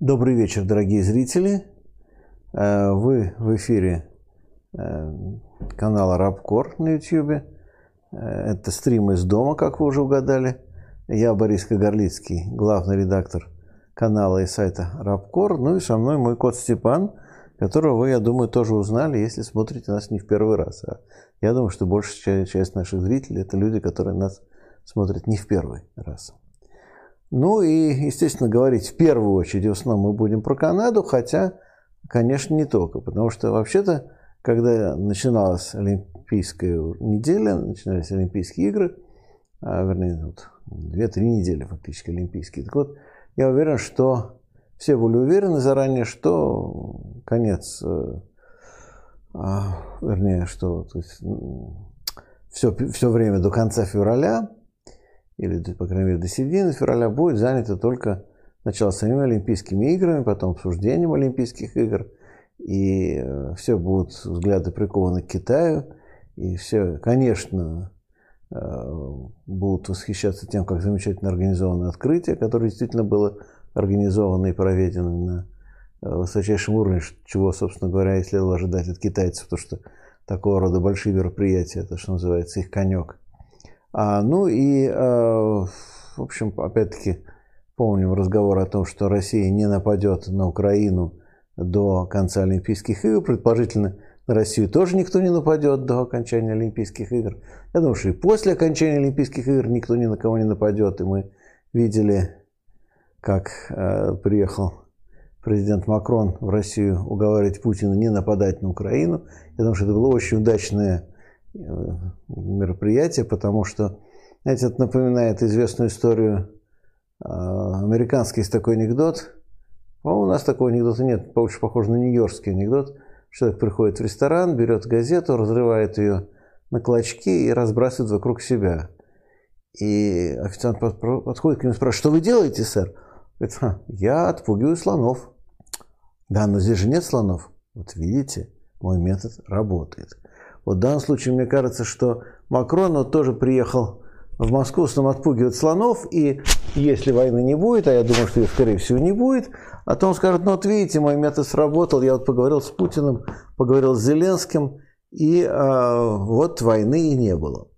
Добрый вечер, дорогие зрители. Э, вы в эфире э, канала Рабкор на YouTube. Э, это стрим из дома, как вы уже угадали. Я Борис Кагарлицкий, главный редактор канала и сайта Рабкор. Ну и со мной мой кот Степан, которого вы, я думаю, тоже узнали, если смотрите нас не в первый раз. А я думаю, что большая часть наших зрителей – это люди, которые нас смотрят не в первый раз. Ну и, естественно, говорить в первую очередь в основном мы будем про Канаду, хотя, конечно, не только, потому что вообще-то, когда начиналась Олимпийская неделя, начинались Олимпийские игры, а, вернее, вот, две-три недели фактически Олимпийские, так вот, я уверен, что все были уверены заранее, что конец, э, а, вернее, что то есть, все, все время до конца февраля или, по крайней мере, до середины февраля будет занято только сначала самими Олимпийскими играми, потом обсуждением Олимпийских игр, и э, все будут взгляды прикованы к Китаю, и все, конечно, э, будут восхищаться тем, как замечательно организовано открытие, которое действительно было организовано и проведено на э, высочайшем уровне, чего, собственно говоря, и следовало ожидать от китайцев, потому что такого рода большие мероприятия, это, что называется, их конек. А, ну и, а, в общем, опять-таки, помним разговор о том, что Россия не нападет на Украину до конца Олимпийских игр. Предположительно, на Россию тоже никто не нападет до окончания Олимпийских игр. Я думаю, что и после окончания Олимпийских игр никто ни на кого не нападет. И мы видели, как э, приехал президент Макрон в Россию уговаривать Путина не нападать на Украину. Я думаю, что это было очень удачное мероприятие, потому что, знаете, это напоминает известную историю. А, американский есть такой анекдот. По-моему, у нас такого анекдота нет, больше похоже на нью-йоркский анекдот. Человек приходит в ресторан, берет газету, разрывает ее на клочки и разбрасывает вокруг себя. И официант подходит к нему и спрашивает, что вы делаете, сэр? Говорит, я отпугиваю слонов. Да, но здесь же нет слонов. Вот видите, мой метод работает. Вот в данном случае мне кажется, что Макрон вот тоже приехал в Москву с отпугивать слонов, и если войны не будет, а я думаю, что ее, скорее всего, не будет, а то он скажет, ну вот видите, мой метод сработал, я вот поговорил с Путиным, поговорил с Зеленским, и э, вот войны и не было.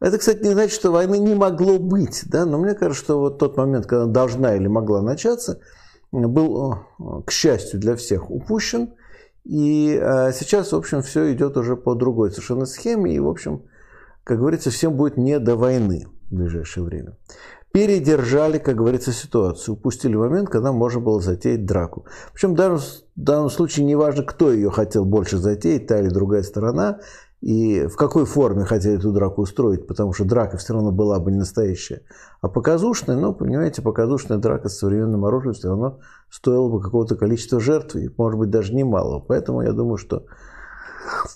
Это, кстати, не значит, что войны не могло быть, да, но мне кажется, что вот тот момент, когда должна или могла начаться, был, к счастью для всех, упущен – и э, сейчас, в общем, все идет уже по другой совершенно схеме. И, в общем, как говорится, всем будет не до войны в ближайшее время. Передержали, как говорится, ситуацию. Упустили момент, когда можно было затеять драку. Причем в данном, в данном случае не важно, кто ее хотел больше затеять, та или другая сторона и в какой форме хотели эту драку устроить, потому что драка все равно была бы не настоящая, а показушная, ну, понимаете, показушная драка с современным оружием все равно стоила бы какого-то количества жертв, и, может быть, даже немалого. Поэтому я думаю, что...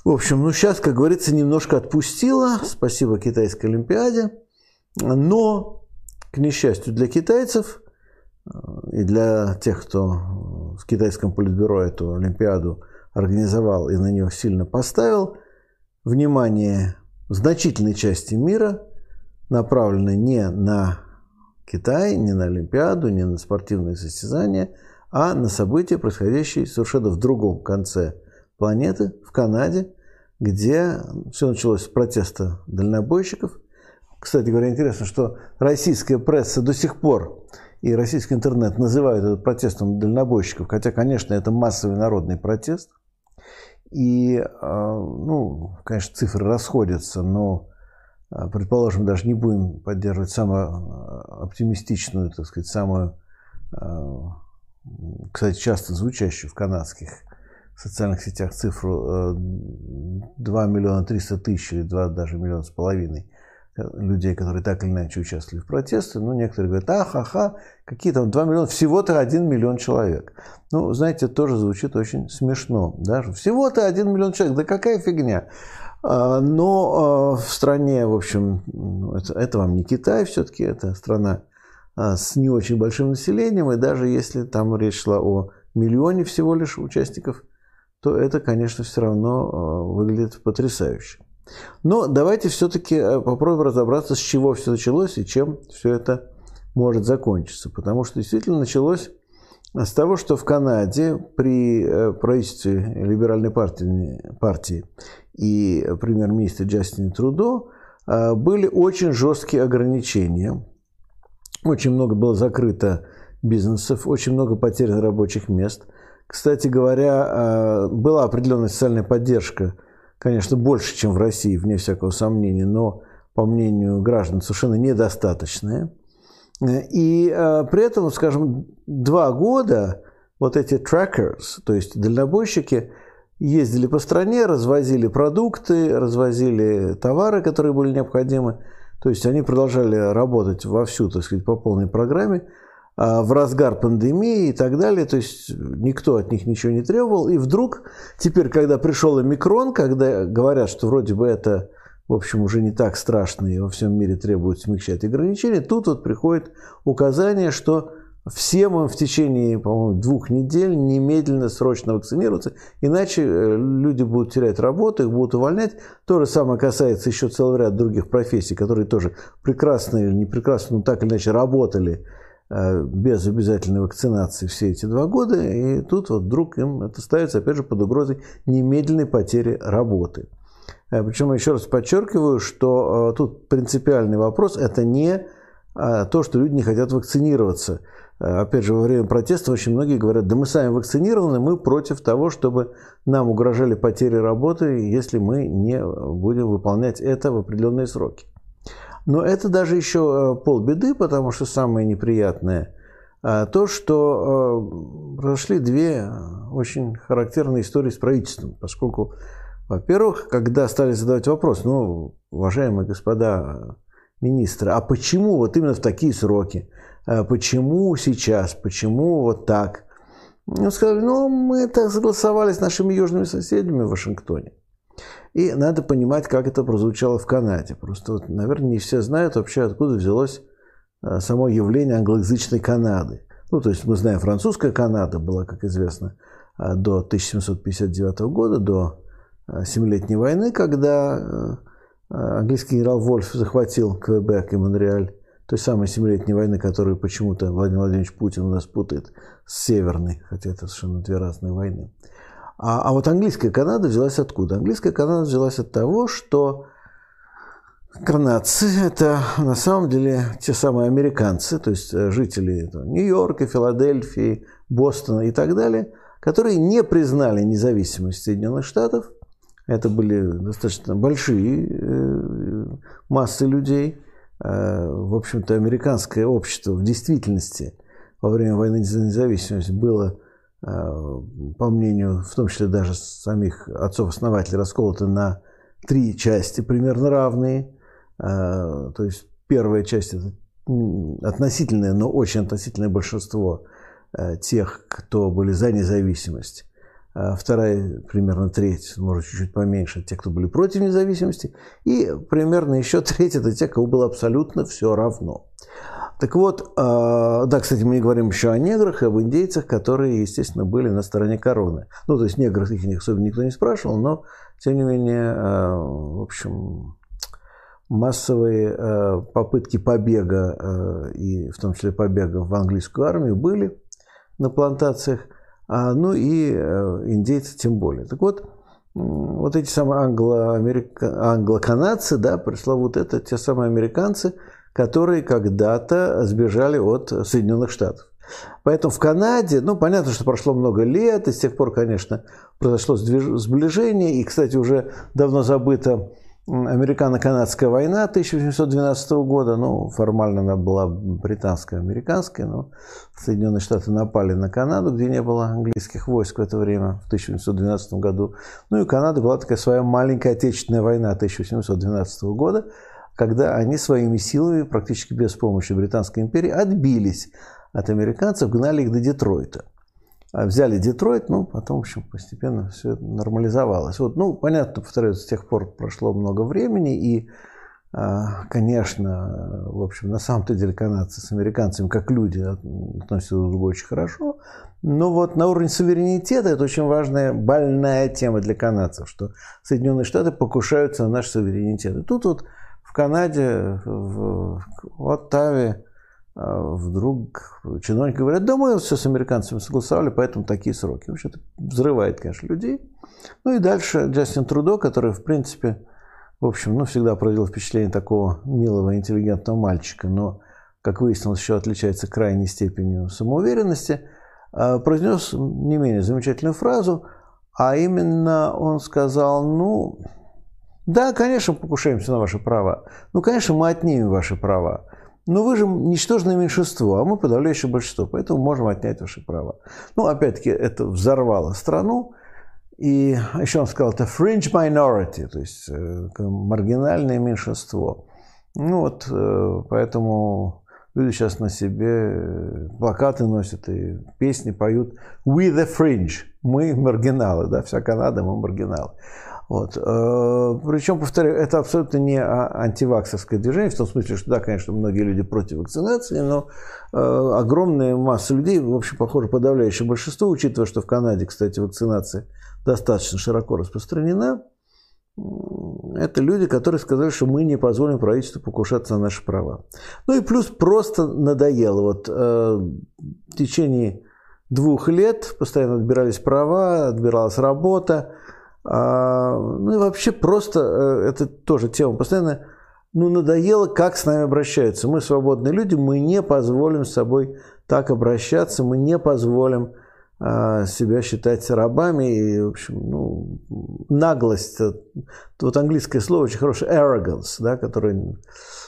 В общем, ну, сейчас, как говорится, немножко отпустила, спасибо китайской Олимпиаде, но, к несчастью для китайцев э, и для тех, кто в китайском политбюро эту Олимпиаду организовал и на нее сильно поставил – внимание значительной части мира направлено не на Китай, не на Олимпиаду, не на спортивные состязания, а на события, происходящие совершенно в другом конце планеты, в Канаде, где все началось с протеста дальнобойщиков. Кстати говоря, интересно, что российская пресса до сих пор и российский интернет называют это протестом дальнобойщиков, хотя, конечно, это массовый народный протест – и, а, ну, конечно, цифры расходятся, но, а, предположим, даже не будем поддерживать самую а, оптимистичную, так сказать, самую, кстати, часто звучащую в канадских социальных сетях цифру 2 миллиона 300 тысяч или 2 даже миллиона с половиной людей, которые так или иначе участвовали в протесте. Ну, некоторые говорят, ах, ага, какие там 2 миллиона, всего-то 1 миллион человек. Ну, знаете, тоже звучит очень смешно. Даже всего-то 1 миллион человек, да какая фигня. А, но а, в стране, в общем, ну, это, это вам не Китай все-таки, это страна а, с не очень большим населением, и даже если там речь шла о миллионе всего лишь участников, то это, конечно, все равно выглядит потрясающе. Но давайте все-таки э, попробуем разобраться, с чего все началось и чем все это может закончиться. Потому что действительно началось с того, что в Канаде при э, правительстве либеральной партии, партии и премьер-министре Джастине Трудо э, были очень жесткие ограничения. Очень много было закрыто бизнесов, очень много потеряно рабочих мест. Кстати говоря, была определенная социальная поддержка, конечно, больше, чем в России, вне всякого сомнения, но, по мнению граждан, совершенно недостаточная. И э, при этом, скажем, два года вот эти trackers, то есть дальнобойщики, ездили по стране, развозили продукты, развозили товары, которые были необходимы. То есть они продолжали работать вовсю, так сказать, по полной программе в разгар пандемии и так далее. То есть никто от них ничего не требовал. И вдруг, теперь, когда пришел омикрон, когда говорят, что вроде бы это в общем, уже не так страшно и во всем мире требуют смягчать ограничения, тут вот приходит указание, что всем им в течение, по-моему, двух недель немедленно срочно вакцинироваться, иначе э, люди будут терять работу, их будут увольнять. То же самое касается еще целого ряда других профессий, которые тоже прекрасно или не прекрасно, но так или иначе работали без обязательной вакцинации все эти два года, и тут вот вдруг им это ставится, опять же, под угрозой немедленной потери работы. Э, Причем еще раз подчеркиваю, что э, тут принципиальный вопрос – это не э, то, что люди не хотят вакцинироваться. Опять же, во время протеста очень многие говорят, да мы сами вакцинированы, мы против того, чтобы нам угрожали потери работы, если мы не будем выполнять это в определенные сроки. Но это даже еще полбеды, потому что самое неприятное то, что произошли две очень характерные истории с правительством, поскольку во-первых, когда стали задавать вопрос, ну, уважаемые господа министры, а почему вот именно в такие сроки? Почему сейчас? Почему вот так? Ну, сказали, ну, мы это согласовали с нашими южными соседями в Вашингтоне. И надо понимать, как это прозвучало в Канаде. Просто, вот, наверное, не все знают вообще, откуда взялось а, само явление англоязычной Канады. Ну, то есть мы знаем, французская Канада была, как известно, а, до 1759 года, до Э, Семилетней войны, когда английский генерал Вольф захватил Квебек и Монреаль, той самой Семилетней войны, которую почему-то Владимир Владимирович Путин у нас путает с Северной, хотя это совершенно две разные войны. А, а вот английская Канада взялась откуда? Английская Канада взялась от того, что канадцы – это на самом деле те самые американцы, то есть жители Нью-Йорка, Филадельфии, Бостона и так далее, которые не признали независимость Соединенных Штатов – это были достаточно большие э, массы людей. Э, в общем-то, американское общество в действительности во время войны за независимость было, э, по мнению, в том числе даже самих отцов-основателей, расколото на три части примерно равные. То есть первая часть – это относительное, но очень относительное большинство тех, кто были за независимость а вторая примерно треть, может чуть-чуть поменьше, те, кто были против независимости, и примерно еще треть это те, кому было абсолютно все равно. Так вот, а, да, кстати, мы не говорим еще о неграх и об индейцах, которые, естественно, были на стороне короны. Ну, то есть негров их особенно никто не спрашивал, но, тем не менее, а, в общем, массовые попытки побега, и в том числе побега в английскую армию, были на плантациях – а, ну и э, индейцы тем более. Так вот, вот эти самые англо-америка... англо-канадцы, да, пресловут это те самые американцы, которые когда-то сбежали от Соединенных Штатов. Поэтому в Канаде, ну, понятно, что прошло много лет, и с тех пор, конечно, произошло сближение, и, кстати, уже давно забыто Американо-канадская война 1812 года, ну, формально она была британская, американская, но Соединенные Штаты напали на Канаду, где не было английских войск в это время, в 1812 году. Ну и Канада была такая своя маленькая отечественная война 1812 года, когда они своими силами, практически без помощи Британской империи, отбились от американцев, гнали их до Детройта. А взяли Детройт, ну, потом, в общем, постепенно все нормализовалось. Вот, ну, понятно, повторяю, с тех пор прошло много времени, и а, конечно, в общем, на самом-то деле канадцы с американцами как люди относятся друг к другу очень хорошо. Но вот на уровне суверенитета это очень важная, больная тема для канадцев, что Соединенные Штаты покушаются на наш суверенитет. И тут вот в Канаде, в, в Оттаве, вдруг чиновники говорят, да мы все с американцами согласовали, поэтому такие сроки. В общем, это взрывает, конечно, людей. Ну и дальше Джастин Трудо, который, в принципе, в общем, ну, всегда произвел впечатление такого милого, интеллигентного мальчика, но, как выяснилось, еще отличается крайней степенью самоуверенности, а, произнес не менее замечательную фразу, а именно он сказал, ну, да, конечно, покушаемся на ваши права. Ну, конечно, мы отнимем ваши права. Но вы же ничтожное меньшинство, а мы подавляющее большинство, поэтому можем отнять ваши права. Ну, опять-таки, это взорвало страну. И еще он сказал, это fringe minority, то есть э, маргинальное меньшинство. Ну вот, э, поэтому люди сейчас на себе э, плакаты носят и песни поют «We the fringe», мы маргиналы, да, вся Канада, мы маргиналы. Вот. Причем, повторяю, это абсолютно не а, антиваксовское движение, в том смысле, что да, конечно, многие люди против вакцинации, но огромная масса людей, в общем, похоже, подавляющее большинство, учитывая, что в Канаде, кстати, вакцинация – достаточно широко распространена, это люди, которые сказали, что мы не позволим правительству покушаться на наши права. Ну и плюс просто надоело. Вот э, в течение двух лет постоянно отбирались права, отбиралась работа. Э, ну и вообще просто, э, это тоже тема постоянно, ну надоело, как с нами обращаются. Мы свободные люди, мы не позволим с собой так обращаться, мы не позволим а, себя считать рабами и, в общем, ну, наглость. Вот английское слово очень хорошее arrogance, да, которое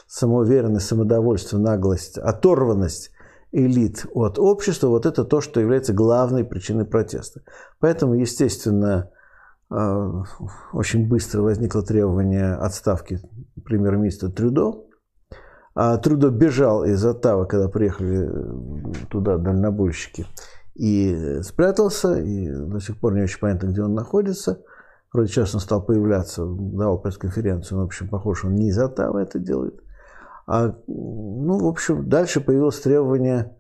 самоуверенность, самодовольство, наглость, оторванность элит от общества, вот это то, что является главной причиной протеста. Поэтому, естественно, а, очень быстро возникло требование отставки премьер-министра Трюдо. А Трюдо бежал из Оттавы, когда приехали туда дальнобойщики и спрятался, и до сих пор не очень понятно, где он находится. Вроде сейчас он стал появляться, давал пресс-конференцию, но, в общем, похоже, он не из Оттавы это делает. А, ну, в общем, дальше появилось требование,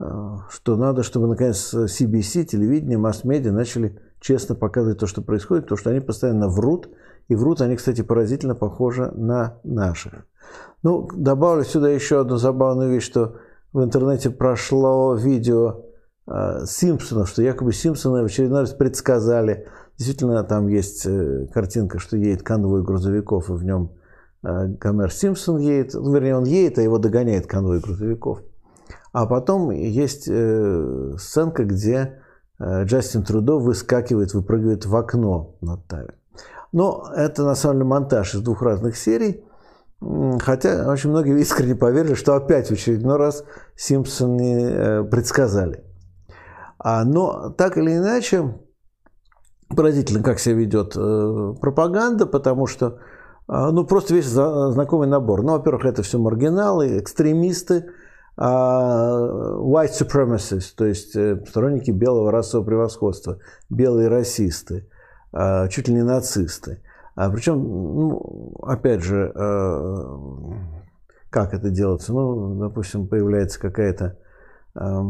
а, что надо, чтобы, наконец, CBC, телевидение, масс-медиа начали честно показывать то, что происходит, потому что они постоянно врут, и врут они, кстати, поразительно похожи на наших. Ну, добавлю сюда еще одну забавную вещь, что в интернете прошло видео Э, Симпсонов, что якобы Симпсоны в очередной раз предсказали. Действительно, там есть э, картинка, что едет конвой грузовиков, и в нем э, Гомер Симпсон едет. Ну, вернее, он едет, а его догоняет конвой грузовиков. А потом есть сценка, где Джастин Трудо выскакивает, выпрыгивает в окно над Тави. Но это на самом деле монтаж из двух разных серий. Хотя очень многие искренне поверили, что опять в очередной раз Симпсоны предсказали. А, но так или иначе, поразительно, как себя ведет э, пропаганда, потому что ну, просто весь знакомый набор. Ну, во-первых, это все маргиналы, экстремисты, white supremacists, то есть э, сторонники белого расового превосходства, белые расисты, чуть ли не нацисты. А причем, ну, опять же, как это делается? Ну, допустим, появляется какая-то а,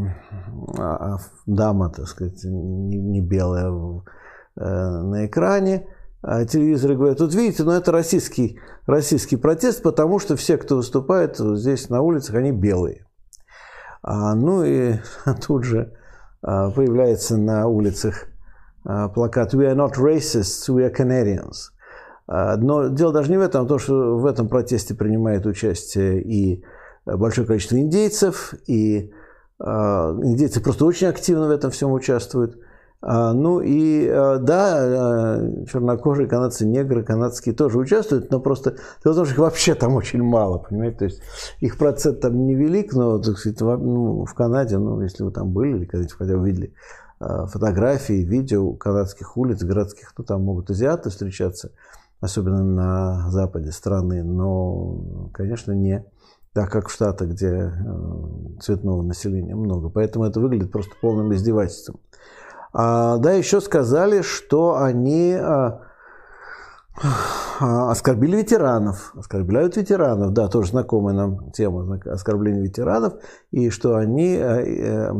а дама, так сказать, не белая э, на экране, а телевизоры говорят, вот видите, ну это российский, российский протест, потому что все, кто выступает здесь на улицах, они белые. А, ну и тут же а, появляется на улицах а, плакат «We are not racists, we are Canadians». Но дело даже не в этом, а в том, что в этом протесте принимает участие и большое количество индейцев, и индейцы просто очень активно в этом всем участвуют. А, ну и а, да, чернокожие канадцы, негры канадские тоже участвуют, но просто дело в том, что их вообще там очень мало, понимаете, то есть их процент там невелик, но, так сказать, ну, в Канаде, ну, если вы там были или когда-нибудь хотя бы видели фотографии, видео канадских улиц, городских, ну, там могут азиаты встречаться, особенно на западе страны, но, конечно, не так как в Штатах, где цветного населения много. Поэтому это выглядит просто полным издевательством. А, да, еще сказали, что они а, А, оскорбили ветеранов, оскорбляют ветеранов, да, тоже знакомая нам тема оскорбления ветеранов, и что они э, э,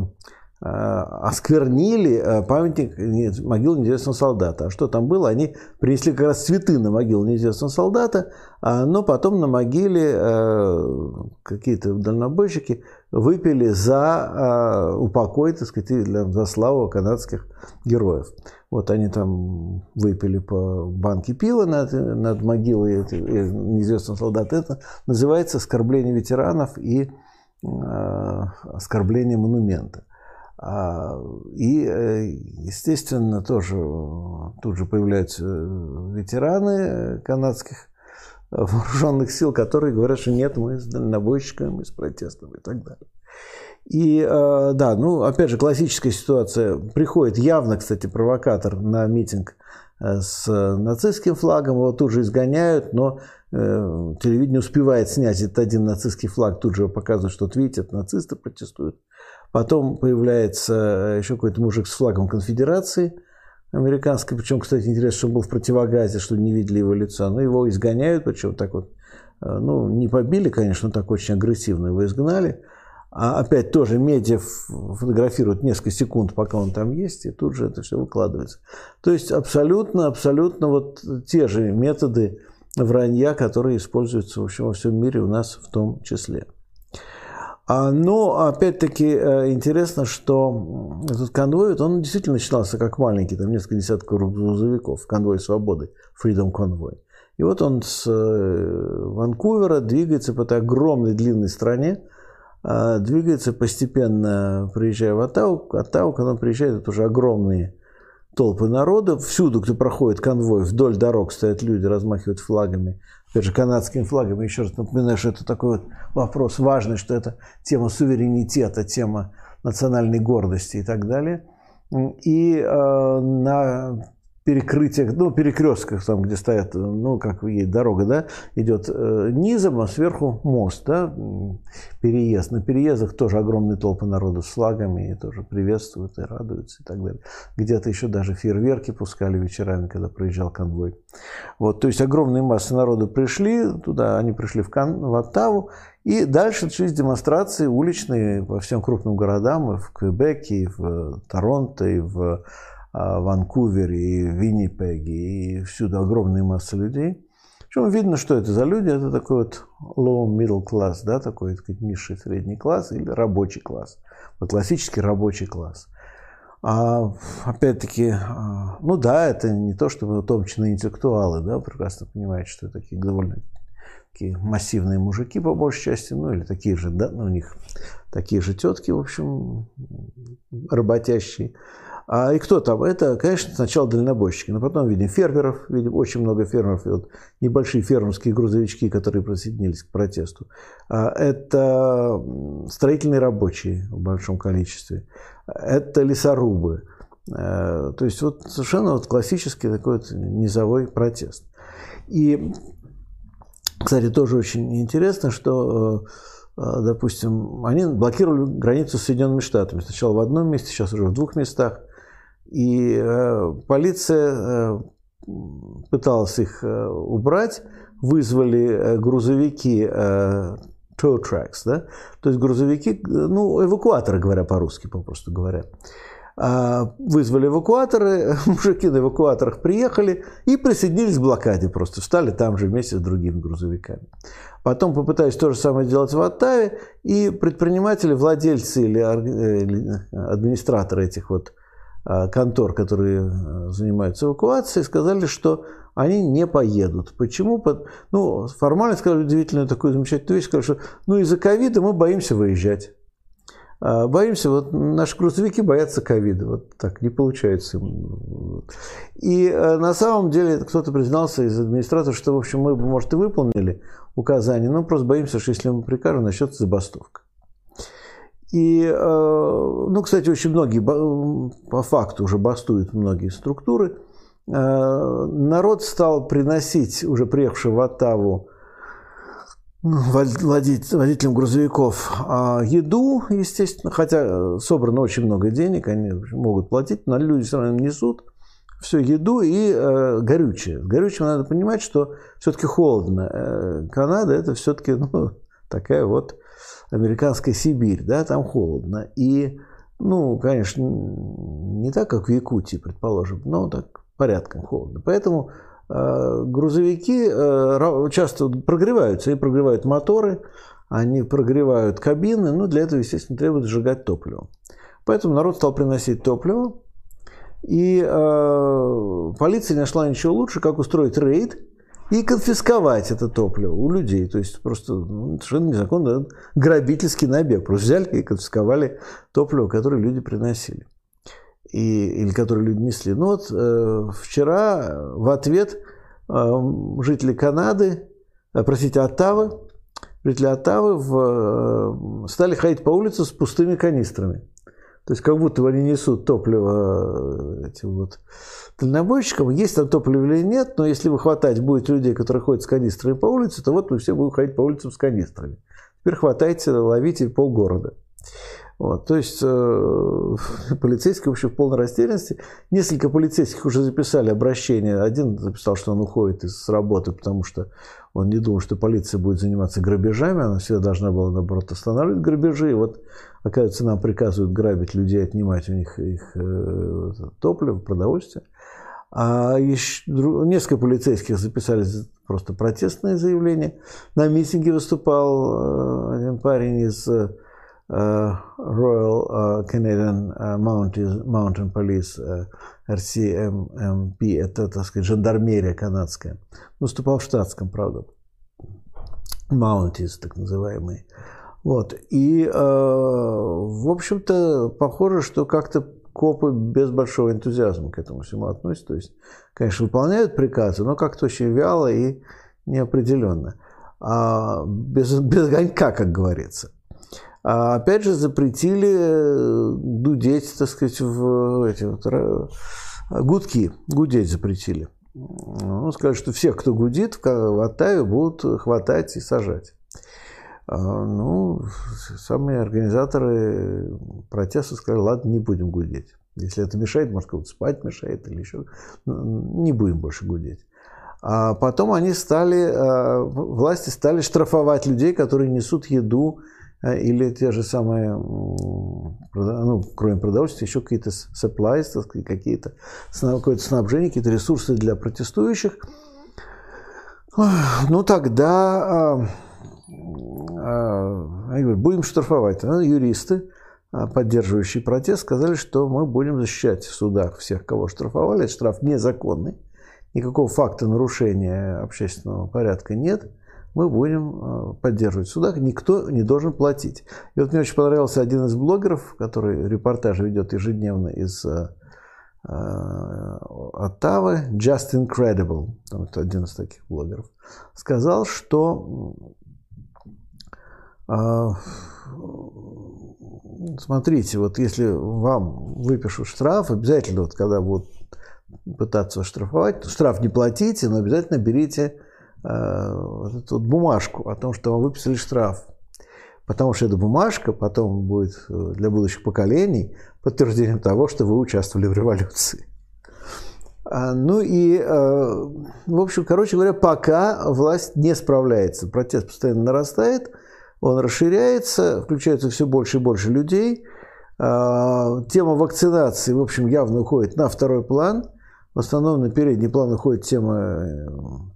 э, осквернили памятник могилы неизвестного солдата. А что там было? Они принесли как раз цветы на могилу неизвестного солдата, но потом на могиле какие-то дальнобойщики выпили за упокой, так сказать, за славу канадских героев. Вот они там выпили по банке пива над, над могилой неизвестного солдата. Это называется оскорбление ветеранов и э, оскорбление монумента. А, и, э, естественно, тоже тут же появляются ветераны канадских вооруженных сил, которые говорят, что нет, мы с дальнобойщиками, мы с протестом и так далее. И э, да, ну, опять же, классическая ситуация. Приходит явно, кстати, провокатор на митинг э, с нацистским флагом, его тут же изгоняют, но э, телевидение успевает снять этот один нацистский флаг, тут же показывают, что, вот видите, это нацисты протестуют. Потом появляется еще какой-то мужик с флагом конфедерации американской, причем, кстати, интересно, что он был в противогазе, что не видели его лица, но его изгоняют, причем так вот, ну, не побили, конечно, так очень агрессивно его изгнали – а опять тоже медиа фотографируют несколько секунд, пока он там есть, и тут же это все выкладывается. То есть абсолютно, абсолютно вот те же методы вранья, которые используются в общем, во всем мире у нас в том числе. А, но опять-таки э, интересно, что этот конвой, он действительно начинался как маленький, там несколько десятков грузовиков, конвой свободы, Freedom Convoy. И вот он с э, Ванкувера двигается по этой огромной длинной стране, а, двигается постепенно, приезжая в Оттаву. Оттаву, когда он приезжает, это уже огромные толпы народа. Всюду, где проходит конвой, вдоль дорог стоят люди, размахивают флагами. Опять же, канадскими флагами. Еще раз напоминаю, что это такой вот вопрос важный, что это тема суверенитета, тема национальной гордости и так далее. И э, на перекрытиях, ну, перекрестках, там, где стоят, ну, как есть дорога, да, идет э, низом, а сверху мост, да, переезд. На переездах тоже огромные толпы народу с флагами, и тоже приветствуют и радуются и так далее. Где-то еще даже фейерверки пускали вечерами, когда проезжал конвой. Вот, то есть огромные массы народу пришли туда, они пришли в, Кан, в Оттаву, и дальше начались демонстрации уличные по всем крупным городам, и в Квебеке, и в Торонто, и в Ванкувере, и в Виннипеге, и всюду огромная масса людей. Причем видно, что это за люди. Это такой вот low middle class, да, такой так сказать, низший средний класс или рабочий класс. Вот классический рабочий класс. А, опять-таки, а, ну да, это не то, чтобы утомченные интеллектуалы, да, прекрасно понимают, что это такие довольно такие массивные мужики, по большей части, ну или такие же, да, ну, у них такие же тетки, в общем, работящие. А, и кто там? Это, конечно, сначала дальнобойщики, но потом видим фермеров, видим очень много фермеров, и вот небольшие фермерские грузовички, которые присоединились к протесту. А, это строительные рабочие в большом количестве, это лесорубы. А, то есть вот совершенно вот классический такой вот низовой протест. И, кстати, тоже очень интересно, что допустим, они блокировали границу с Соединенными Штатами. Сначала в одном месте, сейчас уже в двух местах. И э, полиция э, пыталась их э, убрать, вызвали грузовики tow trucks, да, то есть грузовики, ну, эвакуаторы, говоря по-русски, попросту говоря. А, вызвали эвакуаторы, мужики на эвакуаторах приехали и присоединились к блокаде, просто встали там же вместе с другими грузовиками. Потом попытались то же самое сделать в Оттаве, и предприниматели, владельцы или администраторы этих вот Э, контор, которые э, занимаются эвакуацией, сказали, что они не поедут. Почему? Ну, формально сказали удивительную такую замечательную вещь, сказали, что ну, из-за ковида мы боимся выезжать. А, боимся, вот наши грузовики боятся ковида. Вот так не получается. И э, на самом деле кто-то признался из администрации, что, в общем, мы может, и выполнили указания, но просто боимся, что если мы прикажем, начнется забастовка. И, э, ну, кстати, очень многие, по факту уже бастуют многие структуры. Э, народ стал приносить, уже приехавший в Оттаву, ну, водителям грузовиков а, еду, естественно, хотя собрано очень много денег, они могут платить, но люди все равно несут. все еду и э, горючее. С надо понимать, что все-таки холодно. Э, Канада это все-таки ну, такая вот американская Сибирь, да, там холодно. И, ну, конечно, не так, как в Якутии, предположим, но так порядком холодно. Поэтому э, грузовики э, часто прогреваются и прогревают моторы, они прогревают кабины, ну, для этого, естественно, требуется сжигать топливо. Поэтому народ стал приносить топливо, и э, полиция не нашла ничего лучше, как устроить рейд и конфисковать это топливо у людей. То есть просто ну, совершенно незаконно грабительский набег. Просто взяли и конфисковали топливо, которое люди приносили. И, или которое люди несли. Ну вот э, вчера в ответ э, жители Канады, э, простите, Оттавы, жители Оттавы в, э, стали ходить по улице с пустыми канистрами. То есть как будто они несут топливо э, этим вот дальнобойщикам. Есть там топливо или нет, но если вы хватать будет людей, которые ходят с канистрами по улице, то вот мы все будем ходить по улицам с канистрами. Теперь хватайте, ловите полгорода. Вот, то есть э, полицейские вообще в полной растерянности. Несколько полицейских уже записали обращение. Один записал, что он уходит из работы, потому что он не думал, что полиция будет заниматься грабежами. Она всегда должна была, наоборот, останавливать грабежи. И вот, оказывается, нам приказывают грабить людей, отнимать у них их э, топливо, продовольствие. А еще, несколько полицейских записали просто протестные заявления. На митинге выступал э, один парень из Э, Royal Canadian Mountain, Police, RCMP, это, так сказать, жандармерия канадская. Выступал в штатском, правда. Mounties, так называемые. Вот. И, в общем-то, похоже, что как-то копы без большого энтузиазма к этому всему относятся. То есть, конечно, выполняют приказы, но как-то очень вяло и неопределенно. А без, без огонька, как говорится. А опять же запретили э, дудеть, так сказать, в эти вот гудки, гудеть запретили. Ну, сказали, что всех, кто гудит в Оттаве, будут хватать и сажать. А, ну, самые организаторы протеста сказали, ладно, не будем гудеть. Если это мешает, может, кому-то спать мешает или еще, ну, не будем больше гудеть. А потом они стали, а, власти стали штрафовать людей, которые несут еду а, или те же самые, ну, кроме продовольствия, еще какие-то supplies, какие-то, какое-то снабжение, какие-то ресурсы для протестующих. Ну, тогда а, они говорят, будем штрафовать. Ну, юристы, поддерживающие протест, сказали, что мы будем защищать в судах всех, кого штрафовали. Штраф незаконный. Никакого факта нарушения общественного порядка нет мы будем э, поддерживать в судах, никто не должен платить. И вот мне очень понравился один из блогеров, который репортажи ведет ежедневно из Оттавы, Just Incredible, это один из таких блогеров, сказал, что смотрите, вот если вам выпишут штраф, обязательно, вот когда будут пытаться штрафовать, штраф не платите, но обязательно берите Э, вот эту вот бумажку о том, что вам выписали штраф. Потому что эта бумажка потом будет э, для будущих поколений подтверждением того, что вы участвовали в революции. А, ну и, э, в общем, короче говоря, пока власть не справляется, протест постоянно нарастает, он расширяется, включается все больше и больше людей. А, тема вакцинации, в общем, явно уходит на второй план – в основном на передний план уходит тема э,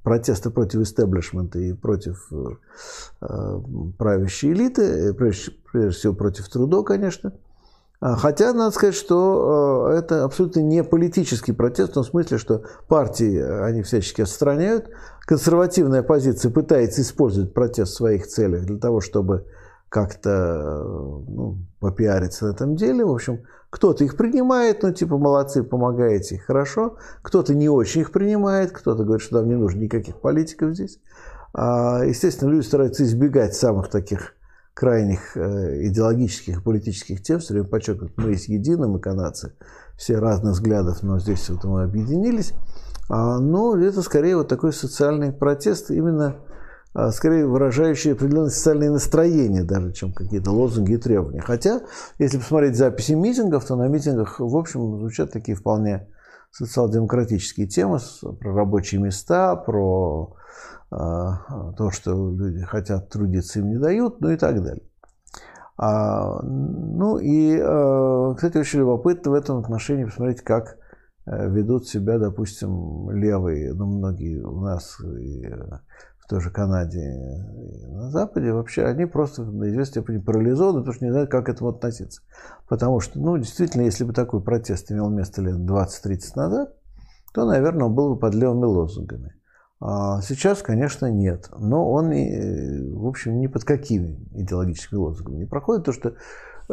протеста против истеблишмента и против э, э, правящей элиты, прежде, всего против Трудо, конечно. А, хотя, надо сказать, что это абсолютно не политический протест, в том смысле, что партии они всячески отстраняют. Консервативная оппозиция пытается использовать протест в своих целях для того, чтобы как-то ну, попиариться на этом деле. В общем, кто-то их принимает, ну, типа, молодцы, помогаете, хорошо. Кто-то не очень их принимает, кто-то говорит, что нам не нужно никаких политиков здесь. А, естественно, люди стараются избегать самых таких крайних э, идеологических и политических тем, все время подчеркивают, мы есть едины, мы канадцы, все разных взглядов, но здесь вот мы объединились. А, но это скорее вот такой социальный протест именно а, скорее выражающие определенные социальные настроения, даже чем какие-то лозунги и требования. Хотя, если посмотреть записи митингов, то на митингах, в общем, звучат такие вполне социал-демократические темы, про рабочие места, про то, что люди хотят трудиться, им не дают, ну и так далее. А, ну и, э, кстати, очень любопытно в этом отношении посмотреть, как э, ведут себя, допустим, левые, ну, многие у нас и в той же Канаде и на Западе, вообще они просто на известной степени парализованы, потому что не знают, как к этому относиться. Потому что, ну, действительно, если бы такой протест имел место лет 20-30 назад, то, наверное, он был бы под левыми лозунгами. А сейчас, конечно, нет. Но он, в общем, ни под какими идеологическими лозунгами не проходит, потому что,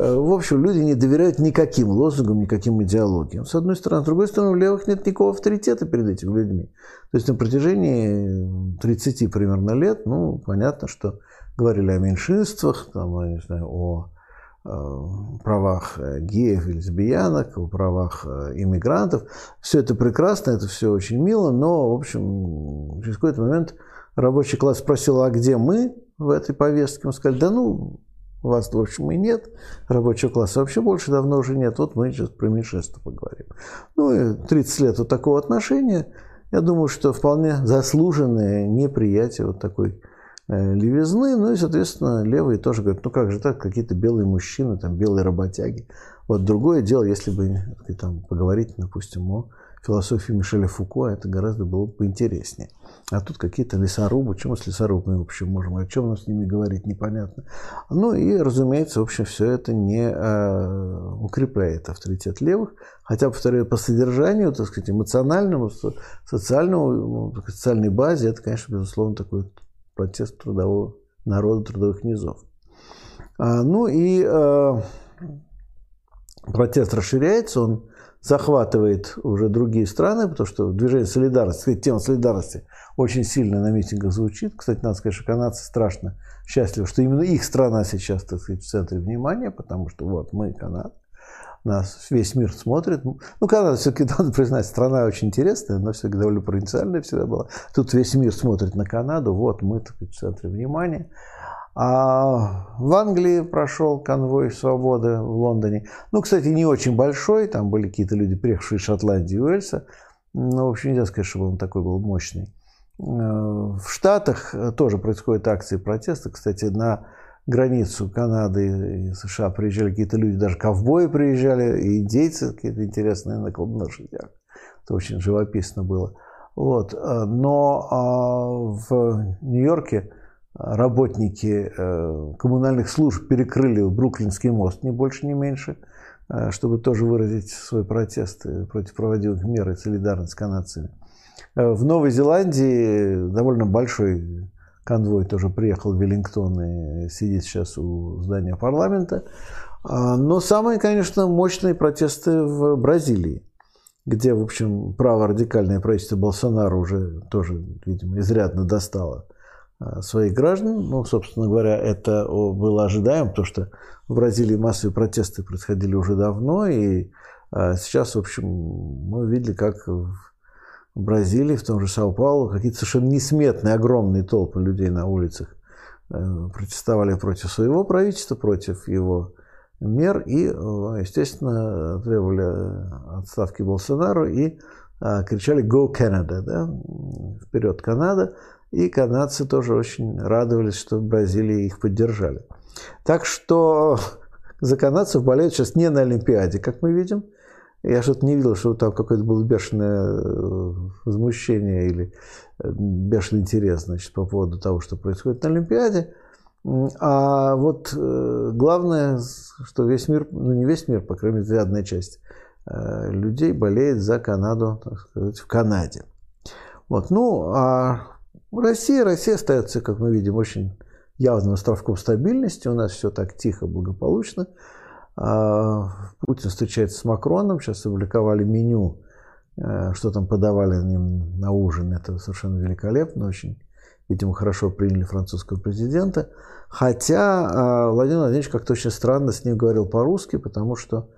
э, в общем, люди не доверяют никаким лозунгам, никаким идеологиям. С одной стороны. С другой стороны, у левых нет никакого авторитета перед этими людьми. То есть на протяжении 30 примерно лет, ну, понятно, что говорили о меньшинствах, там, я не знаю, о Э, правах э, геев и лесбиянок, о правах э, иммигрантов. Все это прекрасно, это все очень мило, но, в общем, через какой-то момент рабочий класс спросил, а где мы в этой повестке? Мы сказали, да ну, вас, в общем, и нет, рабочего класса вообще больше давно уже нет, вот мы сейчас про меньшинство поговорим. Ну и 30 лет вот такого отношения, я думаю, что вполне заслуженное неприятие вот такой Э, левизны, ну и, соответственно, левые тоже говорят, ну как же так, какие-то белые мужчины, там, белые работяги. Вот другое дело, если бы там, поговорить, допустим, о философии Мишеля Фуко, это гораздо было бы поинтереснее. А тут какие-то лесорубы, чем с лесорубами вообще можем, о чем нам с ними говорить, непонятно. Ну и, разумеется, в общем, все это не э, укрепляет авторитет левых, хотя, повторяю, по содержанию, так сказать, эмоциональному, социальному, ну, социальной базе, это, конечно, безусловно, такой протест трудового народа, трудовых низов. А, ну и э, протест расширяется, он захватывает уже другие страны, потому что движение солидарности, тема солидарности очень сильно на митингах звучит. Кстати, надо сказать, что канадцы страшно счастливы, что именно их страна сейчас, так сказать, в центре внимания, потому что вот мы, Канада, нас весь мир смотрит. Ну, Канада все-таки, надо признать, страна очень интересная, но все-таки довольно провинциальная всегда была. Тут весь мир смотрит на Канаду, вот мы так, в центре внимания. А в Англии прошел конвой свободы в Лондоне. Ну, кстати, не очень большой, там были какие-то люди, приехавшие из Шотландии и Уэльса. Ну, в общем, нельзя сказать, чтобы он такой был мощный. Э, в Штатах тоже происходят акции протеста. Кстати, на границу Канады и США приезжали какие-то люди, даже ковбои приезжали, и индейцы какие-то интересные на лошадях. Это очень живописно было. Вот. Но а, в Нью-Йорке работники э, коммунальных служб перекрыли Бруклинский мост, ни больше, ни меньше, э, чтобы тоже выразить свой протест против проводимых мер и солидарность с канадцами. Э, в Новой Зеландии довольно большой конвой тоже приехал в Веллингтон и сидит сейчас у здания парламента. А, но самые, конечно, мощные протесты в Бразилии, где, в общем, праворадикальное правительство Болсонaro уже тоже, видимо, изрядно достало а, своих граждан. Ну, собственно говоря, это было ожидаемо, потому что в Бразилии массовые протесты происходили уже давно, и а, сейчас, в общем, мы видели, как Бразилии, в том же Сан-Паулу, какие-то совершенно несметные, огромные толпы людей на улицах э, протестовали против своего правительства, против его мер и, э, естественно, требовали отставки Болсонару и э, кричали «Go Canada!» да? «Вперед, Канада!» И канадцы тоже очень радовались, что в Бразилии их поддержали. Так что за канадцев болеют сейчас не на Олимпиаде, как мы видим – я что-то не видел, что там какое-то было бешеное э, возмущение или э, бешеный интерес значит, по поводу того, что происходит на Олимпиаде. А вот э, главное, что весь мир, ну не весь мир, по крайней мере, изрядная часть людей болеет за Канаду, так сказать, в Канаде. Вот. Ну, а Россия, Россия остается, как мы видим, очень явным островком стабильности. У нас все так тихо, благополучно. А, Путин встречается с Макроном, сейчас опубликовали меню, э, что там подавали им на ужин. Это совершенно великолепно, очень, видимо, хорошо приняли французского президента. Хотя а, Владимир Владимирович как-то очень странно с ним говорил по-русски, потому что,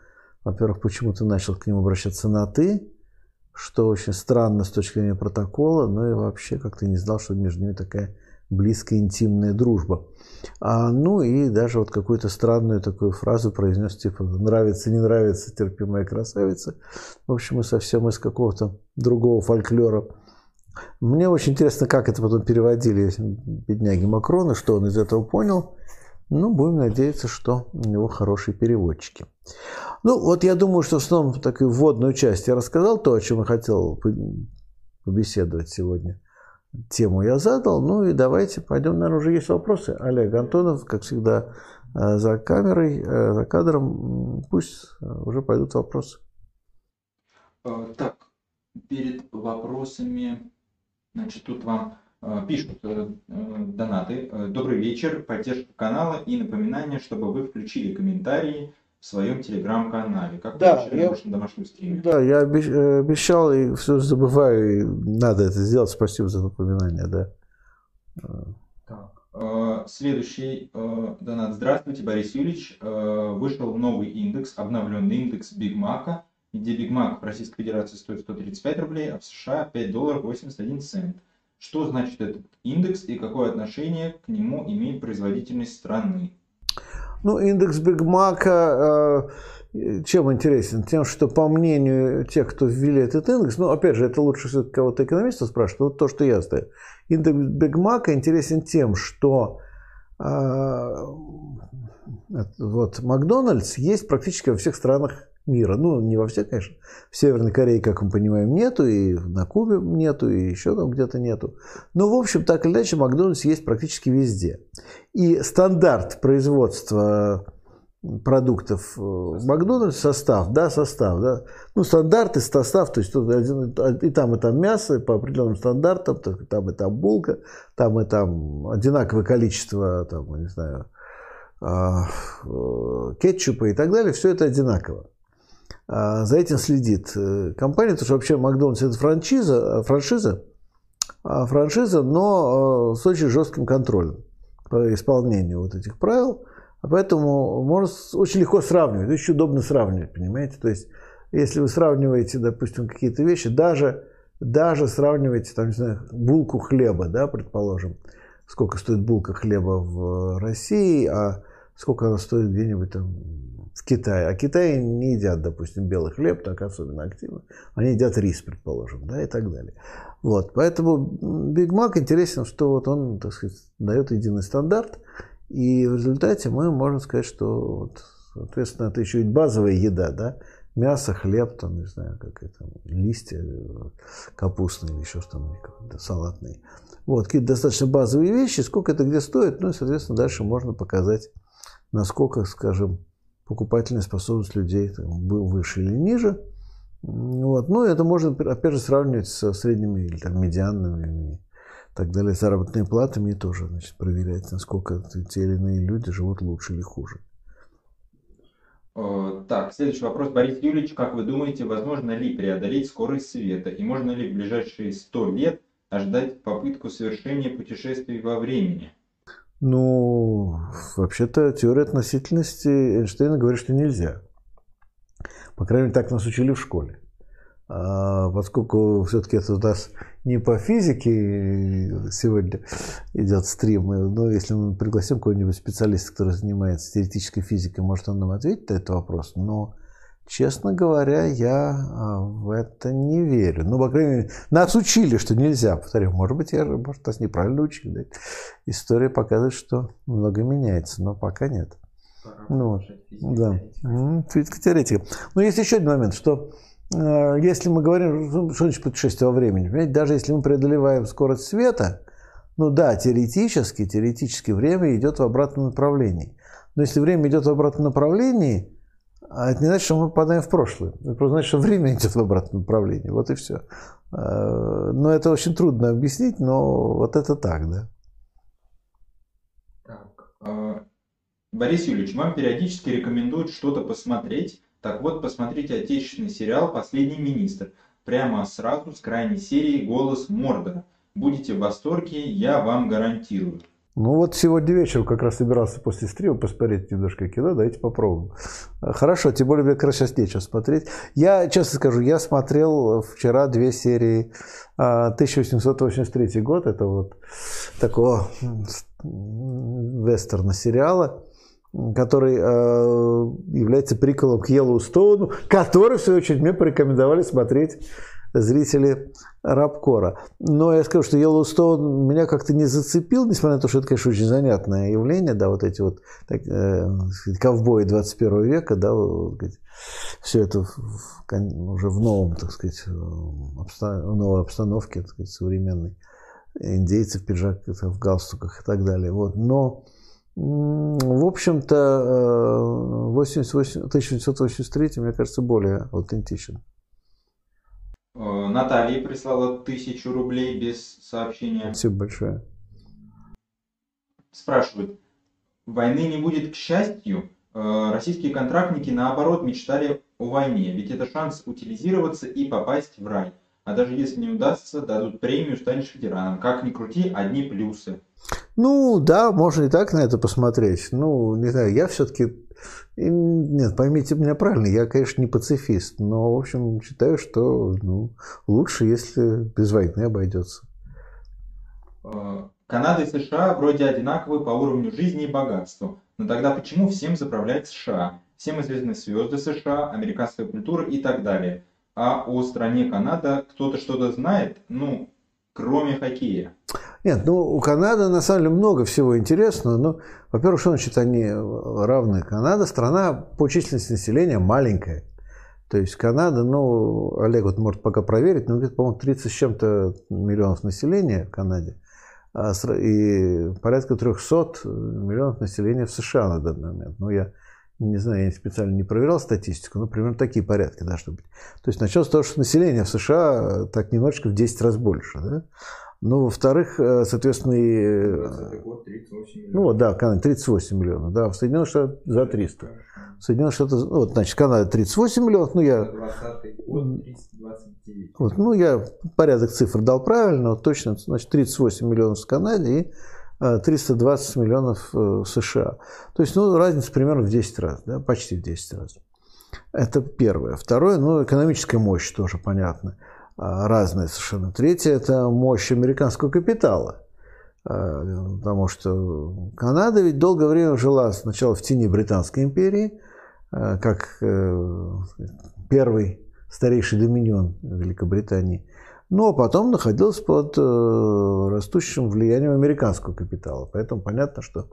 во-первых, почему-то начал к нему обращаться на «ты», что очень странно с точки зрения протокола, но и вообще как-то не знал, что между ними такая близкая интимная дружба. А, ну и даже вот какую-то странную такую фразу произнес, типа «нравится, не нравится, терпимая красавица». В общем, мы совсем из какого-то другого фольклора. Мне очень интересно, как это потом переводили бедняги Макрона, что он из этого понял. Ну, будем надеяться, что у него хорошие переводчики. Ну, вот я думаю, что в основном такую вводную часть я рассказал, то, о чем я хотел побеседовать сегодня – тему я задал. Ну и давайте пойдем, наверное, уже есть вопросы. Олег Антонов, как всегда, э, за камерой, э, за кадром. Пусть э, уже пойдут вопросы. Так, перед вопросами, значит, тут вам пишут донаты. Добрый вечер, поддержка канала и напоминание, чтобы вы включили комментарии в своем телеграм-канале. Как да, я, на домашнем стриме. Да, я э, обещал и все забываю, и надо это сделать. Спасибо за напоминание, да. Так. Э, следующий э, донат. Здравствуйте, Борис Юрьевич. Вышел новый индекс, обновленный индекс Биг Мака, где Биг Мак в Российской Федерации стоит 135 рублей, а в США 5 долларов 81 цент. Что значит этот индекс и какое отношение к нему имеет производительность страны? Ну, индекс Бигмака э, чем интересен? Тем, что по мнению тех, кто ввели этот индекс, ну, опять же, это лучше все кого-то экономиста спрашивать, вот то, что я знаю. Индекс Бигмака интересен тем, что э, вот Макдональдс есть практически во всех странах мира. Ну, не во всех, конечно. В Северной Корее, как мы понимаем, нету, и на Кубе нету, и еще там где-то нету. Но, в общем, так или иначе, Макдональдс есть практически везде. И стандарт производства продуктов э, Макдональдс состав, да, состав, да. Ну, стандарты, состав, то есть тут один, и там, и там мясо по определенным стандартам, там и там булка, там и там одинаковое количество, там, не знаю, а, э, кетчупа и так далее, все это одинаково. А, за этим следит э, компания, потому что вообще Макдональдс это франшиза, э, франшиза, а, франшиза, но э, с очень жестким контролем по исполнению вот этих правил. А поэтому можно очень легко сравнивать, очень удобно сравнивать, понимаете? То есть, если вы сравниваете, допустим, какие-то вещи, даже, даже сравниваете, там, не знаю, булку хлеба, да, предположим, сколько стоит булка хлеба в России, а сколько она стоит где-нибудь там в Китае. А Китае не едят, допустим, белый хлеб так особенно активно. Они едят рис, предположим, да, и так далее. Вот, поэтому Биг Мак интересен, что вот он, так сказать, дает единый стандарт, и в результате мы можем сказать, что, вот, соответственно, это еще и базовая еда, да, мясо, хлеб, там, не знаю, как это, листья капустные или еще что-то, салатные. Вот, какие-то достаточно базовые вещи, сколько это где стоит, ну и, соответственно, дальше можно показать, насколько, скажем, покупательная способность людей был выше или ниже. Вот. Но это можно, опять же, сравнивать со средними или там, медианными и так далее, заработными платами и тоже значит, проверять, насколько те или иные люди живут лучше или хуже. Так, следующий вопрос. Борис Юрьевич, как вы думаете, возможно ли преодолеть скорость света? И можно ли в ближайшие сто лет ожидать попытку совершения путешествий во времени? Ну, вообще-то теория относительности Эйнштейна говорит, что нельзя. По крайней мере, так нас учили в школе. А поскольку все-таки это у нас не по физике сегодня идет стрим, но если мы пригласим какого-нибудь специалиста, который занимается теоретической физикой, может он нам ответит на этот вопрос. Но Честно говоря, я а, в это не верю. Ну, по крайней мере, нас учили, что нельзя. Повторяю, может быть, я, может, нас неправильно учили. История показывает, что много меняется, но пока нет. ну, да. Физика-теоретика. Но есть еще один момент, что э, если мы говорим, ну, что значит путешествие во времени, понимаете, даже если мы преодолеваем скорость света, ну да, теоретически, теоретически время идет в обратном направлении. Но если время идет в обратном направлении, а это не значит, что мы попадаем в прошлое. Это просто значит, что время идет в обратном направлении. Вот и все. А, но это очень трудно объяснить, но вот это так, да. Так. А, Борис Юрьевич, вам периодически рекомендуют что-то посмотреть. Так вот, посмотрите отечественный сериал «Последний министр». Прямо сразу с крайней серии «Голос Мордора». Будете в восторге, я вам гарантирую. Ну вот сегодня вечером как раз собирался после стрима посмотреть немножко кино, давайте попробуем. Хорошо, тем более мне как раз сейчас нечего смотреть. Я, честно скажу, я смотрел вчера две серии 1883 а, год, это вот такого вестерна сериала, который э, является приколом к Йеллоустоуну, который, в свою очередь, мне порекомендовали смотреть зрители Рабкора. Но я скажу, что Йеллоустоун меня как-то не зацепил, несмотря на то, что это, конечно, очень занятное явление, да, вот эти вот так, э, ковбои 21 века, да, вот, все это в, уже в новом, так сказать, обста- в новой обстановке, так сказать, современной. Индейцы в пиджаках, в галстуках и так далее. Вот. Но, в общем-то, 88, э, 1983, мне кажется, более аутентичен. Э, Наталья прислала тысячу рублей без сообщения. Спасибо большое. Спрашивают, войны не будет к счастью? Э, российские контрактники наоборот мечтали о войне, ведь это шанс утилизироваться и попасть в рай. А даже если не удастся, дадут премию, станешь ветераном. Как ни крути, одни плюсы. Ну, да, можно и так на это посмотреть. Ну, не знаю, я все-таки нет, поймите меня правильно, я, конечно, не пацифист, но, в общем, считаю, что ну, лучше, если без войны обойдется. Э, Канада и США вроде одинаковые по уровню жизни и богатству. Но тогда почему всем заправляет США? Всем известны звезды США, американская культура и так далее. А о стране Канада кто-то что-то знает? Ну, кроме хоккея. Нет, ну у Канады на самом деле много всего интересного. Ну, во-первых, что значит они равны? Канада страна по численности населения маленькая. То есть Канада, ну, Олег вот может пока проверить, но где-то, по-моему, 30 с чем-то миллионов населения в Канаде а и порядка 300 миллионов населения в США на данный момент. Ну, я не знаю, я специально не проверял статистику, но примерно такие порядки должны быть. То есть начнется с того, что население в США так немножечко в 10 раз больше. Да? Ну, во-вторых, э, соответственно, и... Год 38 миллионов. Ну, да, Канада 38 миллионов, да, в Соединенных Штатах за 300. В Соединенных Штатах, ну, вот, значит, Канада 38 миллионов, ну, я... 20 год 329. Вот, ну, я порядок цифр дал правильно, вот точно, значит, 38 миллионов в Канаде и 320 э, миллионов э, в США. То есть, ну, разница примерно в 10 раз, да, почти в 10 раз. Это первое. Второе, ну, экономическая мощь тоже понятно. А, разные совершенно. Третье – это мощь американского капитала. А, потому что Канада ведь долгое время жила сначала в тени Британской империи, а, как э, первый старейший доминион Великобритании, но потом находилась под э, растущим влиянием американского капитала. Поэтому понятно, что,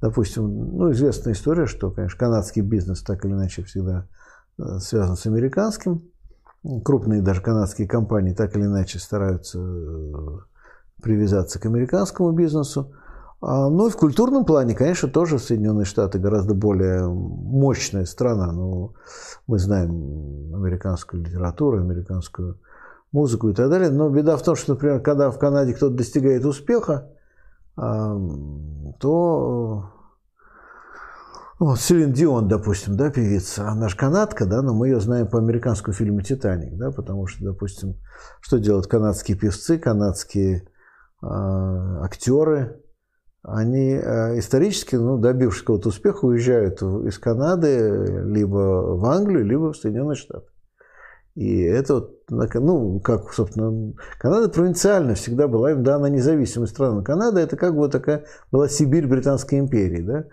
допустим, ну, известная история, что, конечно, канадский бизнес так или иначе всегда э, связан с американским крупные даже канадские компании так или иначе стараются э, привязаться к американскому бизнесу. А, ну и в культурном плане, конечно, тоже Соединенные Штаты гораздо более мощная страна. Ну, мы знаем американскую литературу, американскую музыку и так далее. Но беда в том, что, например, когда в Канаде кто-то достигает успеха, то вот Селин Дион, допустим, да, певица, она же канадка, да, но мы ее знаем по американскому фильму «Титаник», да, потому что, допустим, что делают канадские певцы, канадские э, актеры, они э, исторически, ну, добившись какого-то успеха, уезжают из Канады либо в Англию, либо в Соединенные Штаты. И это вот, ну, как, собственно, Канада провинциально всегда была, да, она независимая страна. Канада это как бы такая была Сибирь Британской империи, да.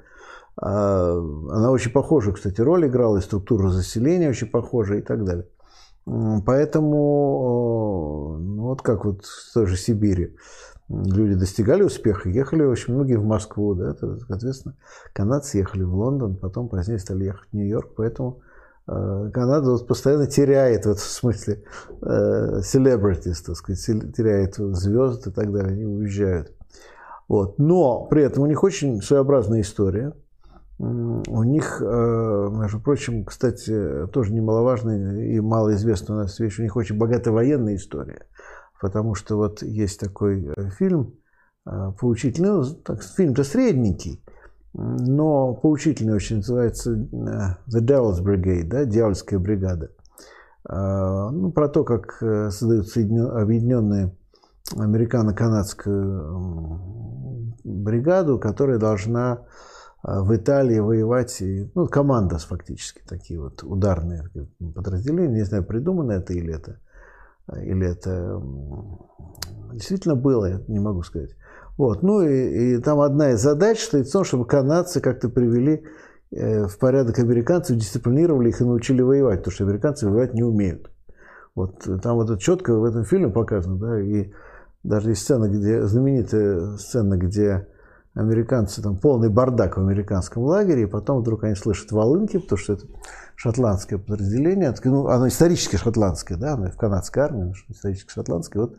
А, она очень похожа, кстати, роль играла, и структура заселения очень похожа и так далее. Поэтому, ну, вот как вот в той же Сибири люди достигали успеха, ехали очень многие в Москву, да, то, соответственно, канадцы ехали в Лондон, потом позднее стали ехать в Нью-Йорк, поэтому э, Канада вот постоянно теряет в этом смысле э, celebrities, так сказать, теряет звезд и так далее, они уезжают. Вот. Но при этом у них очень своеобразная история – у них, э, между прочим, кстати, тоже немаловажная и малоизвестная у нас вещь, у них очень богатая военная история. Потому что вот есть такой э, фильм э, поучительный, ну, так, фильм-то средненький, но поучительный очень, называется The Devil's Brigade, да, Дьявольская бригада. Ну, про то, как создаются объединенные американо-канадскую бригаду, которая должна в Италии воевать, и, ну, команда фактически, такие вот ударные подразделения, не знаю, придумано это или это, или это действительно было, я не могу сказать. Вот, ну и, и там одна из задач стоит в том, чтобы канадцы как-то привели э, в порядок американцев, дисциплинировали их и научили воевать, потому что американцы воевать не умеют. Вот там вот это четко в этом фильме показано, да, и даже есть сцена, где, знаменитая сцена, где американцы, там полный бардак в американском лагере, и потом вдруг они слышат волынки, потому что это шотландское подразделение, ну, оно исторически шотландское, да, оно в канадской армии, исторически шотландское, вот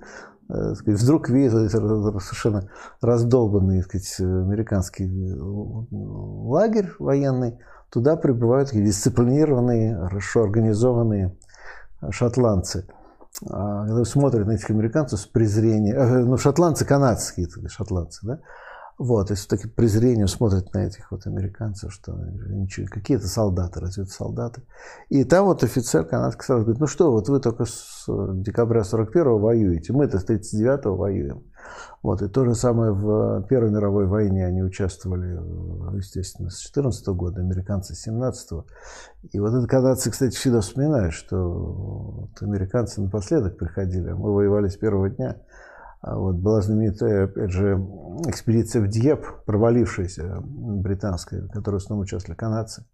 э, вдруг видят совершенно раздолбанный сказать, американский э, лагерь военный, туда прибывают дисциплинированные, хорошо организованные шотландцы – а, когда смотрят на этих американцев с презрением, э, ну, шотландцы канадские, шотландцы, да, вот, и с таким презрением смотрят на этих вот американцев, что ничего, какие-то солдаты, разве это солдаты. И там вот офицер канадский сразу говорит, ну что, вот вы только с декабря 41-го воюете, мы-то с 39-го воюем. Вот, и то же самое в Первой мировой войне они участвовали, естественно, с 14 -го года, американцы с 17 -го. И вот это канадцы, кстати, всегда вспоминают, что вот американцы напоследок приходили, а мы воевали с первого дня. А вот была знаменитая, опять же, экспедиция в Дьеп, провалившаяся британская, в которой снова участвовали канадцы.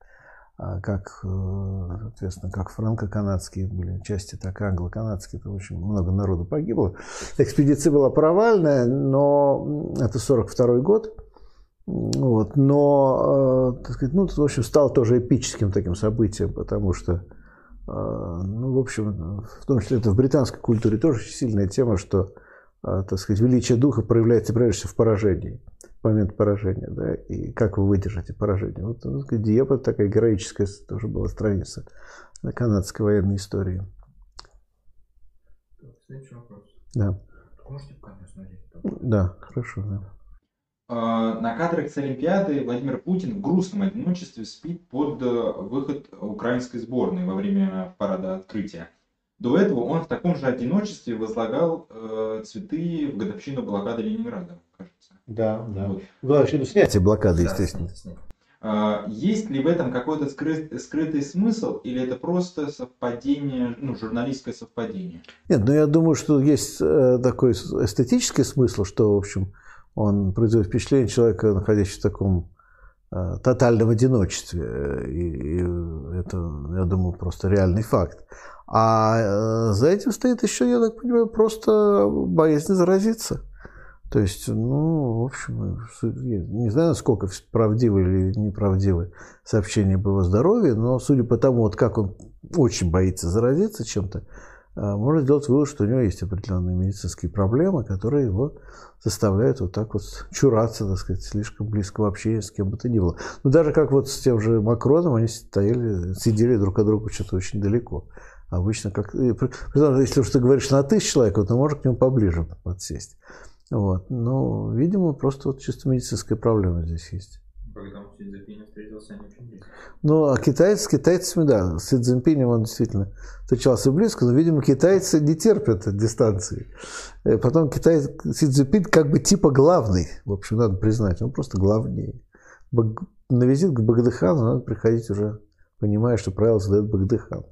А как, э, соответственно, как франко-канадские были части, так и англо-канадские, то очень много народу погибло. Экспедиция была провальная, но это 42 год. Вот, но, э, так сказать, ну, в общем, стал тоже эпическим таким событием, потому что, э, ну, в общем, в том числе это в британской культуре тоже сильная тема, что, так сказать, величие духа проявляется прежде всего в поражении момент поражения, да, и как вы выдержите поражение. Вот ну, Диепа такая героическая тоже была страница на канадской военной истории. Следующий вопрос. Да. Можете камеру смотреть? Да, хорошо, да. А, на кадрах с Олимпиады Владимир Путин в грустном одиночестве спит под э, выход украинской сборной во время парада открытия. До этого он в таком же одиночестве возлагал э, цветы в годовщину блокады Ленинграда, кажется. Да, да. Вот. Годовщину снятия блокады, да, естественно. А, есть ли в этом какой-то скрыт, скрытый смысл, или это просто совпадение, ну, журналистское совпадение? Нет, ну я думаю, что есть э, такой эстетический смысл, что, в общем, он производит впечатление человека, находящегося в таком э, тотальном одиночестве. И, и это, я думаю, просто реальный факт. А э, за этим стоит еще, я так понимаю, просто боязнь заразиться. То есть, ну, в общем, не знаю, насколько правдивы или неправдивы сообщения об его здоровье, но судя по тому, вот как он очень боится заразиться чем-то, а, можно сделать вывод, что у него есть определенные медицинские проблемы, которые его заставляют вот так вот чураться, так сказать, слишком близкого общения с кем бы то ни было. Ну, даже как вот с тем же Макроном, они стояли, сидели друг от друга что-то очень далеко. Обычно как... Если уж ты говоришь на тысячу человек, то можно к нему поближе подсесть. Вот. Но, видимо, просто вот чисто медицинская проблема здесь есть. Близко. Ну, а китайцы, с китайцами, да, с Си Цзиньпинем он действительно встречался близко, но, видимо, китайцы не терпят дистанции. Э, потом китайцы, Си Цзиньпинь как бы типа главный, в общем, надо признать, он просто главнее. На визит к Багдыхану надо приходить уже, понимая, что правила задает Багдыхан.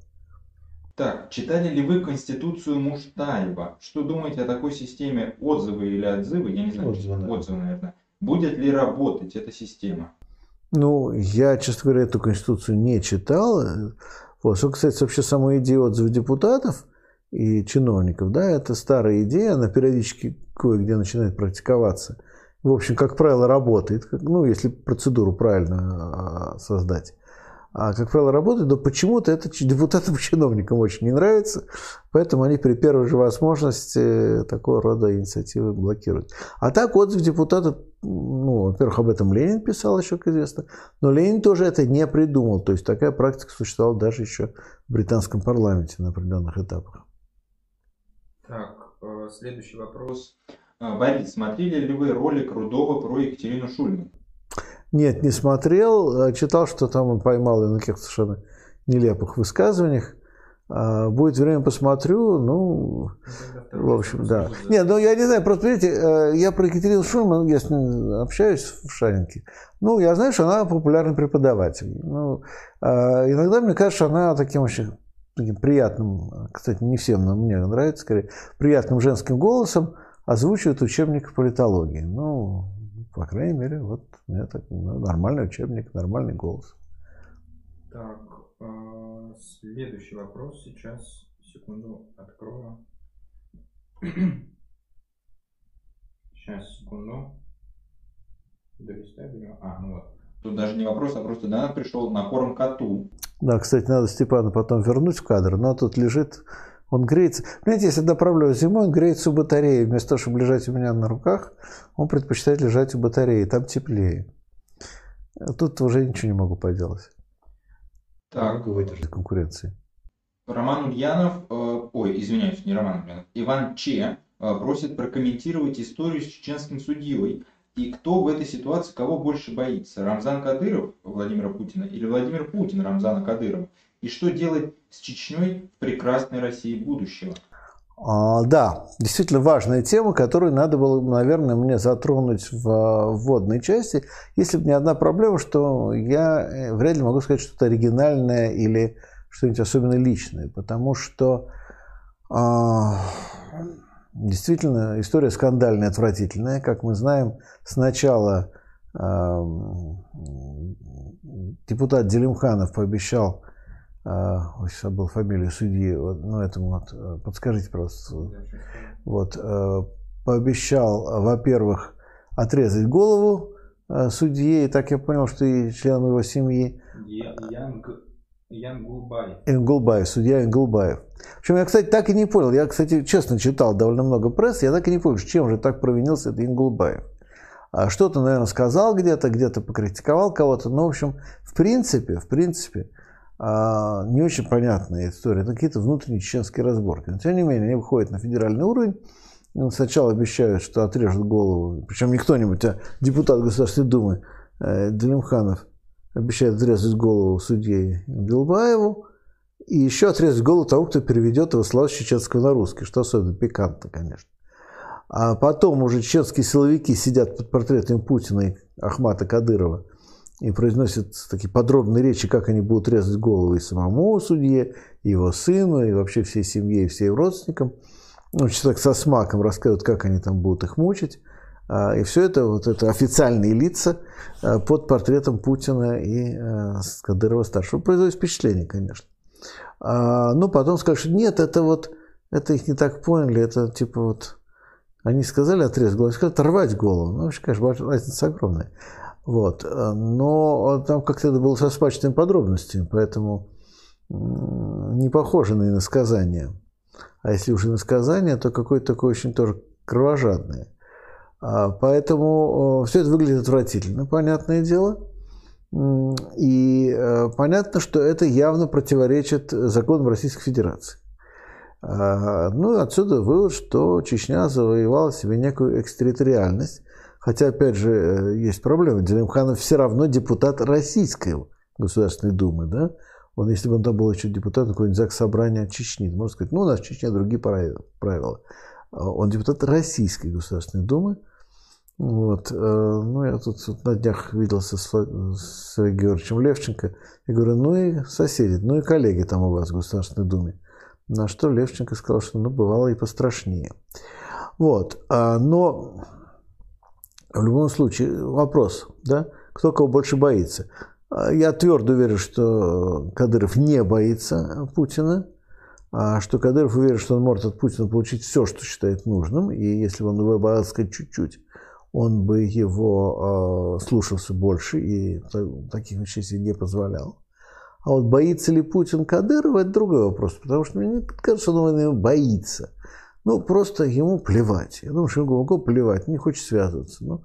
Так, читали ли вы Конституцию Муштаева? Что думаете о такой системе отзывы или отзывы? Я не знаю, отзывы, отзывы наверное. Будет ли работать эта система? Ну, я, честно говоря, эту Конституцию не читал. Вот. Что касается вообще самой идеи отзывов депутатов и чиновников, да, это старая идея, она периодически кое-где начинает практиковаться. В общем, как правило, работает, ну, если процедуру правильно а, создать а, как правило, работают, но почему-то это депутатам чиновникам очень не нравится, поэтому они при первой же возможности такого рода инициативы блокируют. А так отзыв депутата, ну, во-первых, об этом Ленин писал еще, как известно, но Ленин тоже это не придумал, то есть такая практика существовала даже еще в британском парламенте на определенных этапах. Так, э, следующий вопрос. Э, Борис, смотрели ли вы ролик Рудова про Екатерину Шульман? Нет, не смотрел. Э, читал, что там он поймал ее на каких-то совершенно нелепых высказываниях. А, будет время, посмотрю. Ну, в общем, да. Нет, ну я не знаю, просто, видите, э, я про Екатерину Шульман, я с ней общаюсь в Шаринке. Ну, я знаю, что она популярный преподаватель. Ну, а, иногда мне кажется, она таким очень таким приятным, кстати, не всем, но мне нравится, скорее, приятным женским голосом озвучивает учебник политологии. Ну, по крайней мере, вот это ну, нормальный учебник, нормальный голос. Так, э, следующий вопрос сейчас. Секунду, открою. Сейчас, секунду. Долистай, а, ну вот. Тут даже не вопрос, а просто донат пришел на корм коту. Да, кстати, надо Степана потом вернуть в кадр, но тут лежит, он греется. Понимаете, если направляю зимой, он греется у батареи. Вместо того, чтобы лежать у меня на руках, он предпочитает лежать у батареи, там теплее. Тут уже ничего не могу поделать. Так. Могу выдержать конкуренции. Роман Ульянов, э, ой, извиняюсь, не Роман Ульянов, Иван Че э, просит прокомментировать историю с чеченским судьей и кто в этой ситуации кого больше боится? Рамзан Кадыров Владимира Путина или Владимир Путин Рамзана Кадырова? И что делать с Чечней в прекрасной России будущего? А, да, действительно важная тема, которую надо было, наверное, мне затронуть в вводной части, если бы не одна проблема, что я э, вряд ли могу сказать что-то оригинальное или что-нибудь особенно личное, потому что а, Действительно, история скандальная, отвратительная. Как мы знаем, сначала э, депутат Делимханов пообещал, ой, забыл фамилию судьи, ну этому вот, э, подскажите просто, вот, э, пообещал, во-первых, отрезать голову э, судье, и так я понял, что и членам его семьи. Янг Янгулбаев. Ингулбаев, судья Ингулбаев. В общем, я, кстати, так и не понял. Я, кстати, честно читал довольно много прессы, я так и не понял, чем же так провинился этот Ингулбаев. А что-то, наверное, сказал где-то, где-то покритиковал кого-то. Но, в общем, в принципе, в принципе, а, не очень понятная история. Это какие-то внутренние чеченские разборки. Но, тем не менее, они выходят на федеральный уровень. Сначала обещают, что отрежут голову, причем не кто-нибудь, а депутат Государственной Думы э, обещает отрезать голову судье Билбаеву, и еще отрезать голову того, кто переведет его слова чеченского на русский, что особенно пикантно, конечно. А потом уже чеченские силовики сидят под портретами Путина и Ахмата Кадырова и произносят такие подробные речи, как они будут резать голову и самому судье, и его сыну, и вообще всей семье, и всем родственникам. Ну, так со смаком рассказывают, как они там будут их мучить. А, и все это, вот это официальные лица а, под портретом Путина и а, Кадырова-старшего. Производит впечатление, конечно. Но потом скажут, нет, это вот, это их не так поняли, это типа вот, они сказали отрезать голову, сказали оторвать голову. Ну, вообще, конечно, разница огромная. Вот. Но там как-то это было со спачными подробностями, поэтому не похоже на иносказание. А если уже иносказание, то какое-то такое очень тоже кровожадное. А, поэтому все это выглядит отвратительно, понятное дело. И понятно, что это явно противоречит законам Российской Федерации. А, ну, отсюда вывод, что Чечня завоевала себе некую экстерриториальность. Хотя, опять же, э, есть проблема. Делимханов все равно депутат Российской Государственной Думы. Да? Он, если бы он там был еще депутатом какой-нибудь ЗАГС собрания Чечни, можно сказать, ну, у нас в Чечне другие правила. А он депутат Российской Государственной Думы. Вот. Э, ну, я тут на днях виделся с, с Георгием Левченко. Я говорю, ну и соседи, ну и коллеги там у вас в Государственной Думе. На что Левченко сказал, что ну, бывало и пострашнее. Вот. А, но в любом случае вопрос, да, кто кого больше боится. А, я твердо уверен, что Кадыров не боится Путина, а что Кадыров уверен, что он может от Путина получить все, что считает нужным, и если он его боялся чуть-чуть, он бы его э, слушался больше и таких вещей себе не позволял. А вот боится ли Путин Кадырова, это другой вопрос, потому что мне кажется, что он его боится. Ну, просто ему плевать. Я думаю, что ему глубоко плевать, не хочет связываться. Ну,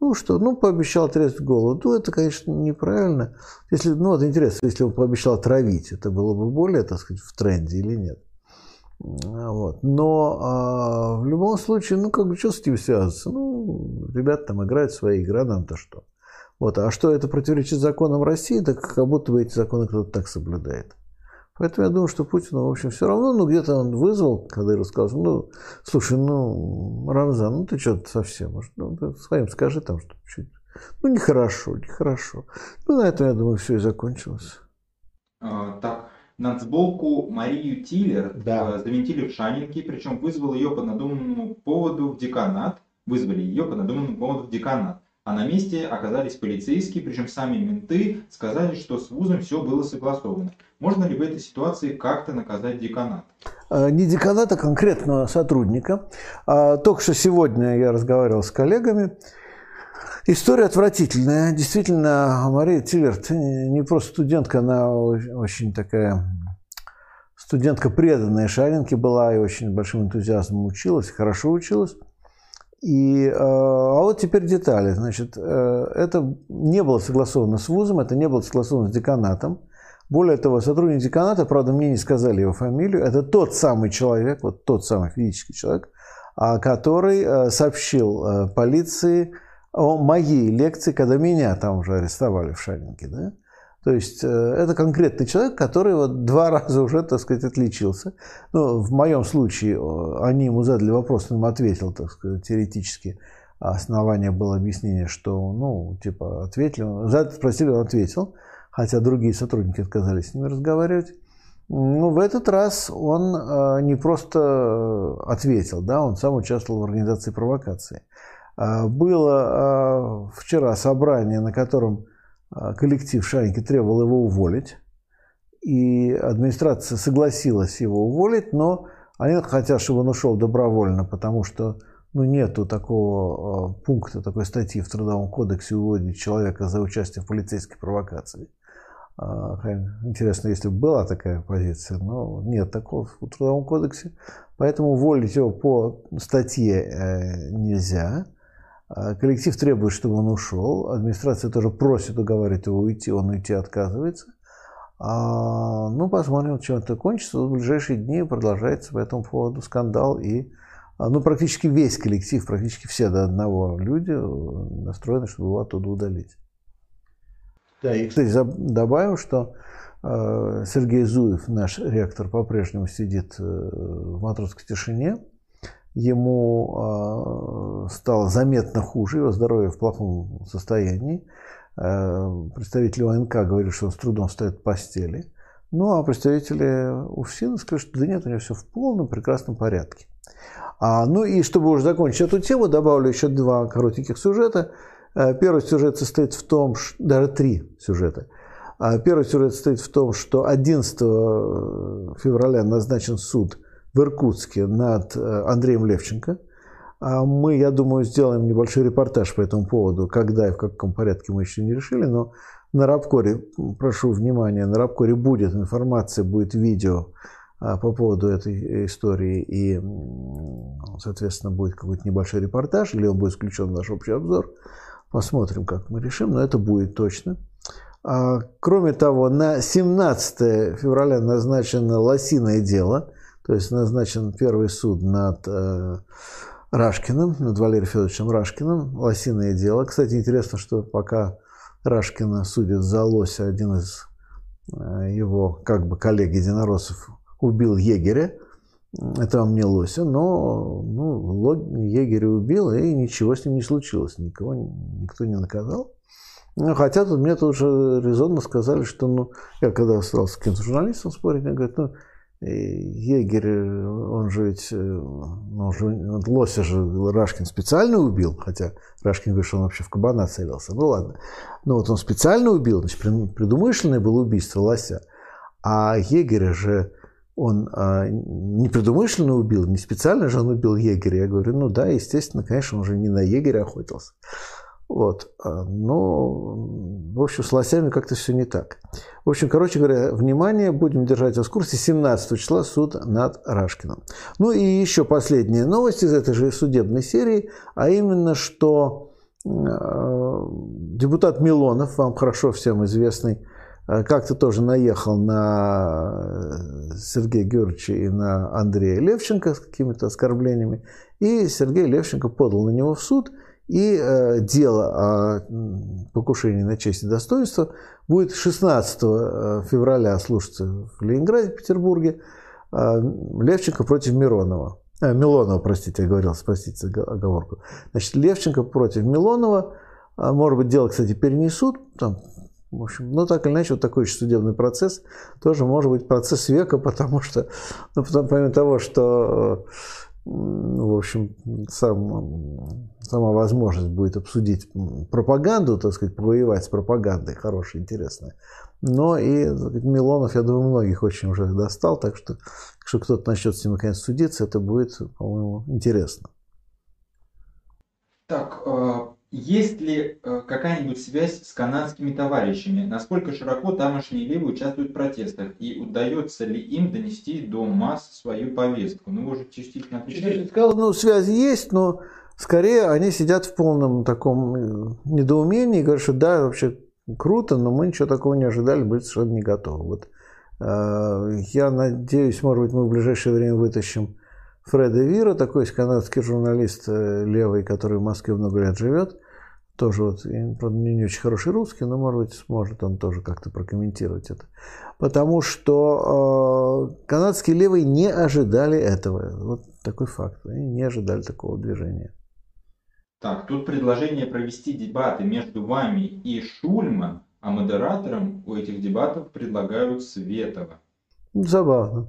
ну что, ну, пообещал отрезать голову. Ну, это, конечно, неправильно. Если, ну, вот интересно, если он пообещал отравить, это было бы более, так сказать, в тренде или нет? Вот. Но а, в любом случае, ну, как бы, что с этим связываться? Ну, ребята там играют свои игры, нам-то что? Вот. А что это противоречит законам России, так как будто бы эти законы кто-то так соблюдает. Поэтому я думаю, что Путину, в общем, все равно, ну, где-то он вызвал Кадыров, сказал, ну, слушай, ну, Рамзан, ну, ты что-то совсем, может, ну, ты своим скажи там, что чуть, ну, нехорошо, нехорошо. Ну, на этом, я думаю, все и закончилось. А, так, нацболку Марию Тиллер Да. э, завинтили в Шанинке, причем вызвал ее по надуманному поводу в деканат, вызвали ее по надуманному поводу в деканат. А на месте оказались полицейские, причем сами менты сказали, что с вузом все было согласовано. Можно ли в этой ситуации как-то наказать деканат? А, Не деканата, а конкретного сотрудника. Только что сегодня я разговаривал с коллегами. История отвратительная. Действительно, Мария Тиллерт не просто студентка, она очень такая студентка преданная Шаринке была и очень большим энтузиазмом училась, хорошо училась. И, э, а вот теперь детали. Значит, э, это не было согласовано с вузом, это не было согласовано с деканатом. Более того, сотрудник деканата, правда, мне не сказали его фамилию, это тот самый человек, вот тот самый физический человек, а, который э, сообщил полиции о моей лекции, когда меня там уже арестовали в Шаринке. Да? То есть э, это конкретный человек, который вот два раза уже, так сказать, отличился. Ну, в моем случае э, они ему задали вопрос, он им ответил, так сказать, теоретически. А Основание было объяснение, что, ну, типа, ответил. За это спросили, он ответил, хотя другие сотрудники отказались с ними разговаривать. Ну, в этот раз он э, не просто ответил, да, он сам участвовал в организации провокации. Э, Было вчера собрание, на котором коллектив Шарики требовал его уволить, и администрация согласилась его уволить, но они хотят, чтобы он ушел добровольно, потому что ну, нету такого э, пункта, такой статьи в Трудовом кодексе уводить человека за участие в полицейской провокации. А, Интересно, если бы была такая позиция, но нет такого в Трудовом кодексе. Поэтому уволить его по статье э, нельзя. А Коллектив требует, чтобы он ушел. Администрация тоже просит уговаривать его уйти, он уйти отказывается. А, ну, посмотрим, чем это кончится. В ближайшие дни продолжается по этому поводу скандал. И а, ну, практически весь коллектив, практически все до одного люди э, настроены, чтобы его оттуда удалить. Да, и, кстати, добавим, что э, Сергей Зуев, наш ректор, по-прежнему сидит э, в матросской тишине. Ему э, стало заметно хуже, его здоровье в плохом состоянии. Э, представители ОНК говорили, что он с трудом встает в постели. Ну, а представители УФСИНа сказали, что да нет, у него все в полном прекрасном порядке. А, ну и чтобы уже закончить эту тему, добавлю еще два коротеньких сюжета. Э, Первый сюжет состоит в том, что, даже три сюжета. А Первый сюжет состоит в том, что 11 февраля назначен суд в Иркутске над э, Андреем Левченко. А Мы, я думаю, сделаем небольшой репортаж по этому поводу, когда и в каком порядке мы еще не решили, но на Рабкоре, прошу внимания, на Рабкоре будет информация, будет видео а, по поводу этой истории, и, соответственно, будет какой-то небольшой репортаж, или он будет включен в наш общий обзор. Посмотрим, как мы решим, но это будет точно. А, Кроме того, на 17 февраля назначено лосиное дело, то есть назначен первый суд над э, Рашкиным, над Валерием Федоровичем Рашкиным, лосиное дело. Кстати, интересно, что пока Рашкина судит за лося, один из э, его как бы коллег единороссов убил егеря, это вам не лося, но ну, егеря убил, и ничего с ним не случилось, никого, никто не наказал. Ну, хотя тут мне тоже резонно сказали, что, ну, я когда стал с каким-то журналистом спорить, мне говорят, ну, егерь, он же ведь, э, ну, он же, лося же Рашкин специально убил, хотя Рашкин говорит, что он вообще в кабана целился. Ну, ладно. Ну, вот он специально убил, значит, пред- предумышленное было убийство лося. А егеря же он а, не предумышленно убил, не специально же он убил егеря. Я говорю, ну да, естественно, конечно, он же не на егеря охотился. Вот. А, Но, в общем, с лосями как-то все не так. В общем, короче говоря, внимание, будем держать вас в курсе. 17 числа суд над Рашкиным. Ну и еще последняя новость из этой же судебной серии, а именно, что э, депутат Милонов, вам хорошо всем известный, э, как-то тоже наехал на Сергея Георгиевича и на Андрея Левченко с какими-то оскорблениями. И Сергей Левченко подал на него в суд. И э, дело о покушении на честь и достоинство будет 16 э, февраля слушаться в Ленинграде, Петербурге. Э, Левченко против Миронова. Э, Милонова, простите, я говорил, простите оговорку. Значит, Левченко против Милонова. А, может быть, дело, кстати, перенесут. Там, в общем, ну, так или иначе, вот такой еще судебный процесс тоже может быть процесс века, потому что, ну, потому, помимо того, что в общем, сам, сама возможность будет обсудить пропаганду, так сказать, повоевать с пропагандой, хорошая, интересная. Но и сказать, Милонов, я думаю, многих очень уже достал, так что, что кто-то начнет с ним наконец судиться, это будет, по-моему, интересно. Так, э, есть ли э, какая-нибудь связь с канадскими товарищами? Насколько широко тамошние левые участвуют в протестах? И удается ли им донести до масс свою повестку? Ну, уже частично. Сказал, ну, связь есть, но скорее они сидят в полном таком э, недоумении и говорят, что да, вообще круто, но мы ничего такого не ожидали, были совершенно не готовы. Вот э, я надеюсь, может быть, мы в ближайшее время вытащим Фреда Вира, такой канадский журналист э, левый, который в Москве много лет живет. Тоже вот, правда, не очень хороший русский, но, может быть, сможет он тоже как-то прокомментировать это. Потому что э, канадские левые не ожидали этого. Вот такой факт. Они не ожидали такого движения. Так, тут предложение провести дебаты между вами и Шульман, а модератором у этих дебатов предлагают Светова. Забавно.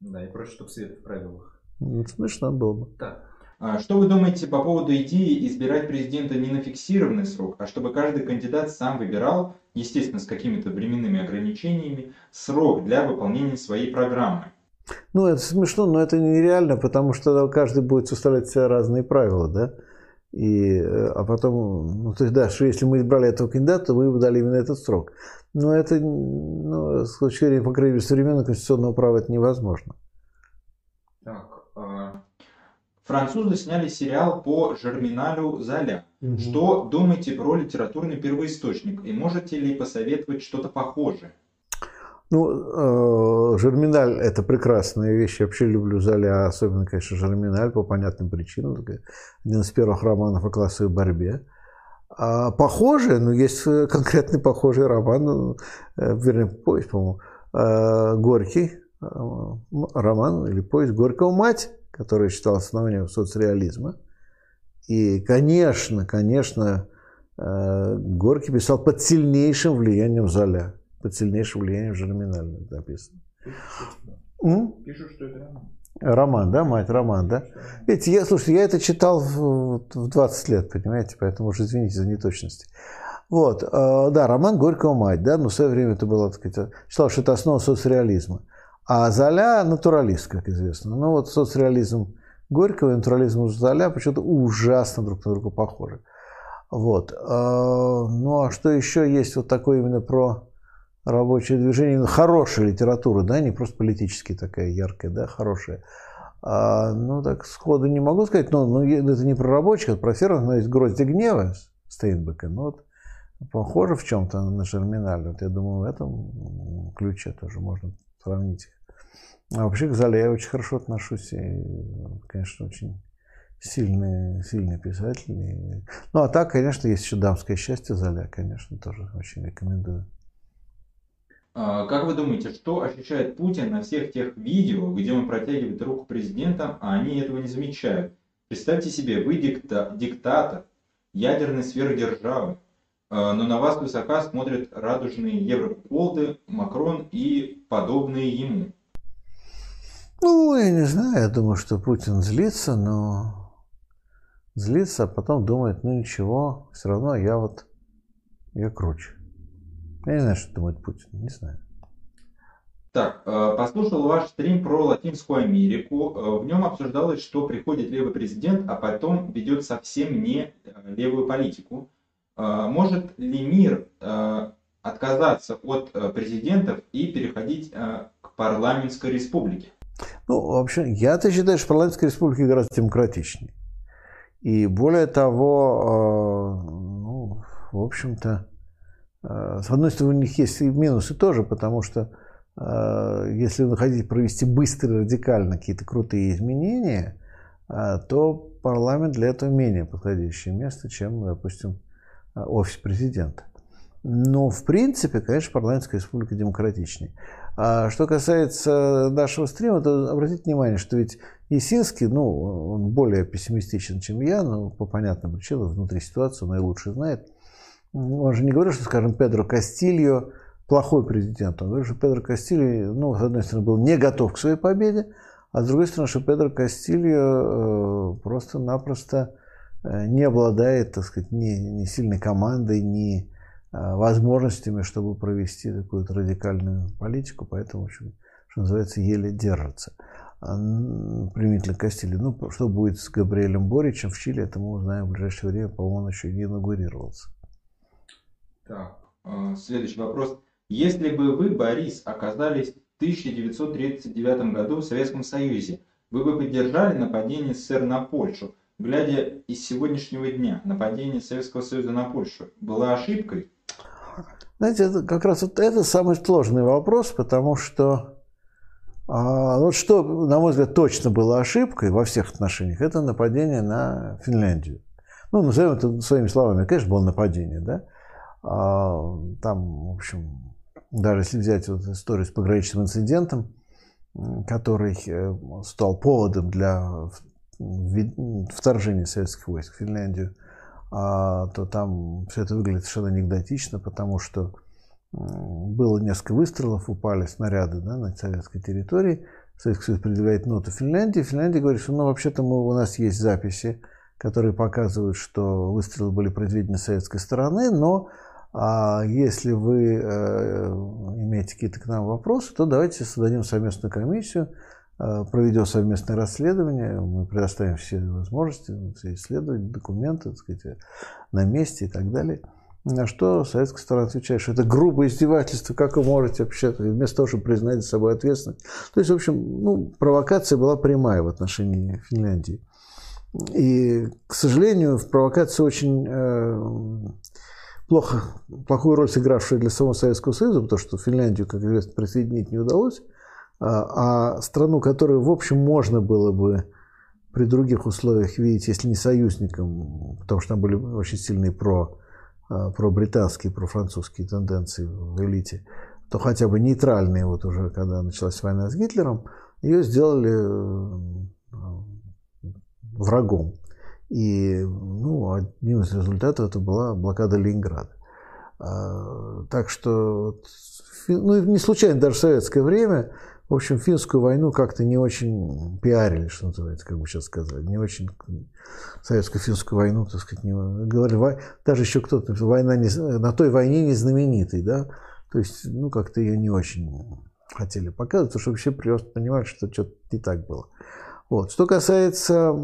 Да, и проще, чтобы Свет в правилах. Ну, смешно было бы. Так. А что вы думаете по поводу идеи избирать президента не на фиксированный срок, а чтобы каждый кандидат сам выбирал, естественно, с какими-то временными ограничениями, срок для выполнения своей программы? Ну, это смешно, но это нереально, потому что каждый будет составлять себе разные правила, да? И, э, а потом, ну, то есть, да, что если мы избрали этого кандидата, то мы ему дали именно этот срок. Но это, ну, с точки зрения, по крайней мере, современного конституционного права это невозможно. Так, а, французы сняли сериал по Жерминалю Золя. Угу. Что думаете про литературный первоисточник? И можете ли посоветовать что-то похожее? Ну, э, Жерминаль – это прекрасная вещь. Я вообще люблю Золя, особенно, конечно, Жерминаль по понятным причинам. Один из первых романов о классовой борьбе. А похожие, ну, есть конкретный похожий роман, э, вернее, повесть, по-моему, э, Горький, роман или повесть Горького «Мать», который считал основанием соцреализма. И, конечно, конечно, э, Горький писал под сильнейшим влиянием Золя, под сильнейшим влиянием Жерминаля написано. Пишут, что это роман. Роман, да, мать, роман, да. Видите, я, слушайте, я это читал в, в 20 лет, понимаете, поэтому уж извините за неточности. Вот, э, да, роман Горького «Мать», да, но в свое время это было, так сказать, считал, что это основа соцреализма. А Золя натуралист, как известно. Ну вот соцреализм Горького и натурализм Золя почему-то ужасно друг на друга похожи. Вот. А, ну а что еще есть вот такое именно про рабочее движение, ну, хорошая литература, да, не просто политически такая яркая, да, хорошая. А, ну, так сходу не могу сказать, но, но это не про рабочих, это про серых, но есть «Грозди гнева» Стейнбека, ну вот похоже в чем-то на Жерминаль. Вот я думаю, в этом ключе тоже можно сравнить. А вообще к Зале я очень хорошо отношусь. И, конечно, очень сильный, сильный писатель. И... Ну, а так, конечно, есть еще «Дамское счастье» Золя, конечно, тоже очень рекомендую. А, как вы думаете, что ощущает Путин на всех тех видео, где он протягивает руку президентам, а они этого не замечают? Представьте себе, вы дикта диктатор ядерной сверхдержавы, а, но на вас высока смотрят радужные европолды, Макрон и подобные ему. Ну, я не знаю, я думаю, что Путин злится, но злится, а потом думает, ну ничего, все равно я вот, я круче. Я не знаю, что думает Путин, не знаю. Так, э, послушал ваш стрим про Латинскую Америку. Э, в нем обсуждалось, что приходит левый президент, а потом ведет совсем не э, левую политику. Может ли мир отказаться от президентов и переходить к парламентской республике? Ну, вообще, я-то считаю, что парламентская республика гораздо демократичнее. И более того, э, ну, в общем-то, э, с одной стороны, у них есть и минусы тоже, потому что э, если вы хотите провести быстро и радикально какие-то крутые изменения, то парламент для этого менее подходящее место, чем, допустим, офис президента. Но, в принципе, конечно, парламентская республика демократичнее. А что касается нашего стрима, то обратите внимание, что ведь Есинский, ну, он более пессимистичен, чем я, но по понятным причинам, внутри ситуации он наилучше знает. Он же не говорил, что, скажем, Педро Кастильо плохой президент. Он говорит, что Педро Кастильо, ну, с одной стороны, был не готов к своей победе, а с другой стороны, что Педро Кастильо э, просто-напросто э, не обладает, так сказать, ни, ни сильной командой, ни возможностями, чтобы провести такую радикальную политику, поэтому, в общем, что называется, еле держится. А, применительно к Кастиле. Ну, что будет с Габриэлем Боричем в Чили, это мы узнаем в ближайшее время. По-моему, он еще не инаугурировался. Так, э, следующий вопрос. Если бы вы, Борис, оказались в 1939 году в Советском Союзе, вы бы поддержали нападение СССР на Польшу? Глядя из сегодняшнего дня, нападение Советского Союза на Польшу было ошибкой? Знаете, это как раз вот это самый сложный вопрос, потому что а, вот что, на мой взгляд, точно было ошибкой во всех отношениях, это нападение на Финляндию. Ну, назовем это своими словами, конечно, было нападение, да. А, там, в общем, даже если взять вот историю с пограничным инцидентом, который э, стал поводом для вторжения советских войск в Финляндию, то там все это выглядит совершенно анекдотично, потому что было несколько выстрелов, упали снаряды да, на советской территории. Советский Союз предъявляет ноту Финляндии. Финляндия говорит, что ну, вообще-то мы, у нас есть записи, которые показывают, что выстрелы были произведены с советской стороны, но а если вы э, имеете какие-то к нам вопросы, то давайте создадим совместную комиссию, э, проведем совместное расследование, мы предоставим все возможности, все исследования, документы, так сказать, на месте и так далее. На что советская сторона отвечает, что это грубое издевательство, как вы можете вообще, вместо того, чтобы признать за собой ответственность. То есть, в общем, ну, провокация была прямая в отношении Финляндии. И, к сожалению, в провокации очень э, плохо, плохую роль сыгравшая для самого Советского Союза, потому что Финляндию, как известно, присоединить не удалось, а, а страну, которую, в общем, можно было бы при других условиях видеть, если не союзником, потому что там были очень сильные про а, про британские, про французские тенденции в элите, то хотя бы нейтральные, вот уже когда началась война с Гитлером, ее сделали э, врагом. И ну, одним из результатов это была блокада Ленинграда. А, так что, ну, не случайно даже в советское время в общем, финскую войну как-то не очень пиарили, что называется, как бы сейчас сказать. Не очень советско-финскую войну, так сказать, не говорили. Даже еще кто-то, война не, на той войне не знаменитый, да. То есть, ну, как-то ее не очень хотели показывать, потому что вообще просто понимали, что что-то не так было. Вот. Что касается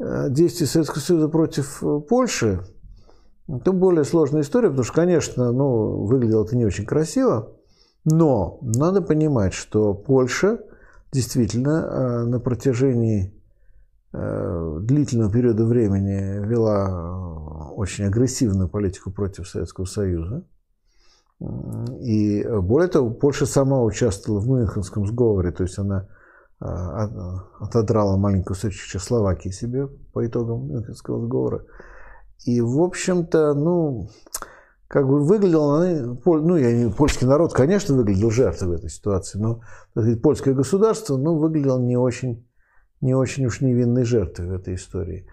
э, действий Советского Союза против э, Польши, то более сложная история, потому что, конечно, ну, выглядело это не очень красиво. Но надо понимать, что Польша действительно э, на протяжении э, длительного периода времени вела э, очень агрессивную политику против Советского Союза. И более того, Польша сама участвовала в Мюнхенском сговоре, то есть она отодрала маленькую кусочек Чехословакии себе по итогам Мюнхенского сговора. И, в общем-то, ну, как бы выглядел, ну, я не, польский народ, конечно, выглядел жертвой в этой ситуации, но сказать, польское государство, ну, выглядело не очень, не очень уж невинной жертвой в этой истории.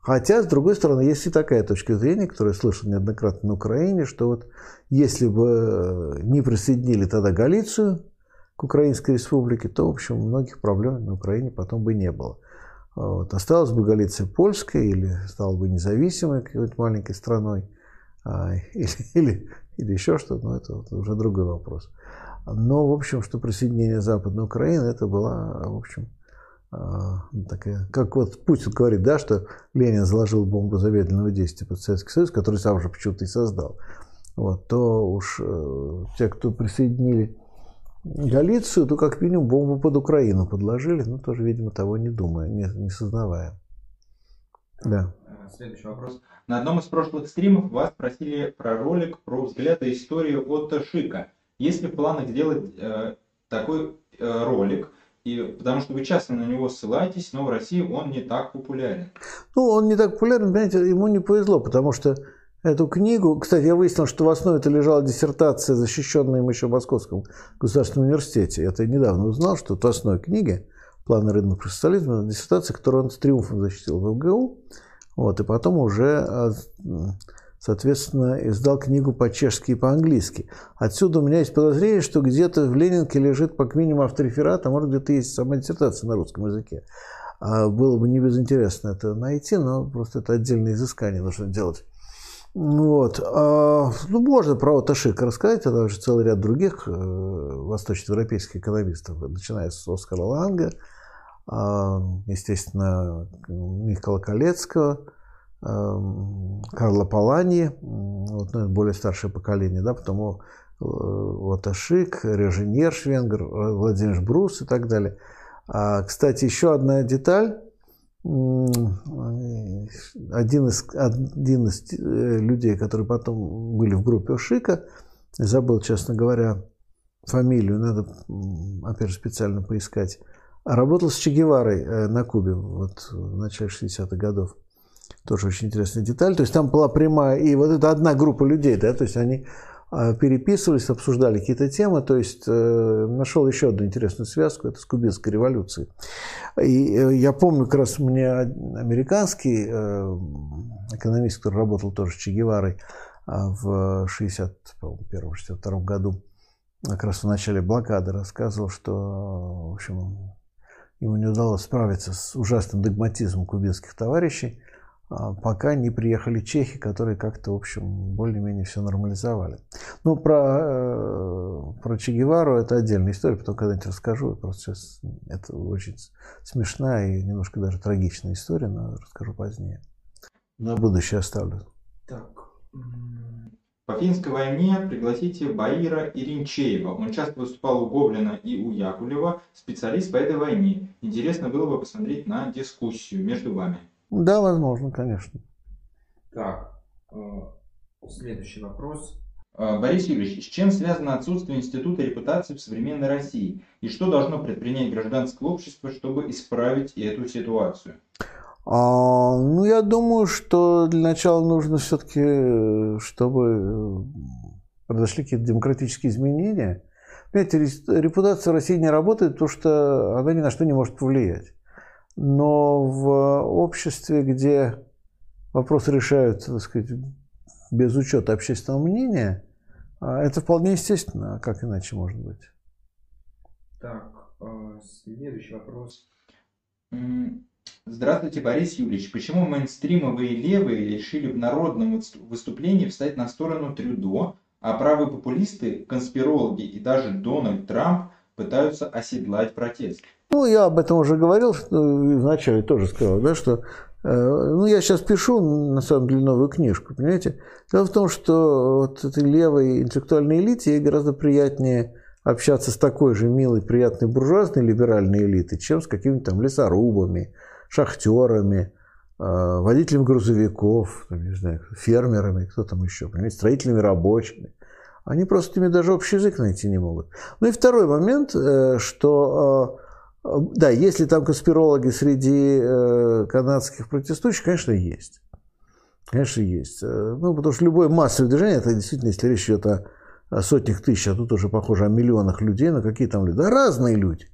Хотя, с другой стороны, есть и такая точка зрения, которую я слышал неоднократно на Украине, что вот если бы не присоединили тогда Галицию к Украинской республике, то, в общем, многих проблем на Украине потом бы не было. Вот. Осталась бы Галиция польская или стала бы независимой какой-то маленькой страной – а, или, или, или еще что-то, но это вот уже другой вопрос. Но, в общем, что присоединение Западной Украины, это была, в общем, а, такая, как вот Путин говорит, да, что Ленин заложил бомбу замедленного действия под Советский Союз, который сам уже почему-то и создал. Вот, то уж э, те, кто присоединили Галицию, то как минимум бомбу под Украину подложили, но тоже, видимо, того не думая, не, не сознавая. Да. Следующий вопрос. На одном из прошлых стримов вас спросили про ролик про взгляды истории Отто Шика. Есть ли в планах сделать э, такой э, ролик? И, потому что вы часто на него ссылаетесь, но в России он не так популярен. Ну, он не так популярен, понимаете, ему не повезло, потому что эту книгу, кстати, я выяснил, что в основе это лежала диссертация, защищенная им еще в Московском государственном университете. Это я недавно узнал, что в основе книги «Планы рыночного профессионализма» диссертация, которую он с триумфом защитил в МГУ, вот, и потом уже а, соответственно, издал книгу по-чешски и по-английски. Отсюда у меня есть подозрение, что где-то в Ленинке лежит как минимум автореферат, а может где-то есть сама диссертация на русском языке. А было бы не безинтересно это найти, но просто это отдельное изыскание нужно делать. Вот. А, ну, можно про Оташика рассказать, а также целый ряд других э, восточноевропейских экономистов, начиная с Оскара Ланга, естественно, Михаила Колецкого, Карла Палани, вот, ну, более старшее поколение, да, потом э, вот Ашик, Реженер Швенгер, Владимир Брус и так далее. А, кстати, еще одна деталь. Один из, один из э, людей, которые потом были в группе Ошика, забыл, честно говоря, фамилию, надо, опять же, специально поискать, работал с Че Геварой э, на Кубе вот, в начале 60-х годов. Тоже очень интересная деталь. То есть там была прямая, и вот это одна группа людей, да, то есть они а, переписывались, обсуждали какие-то темы, то есть э, нашел еще одну интересную связку, это с кубинской революцией. И э, я помню, как раз мне американский экономист, который работал тоже с Че Геварой э, в 61-62 году, как раз в начале блокады рассказывал, что, в общем, ему не удалось справиться с ужасным догматизмом кубинских товарищей, а, пока не приехали чехи, которые как-то, в общем, более-менее все нормализовали. Ну, про, э, про Че Гевару это отдельная история, потом когда-нибудь расскажу. Просто сейчас это очень смешная и немножко даже трагичная история, но расскажу позднее. На будущее оставлю. Так. По финской войне пригласите Баира Иринчеева. Он часто выступал у Гоблина и у Якулева, специалист по этой войне. Интересно было бы посмотреть на дискуссию между вами. Да, возможно, конечно. Так, э, следующий вопрос. Э, Борис Юрьевич, с чем связано отсутствие института репутации в современной России? И что должно предпринять гражданское общество, чтобы исправить эту ситуацию? А, ну, я думаю, что для начала нужно все-таки, чтобы произошли какие-то демократические изменения. Понимаете, репутация России не работает, потому что она ни на что не может повлиять. Но в обществе, где вопросы решаются, так сказать, без учета общественного мнения, а, это вполне естественно, а как иначе может быть? Так, следующий вопрос. Здравствуйте, Борис Юрьевич. Почему мейнстримовые левые решили в народном выступлении встать на сторону Трюдо, а правые популисты, конспирологи и даже Дональд Трамп пытаются оседлать протест? Ну, я об этом уже говорил, вначале тоже сказал, да, что э, ну, я сейчас пишу, на самом деле, новую книжку, понимаете? Дело в том, что вот этой левой интеллектуальной элите ей гораздо приятнее общаться с такой же милой, приятной буржуазной либеральной элитой, чем с какими-то там лесорубами, шахтерами, э, водителями грузовиков, не знаю, фермерами, кто там еще, понимаете, строительными рабочими. Они просто ими даже общий язык найти не могут. Ну и второй момент, э, что да, если там конспирологи среди э, канадских протестующих, конечно, есть. Конечно, есть. Э, ну, потому что любое массовое движение, это действительно, если речь идет о, сотнях тысяч, а тут уже похоже о миллионах людей, ну какие там люди? Да разные люди.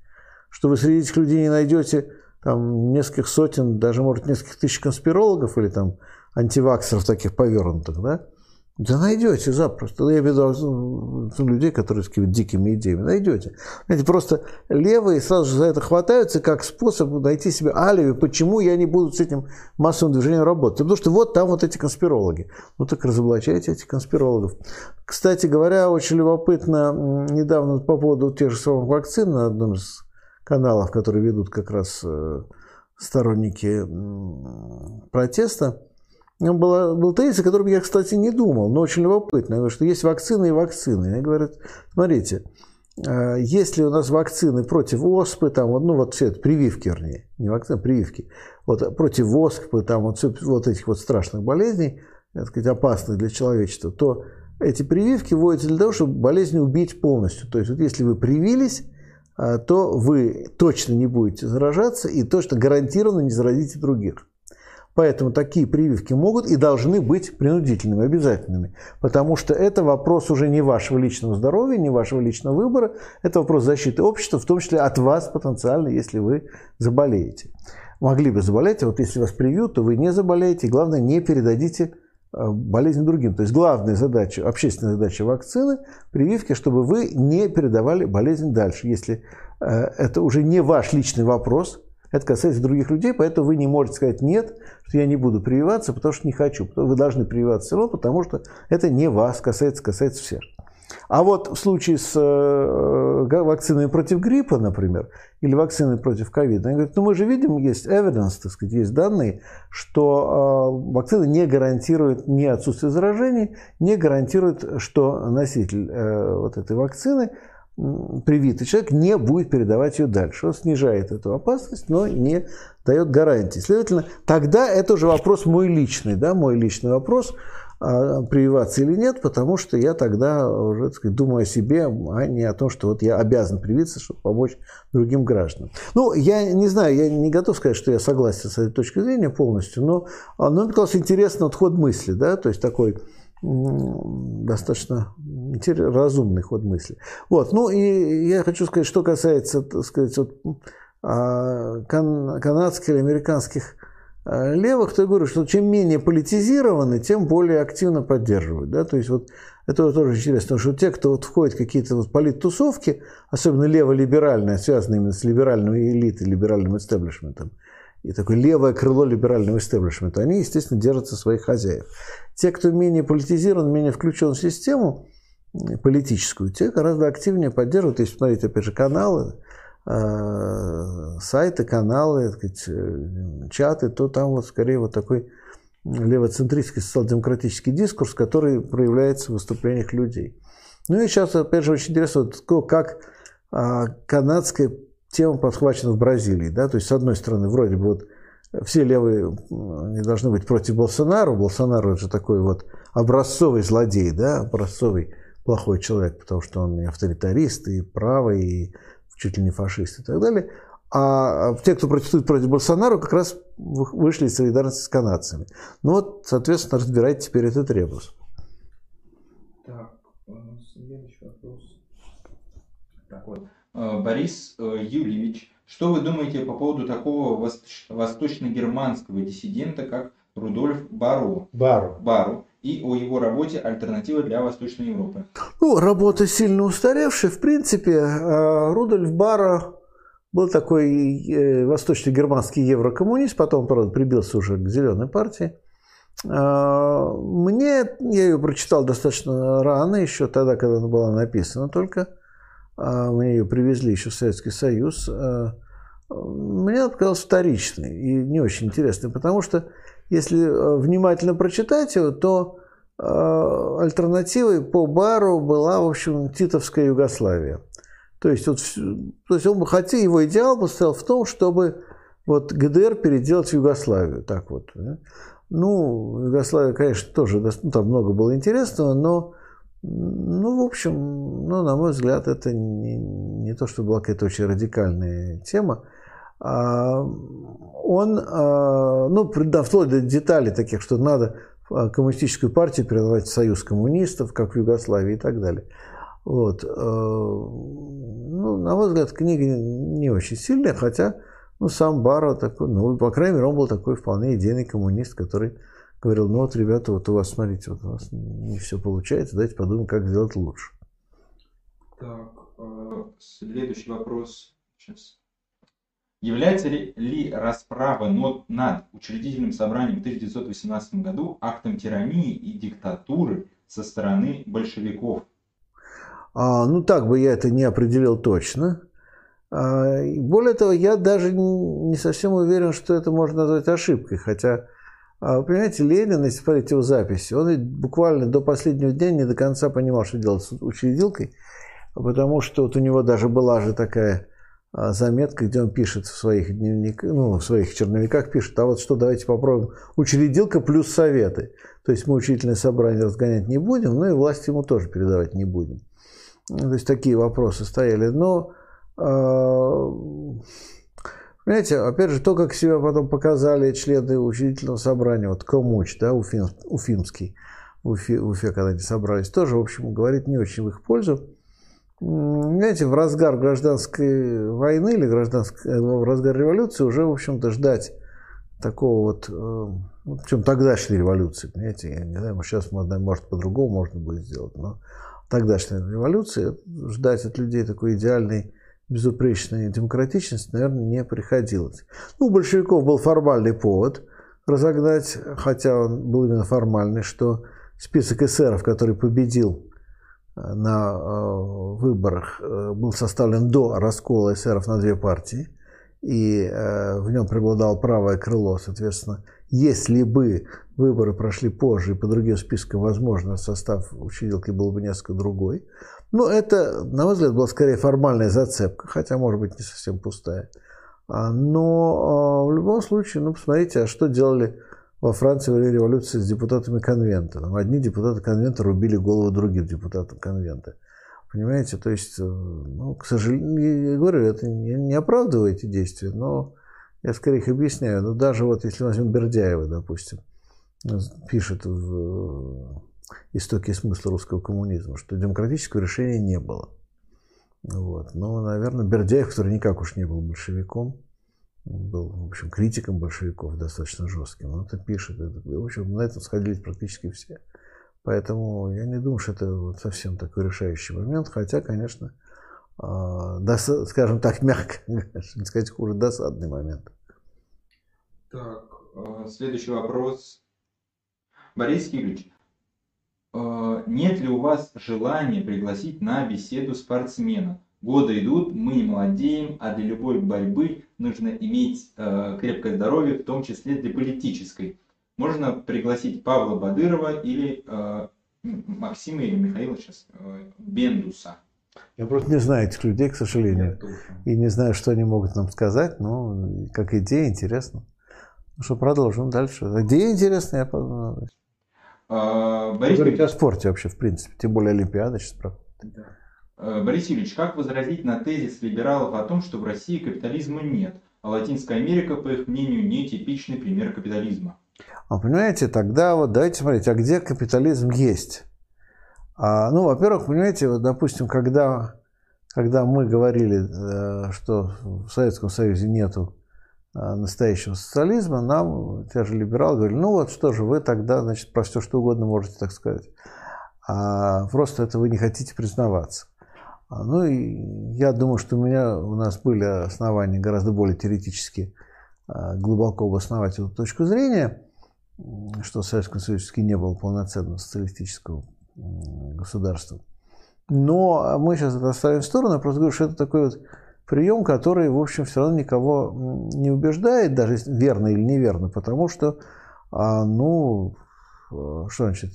Что вы среди этих людей не найдете там нескольких сотен, даже, может, нескольких тысяч конспирологов или там антиваксеров таких повернутых, да? Да найдете запросто. Я имею в виду ну, людей, которые с какими-то дикими идеями. Найдете. Знаете, просто левые сразу же за это хватаются как способ найти себе алиби, почему я не буду с этим массовым движением работать. Потому что вот там вот эти конспирологи. Ну так разоблачайте этих конспирологов. Кстати говоря, очень любопытно, недавно по поводу тех же самых вакцин на одном из каналов, которые ведут как раз э, сторонники протеста, был, был тезис, о котором я, кстати, не думал, но очень любопытно. Что есть вакцины и вакцины. Они говорят, смотрите, э, если у нас вакцины против оспы, там, ну вот все это, прививки, вернее, не вакцины, а прививки, вот против оспы, там, вот, все, вот этих вот страшных болезней, так сказать, опасных для человечества, то эти прививки вводятся для того, чтобы болезнь убить полностью. То есть вот если вы привились, то вы точно не будете заражаться и точно гарантированно не заразите других. Поэтому такие прививки могут и должны быть принудительными, обязательными. Потому что это вопрос уже не вашего личного здоровья, не вашего личного выбора. Это вопрос защиты общества, в том числе от вас потенциально, если вы заболеете. Могли бы заболеть, а вот если вас привьют, то вы не заболеете. Главное, не передадите э, болезнь другим. То есть главная задача, общественная задача вакцины, прививки, чтобы вы не передавали болезнь дальше. Если э, это уже не ваш личный вопрос, это касается других людей, поэтому вы не можете сказать нет, что я не буду прививаться, потому что не хочу. Вы должны прививаться все равно, потому что это не вас касается, касается всех. А вот в случае с э, вакциной против гриппа, например, или вакциной против ковида, они говорят, ну мы же видим, есть evidence, так сказать, есть данные, что э, вакцина не гарантирует ни отсутствие заражений, не гарантирует, что носитель э, вот этой вакцины привитый человек не будет передавать ее дальше. Он снижает эту опасность, но не дает гарантии. Следовательно, тогда это уже вопрос мой личный, да, мой личный вопрос, а, прививаться или нет, потому что я тогда уже так сказать, думаю о себе, а не о том, что вот я обязан привиться, чтобы помочь другим гражданам. Ну, я не знаю, я не готов сказать, что я согласен с этой точки зрения полностью, но, но мне показался интересный вот ход мысли, да, то есть такой достаточно разумный ход мысли. Вот. Ну и я хочу сказать, что касается, так сказать, вот, а, кан канадских или американских а, левых, то я говорю, что чем менее политизированы, тем более активно поддерживают. Да? То есть вот это тоже интересно, потому что те, кто вот входит в какие-то вот политтусовки, особенно лево-либеральные, связанные именно с либеральной элитой, либеральным истеблишментом, и такое левое крыло либерального истеблишмента, они, естественно, держатся своих хозяев. Те, кто менее политизирован, менее включен в систему политическую, те гораздо активнее поддерживают. Если посмотреть, опять же, каналы, э, сайты, каналы, э, чаты, то там вот скорее вот такой левоцентристский социал-демократический дискурс, который проявляется в выступлениях людей. Ну и сейчас, опять же, очень интересно, как а, канадская тема подхвачена в Бразилии. Да? То есть, с одной стороны, вроде бы вот все левые не должны быть против Болсонару. Болсонару это такой вот образцовый злодей, да? образцовый плохой человек, потому что он и авторитарист, и правый, и чуть ли не фашист и так далее. А те, кто протестует против Болсонару, как раз вышли из солидарности с канадцами. Ну вот, соответственно, разбирайте теперь этот ребус. Так, э, следующий вопрос. Так вот. Э, Борис э, Юльевич, что вы думаете по поводу такого восточно-германского диссидента, как Рудольф Баро? Баро. Баро и о его работе «Альтернатива для Восточной Европы». Ну, работа сильно устаревшая. В принципе, э, Рудольф Баро был такой восточно-германский еврокоммунист, потом, правда, прибился уже к зеленой партии. Мне, я ее прочитал достаточно рано, еще тогда, когда она была написана только – мне ее привезли еще в Советский Союз, мне показалось вторичной и не очень интересной, потому что если а, внимательно прочитать его, то альтернативой по Бару была, в общем, Титовская Югославия. То есть, вот, то есть он бы хотел, его идеал бы стоял в том, чтобы вот ГДР переделать в Югославию. Так вот. Ну, Югославия, конечно, тоже, ну, там много было интересного, но ну, в общем, ну, на мой взгляд, это не, не то, что была какая-то очень радикальная тема. А, он, а, ну, да, вплоть до деталей таких, что надо а, коммунистическую партию передавать в союз коммунистов, как в Югославии и так далее. Вот. Ну, на мой взгляд, книга не очень сильная, хотя ну, сам Баро такой, ну, по крайней мере, он был такой вполне идейный коммунист, который говорил, ну вот, ребята, вот у вас, смотрите, вот у вас не все получается, давайте подумаем, как сделать лучше. Так, следующий вопрос. Сейчас. Является ли, расправа над учредительным собранием в 1918 году актом тирании и диктатуры со стороны большевиков? А, ну, так бы я это не определил точно. А, более того, я даже не совсем уверен, что это можно назвать ошибкой, хотя а понимаете, Ленин, если смотреть его записи, он буквально до последнего дня не до конца понимал, что делать с учредилкой, потому что вот у него даже была же такая заметка, где он пишет в своих дневниках, ну, в своих черновиках пишет, а вот что, давайте попробуем, учредилка плюс советы. То есть мы учительное собрание разгонять не будем, но и власть ему тоже передавать не будем. То есть такие вопросы стояли. Но А, понимаете, опять же, то, как себя потом показали члены учредительного собрания, вот Комуч, да, Уфим, Уфимский, Уфе, Уфе, когда они собрались, тоже, в общем, говорит не очень в их пользу. Знаете, в разгар гражданской войны или гражданской, э, в разгар революции уже, в общем-то, ждать такого вот, э, ну, причем тогдашней революции, понимаете, я не знаю, сейчас, может, по-другому можно будет сделать, но тогдашней революции ждать от людей такой идеальной безупречной демократичности, наверное, не приходилось. Ну, у большевиков был формальный повод разогнать, хотя он был именно формальный, что список эсеров, который победил э, на э, выборах, э, был составлен до раскола эсеров на две партии, и в нем преобладало правое крыло, соответственно, если бы выборы прошли позже и по другим спискам, возможно, состав учредилки был бы несколько другой. Но это, на мой взгляд, была скорее формальная зацепка, хотя, может быть, не совсем пустая. А, но в любом случае, ну, посмотрите, а что делали во Франции время революции с депутатами конвента. Там одни депутаты конвента рубили голову другим депутатам конвента. Понимаете, то есть, э, ну, к сожалению, я говорю, это не, не оправдываю эти действия, но я скорее их объясняю. Но даже вот если возьмем Бердяева, допустим, пишет в «Истоки и смысл русского коммунизма», что демократического решения не было. Вот. Но, наверное, Бердяев, который никак уж не был большевиком, был, в общем, критиком большевиков достаточно жестким. Он это пишет. Это, в общем, на этом сходились практически все. Поэтому я не думаю, что это вот совсем такой решающий момент. Хотя, конечно, э, дос, скажем так, мягко, не сказать хуже, досадный момент. Так, э, следующий вопрос. Борис Юрьевич, э, нет ли у вас желания пригласить на беседу спортсмена? Годы идут, мы не молодеем, а для любой борьбы нужно иметь э, крепкое здоровье, в том числе для политической. Можно пригласить Павла Бадырова или э, Максима или Михаила сейчас э, Бендуса. Я просто не знаю этих людей, к сожалению. И не знаю, что они могут нам сказать, но как идея интересно. Ну что, продолжим дальше. Идея интересная, я подумал. А, Борис Говорить о спорте вообще, в принципе. Тем более Олимпиада сейчас проходит. Да. Э, Борис Юрьевич, как возразить на тезис либералов о том, что в России капитализма нет, а Латинская Америка, по их мнению, не типичный пример капитализма? А понимаете, тогда вот давайте смотреть, а где капитализм есть? А, ну, во-первых, понимаете, вот, допустим, когда, когда мы говорили, э, что в Советском Союзе нету э, настоящего социализма, нам те же либералы говорили, ну вот что же, вы тогда, значит, про все что угодно можете так сказать. А просто это вы не хотите признаваться. А, ну и я думаю, что у меня, у нас были основания гораздо более теоретически а, глубоко обосновать эту точку зрения, что Советском Союзе не было полноценного социалистического государства. Но мы сейчас это оставим в сторону, я просто говорю, что это такой вот прием, который, в общем, все равно никого не убеждает, даже верно или неверно, потому что, а, ну, что значит,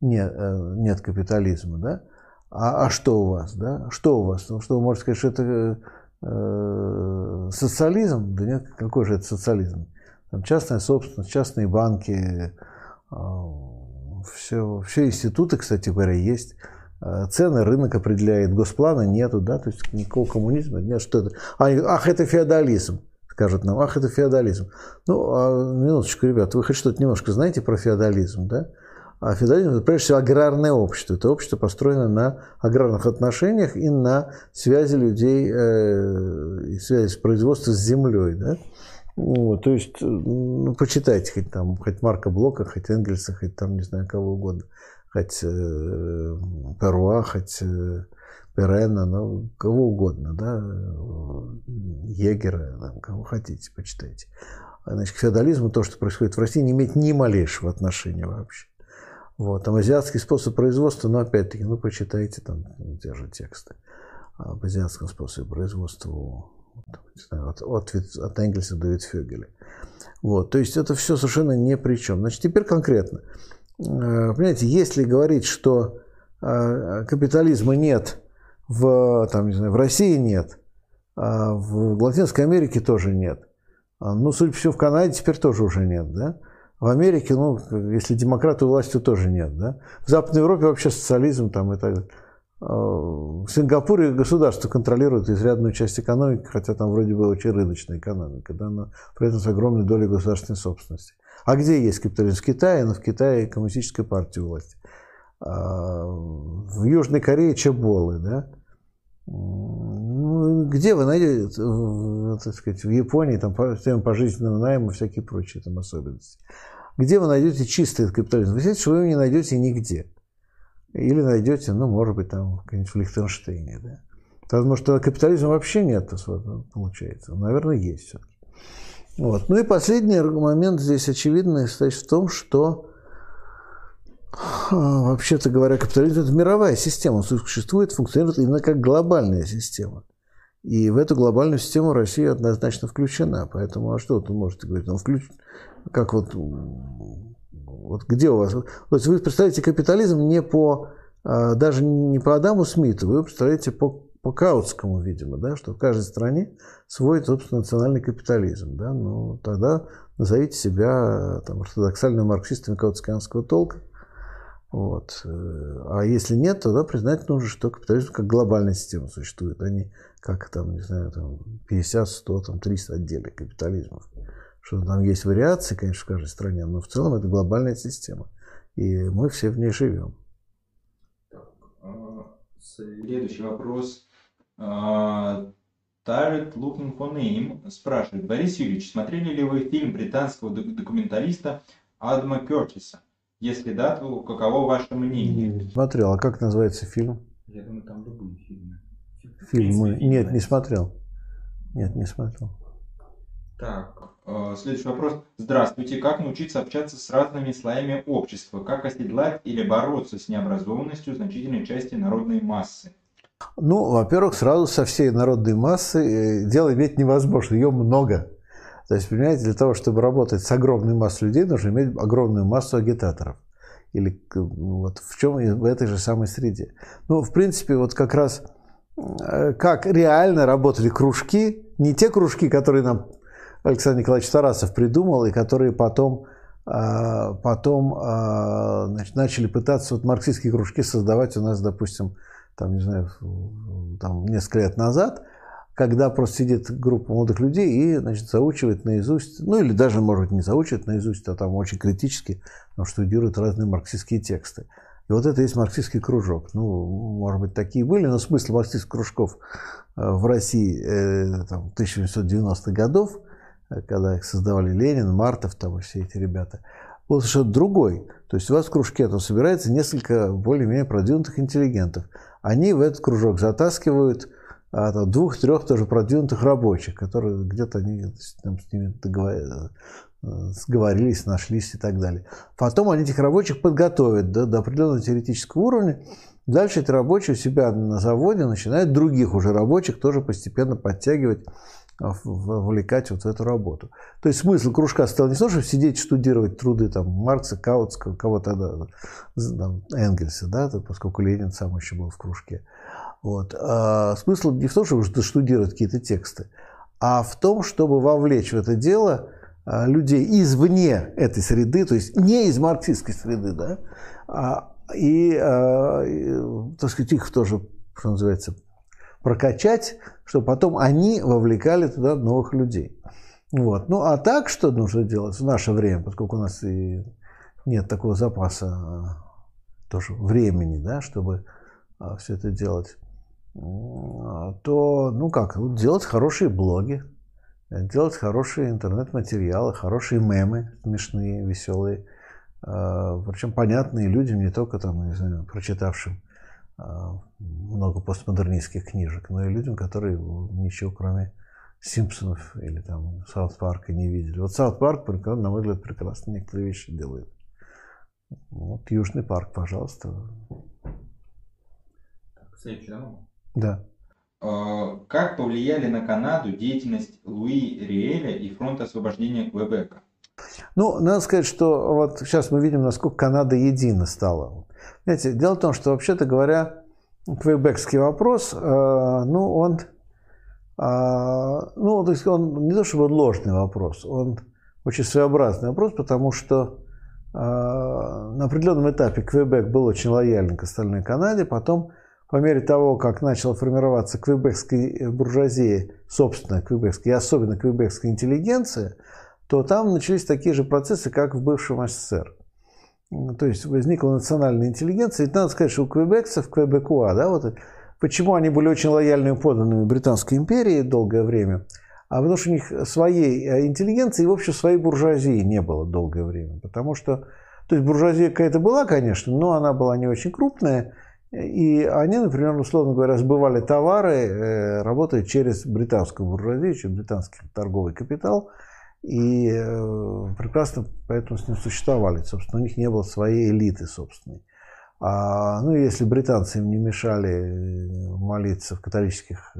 нет, э, нет капитализма, да? А, а что у вас, да? Что у вас? Ну, что вы можете сказать, что это э, социализм? Да нет, какой же это социализм? Там частная собственность, частные банки, э, все, все институты, кстати говоря, есть. Э, цены рынок определяет, госплана нету, да, то есть никакого коммунизма нет. Что это? А, ах, это феодализм, скажут нам, ах, это феодализм. Ну, а, минуточку, ребят, вы хоть что-то немножко знаете про феодализм, да? А феодализм – это прежде всего аграрное общество. Это общество построено на аграрных отношениях и на связи людей, э, связи производством с землей. Да? Вот, то есть, ну, почитайте хоть там, хоть Марка Блока, хоть Энгельса, хоть там, не знаю, кого угодно, хоть э, Перуа, хоть э, Перена, ну, кого угодно, да, Егера, там, кого хотите, почитайте. Значит, к феодализму то, что происходит в России, не имеет ни малейшего отношения вообще. Вот, там азиатский способ производства, но опять-таки, ну, почитайте там те же тексты об азиатском способе производства от, от, от Энгельса до Витфюгеля. Вот, то есть это все совершенно ни при чем. Значит, теперь конкретно. Э, понимаете, если говорить, что э, капитализма нет в, там, не знаю, в России нет, а в Латинской Америке тоже нет, а, ну, судя по всему, в Канаде теперь тоже уже нет, да? В Америке, ну, если демократы то тоже нет. Да? В Западной Европе вообще социализм там и так в Сингапуре государство контролирует изрядную часть экономики, хотя там вроде бы очень рыночная экономика, да, но при этом с огромной долей государственной собственности. А где есть капитализм? В Китае, но в Китае коммунистическая партия власти. А в Южной Корее чеболы, да. Ну, где вы найдете, так сказать, в Японии, там, система пожизненного найма всякие прочие там особенности. Где вы найдете чистый капитализм? Вы знаете, что вы его не найдете нигде. Или найдете, ну, может быть, там, в Лихтенштейне, да. Потому что капитализма вообще нет, получается. Наверное, есть все-таки. Вот. Ну и последний момент здесь очевидный стоит в том, что вообще-то говоря, капитализм – это мировая система, он существует, функционирует именно как глобальная система. И в эту глобальную систему Россия однозначно включена. Поэтому, а что вы можете говорить? Он включен, как вот, вот где у вас? То есть вы представляете капитализм не по, а, даже не по Адаму Смиту, вы представляете по, по Каутскому, видимо, да, что в каждой стране свой, собственно, национальный капитализм. Да? Ну, тогда назовите себя там, ортодоксальным марксистом каутсканского толка – вот. А если нет, тогда признать нужно, что капитализм как глобальная система существует, а не как там, не знаю, там 50, 100, там 300 отдельных капитализмов. Что там есть вариации, конечно, в каждой стране, но в целом это глобальная система. И мы все в ней живем. А, следующий вопрос. А, Тарет for Name спрашивает. Борис Юрьевич, смотрели ли вы фильм британского документалиста Адама Кертиса если да, то каково ваше мнение? Смотрел. А как называется фильм? Я думаю, там любые фильмы. Фильмы? Нет, не смотрел. Нет, не смотрел. Так, э, следующий вопрос. Здравствуйте. Как научиться общаться с разными слоями общества? Как оседлать или бороться с необразованностью значительной части народной массы? Ну, во-первых, сразу со всей народной массы э, дело иметь невозможно. Ее много. То есть, понимаете, для того, чтобы работать с огромной массой людей, нужно иметь огромную массу агитаторов. Или ну, вот в чем в этой же самой среде. Ну, в принципе, вот как раз э, как реально работали кружки, не те кружки, которые нам Александр Николаевич Тарасов придумал, и которые потом, а, потом а, значит, начали пытаться вот марксистские кружки создавать у нас, допустим, там, не знаю, там, несколько лет назад – когда просто сидит группа молодых людей и значит, заучивает наизусть, ну или даже, может быть, не заучивает наизусть, а там очень критически, но штудирует разные марксистские тексты. И вот это есть марксистский кружок. Ну, может быть, такие были, но смысл марксистских кружков э, в России э, там, 1890-х годов, э, когда их создавали Ленин, Мартов, там, и все эти ребята, был совершенно другой. То есть у вас в кружке там собирается несколько более-менее продвинутых интеллигентов. Они в этот кружок затаскивают двух-трех тоже продвинутых рабочих, которые где-то они там, с ними э, сговорились, нашлись и так далее. Потом они этих рабочих подготовят до, до определенного теоретического уровня. Дальше эти рабочие у себя на заводе начинают других уже рабочих тоже постепенно подтягивать, а, вовлекать вот в эту работу. То есть смысл кружка стал не то, чтобы сидеть штудировать труды там, Маркса, Каутского, кого тогда, там, Энгельса, да, поскольку Ленин сам еще был в кружке, вот. А смысл не в том, чтобы штудировать какие-то тексты, а в том, чтобы вовлечь в это дело а, людей извне этой среды, то есть не из марксистской среды, да, а, и, а, и, так сказать, их тоже, что называется, прокачать, чтобы потом они вовлекали туда новых людей. Вот. Ну, а так, что нужно делать в наше время, поскольку у нас и нет такого запаса тоже времени, да, чтобы все это делать то, ну как, делать хорошие блоги, делать хорошие интернет-материалы, хорошие мемы смешные, веселые, а, причем понятные людям, не только там, не знаю, прочитавшим а, много постмодернистских книжек, но и людям, которые ничего кроме Симпсонов или там Саут Парка не видели. Вот Саут Парк, на мой взгляд, прекрасно некоторые вещи делает. Вот Южный парк, пожалуйста. Следующий, да, да. А, как повлияли на Канаду деятельность Луи Риэля и фронта освобождения Квебека? Ну, надо сказать, что вот сейчас мы видим, насколько Канада едина стала. Знаете, дело в том, что, вообще-то говоря, квебекский вопрос, э, ну, он, э, ну, то есть он не то чтобы ложный вопрос, он очень своеобразный вопрос, потому что э, на определенном этапе Квебек был очень лоялен к остальной Канаде, потом по мере того, как начала формироваться квебекская буржуазия, собственно, квебекская, и особенно квебекская интеллигенция, то там начались такие же процессы, как в бывшем СССР. То есть возникла национальная интеллигенция. И надо сказать, что у квебекцев, квебекуа, да, вот почему они были очень лояльными подданными Британской империи долгое время, а потому что у них своей э, интеллигенции и, в общем, своей буржуазии не было долгое время. Потому что, то есть буржуазия какая-то была, конечно, но она была не очень крупная, и они, например, условно говоря, сбывали товары, э, работая через британскую буржуазию, через британский торговый капитал, и э, прекрасно поэтому с ним существовали. Собственно, у них не было своей элиты собственной. А, ну, если британцы им не мешали э, молиться в католических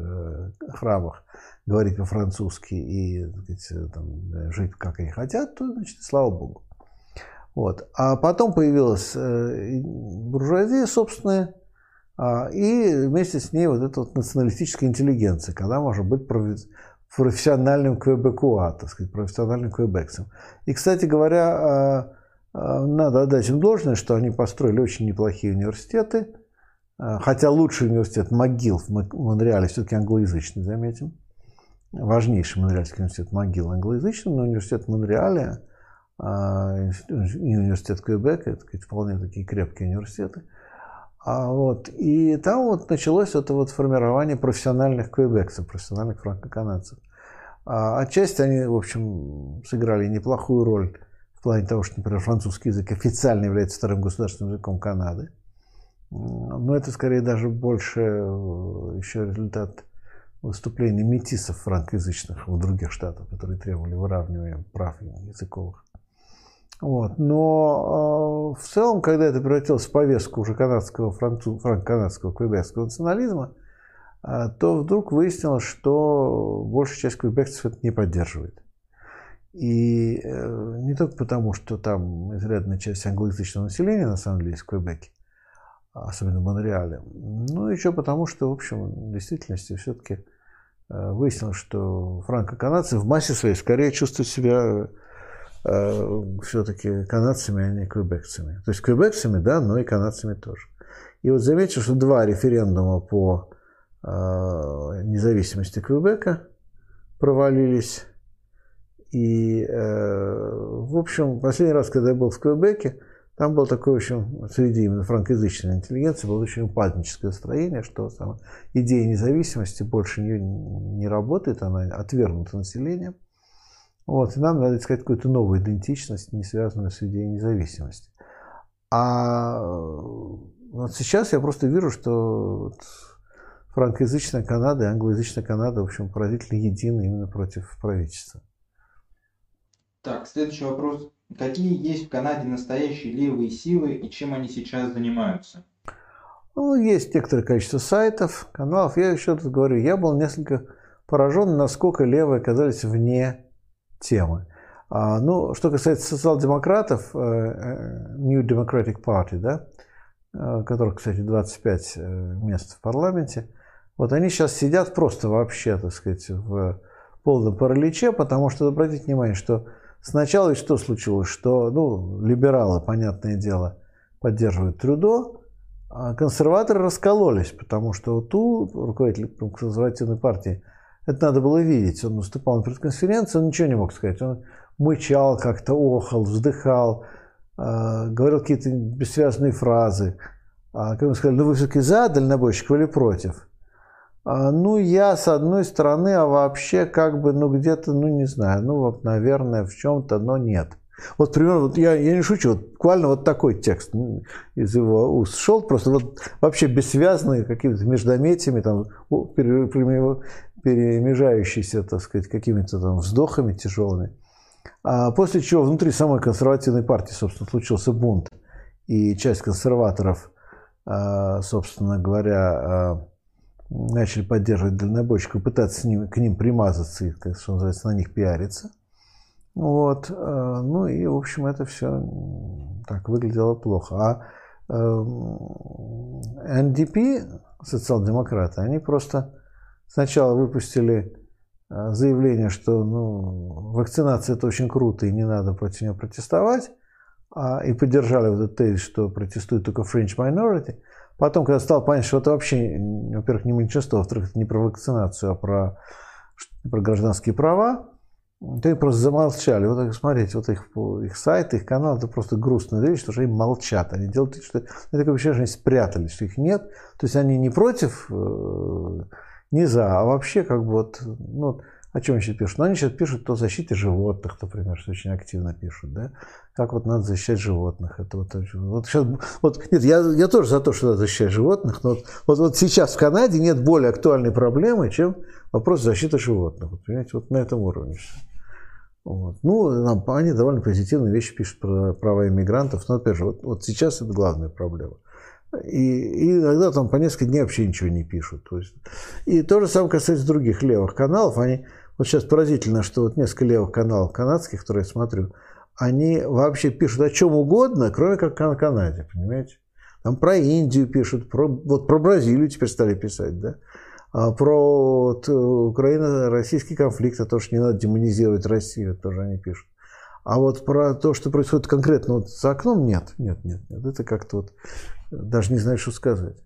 храмах, говорить по-французски и сказать, там, жить как они хотят, то, значит, слава богу. Вот. А потом появилась буржуазия собственная, и вместе с ней вот эта вот националистическая интеллигенция, когда может быть профессиональным квебекуа, так сказать, профессиональным квебексом. И, кстати говоря, а, а, надо отдать им должное, что они построили очень неплохие университеты, хотя лучший университет МcGill в Монреале все-таки англоязычный, заметим. Важнейший Монреальский университет МcGill англоязычный, но университет а, и университет Квебека, это вполне такие крепкие университеты. А вот, и там вот началось это вот формирование профессиональных квебексов, профессиональных франко-канадцев. А отчасти они, в общем, сыграли неплохую роль в плане того, что, например, французский язык официально является вторым государственным языком Канады. Но это скорее даже больше э, еще результат выступлений метисов франкоязычных в других штатах, которые требовали выравнивания прав языковых. Вот. Но э, в целом, когда это превратилось в повестку уже канадского, француз, франко-канадского, квебекского национализма, э, то вдруг выяснилось, что большая часть квебекцев это не поддерживает. И э, не только потому, что там изрядная часть англоязычного населения, на самом деле, есть в Квебеке, особенно в Монреале, но еще потому, что, в общем, в действительности все-таки э, выяснилось, что франко-канадцы в массе своей скорее чувствуют себя Э, все-таки канадцами, а не квебекцами. То есть квебекцами, да, но и канадцами тоже. И вот заметьте, что два референдума по э, независимости Квебека провалились. И, э, в общем, последний раз, когда я был в Квебеке, там было такое, в общем, среди именно франкоязычной интеллигенции было очень упадническое настроение, что сама идея независимости больше не, не работает, она отвергнута населением. Вот, и нам надо искать какую-то новую идентичность, не связанную с идеей независимости. А вот сейчас я просто вижу, что франкоязычная Канада и англоязычная Канада, в общем, поразительно едины именно против правительства. Так, следующий вопрос. Какие есть в Канаде настоящие левые силы и чем они сейчас занимаются? Ну, есть некоторое количество сайтов, каналов. Я еще тут говорю, я был несколько поражен, насколько левые оказались вне темы. А, ну, что касается социал-демократов, э, э, New Democratic Party, да, э, которых, кстати, 25 мест в парламенте, вот они сейчас сидят просто вообще, так сказать, в полном параличе, потому что, обратите внимание, что сначала что случилось, что, ну, либералы, понятное дело, поддерживают Трюдо, а консерваторы раскололись, потому что ту руководитель консервативной партии – это надо было видеть. Он выступал на пресс-конференции, он ничего не мог сказать. Он мычал как-то, охал, вздыхал, э, говорил какие-то бессвязные фразы. А когда ему сказали, ну вы все-таки за дальнобойщиков или против? А, ну, я с одной стороны, а вообще как бы, ну где-то, ну не знаю, ну вот, наверное, в чем-то, но нет. Вот примерно, вот я, я не шучу, вот буквально вот такой текст из его уст шел, просто вот вообще бессвязный, какими-то междометиями, там, перемежающийся, так сказать, какими-то там вздохами тяжелыми. А после чего внутри самой консервативной партии, собственно, случился бунт, и часть консерваторов, а, собственно говоря, а, начали поддерживать дальнобойщиков, пытаться с ним, к ним примазаться и, что называется, на них пиариться. Вот. А, ну и, в общем, это все так выглядело плохо. А НДП, социал-демократы, они просто Сначала выпустили э, заявление, что ну, вакцинация это очень круто и не надо против нее протестовать, а, и поддержали вот этот тезис, что протестует только French minority. Потом, когда стал понятно, что это вообще, во-первых, не меньшинство, во-вторых, это не про вакцинацию, а про, про гражданские права, то они просто замолчали. Вот смотрите, вот их, их сайт, их канал, это просто грустная вещь, потому что они молчат. Они делают что... Это такое ощущение, что они спрятались, что их нет. То есть они не против, э, не за, а вообще как бы вот, ну, о чем они сейчас пишут? Ну, они сейчас пишут о защите животных, например, что очень активно пишут, да? Как вот надо защищать животных. Это вот, вот сейчас, вот, нет, я, я тоже за то, что надо защищать животных, но вот, вот, вот сейчас в Канаде нет более актуальной проблемы, чем вопрос защиты животных. Вот, понимаете, вот на этом уровне. Вот. Ну, они довольно позитивные вещи пишут про права иммигрантов, но опять же, вот, вот сейчас это главная проблема. И, и иногда там по несколько дней вообще ничего не пишут. То есть, и то же самое касается других левых каналов. Они, вот сейчас поразительно, что вот несколько левых каналов канадских, которые я смотрю, они вообще пишут о чем угодно, кроме как о Канаде, понимаете? Там про Индию пишут, про, вот про Бразилию теперь стали писать, да? А про вот, Украино-российский конфликт, а то, что не надо демонизировать Россию, тоже они пишут. А вот про то, что происходит конкретно вот за окном, нет, нет, нет, нет. Это как-то вот даже не знаю, что сказать.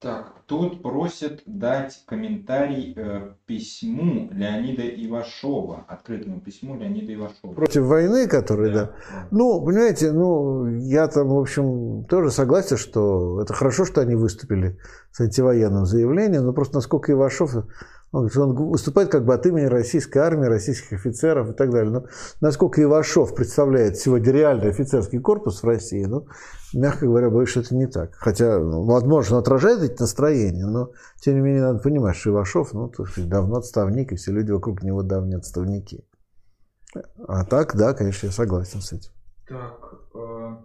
Так, тут просят дать комментарий э, письму Леонида Ивашова, открытому письму Леонида Ивашова. Против войны, который, да. да. Ну, понимаете, ну, я там, в общем, тоже согласен, что это хорошо, что они выступили с антивоенным заявлением, но просто насколько Ивашов он, выступает как бы от имени российской армии, российских офицеров и так далее. Но насколько Ивашов представляет сегодня реальный офицерский корпус в России, ну, мягко говоря, что это не так. Хотя, ну, возможно, отражает эти настроения, но, тем не менее, надо понимать, что Ивашов, ну, давно отставник, и все люди вокруг него давние отставники. А так, да, конечно, я согласен с этим. Так, э,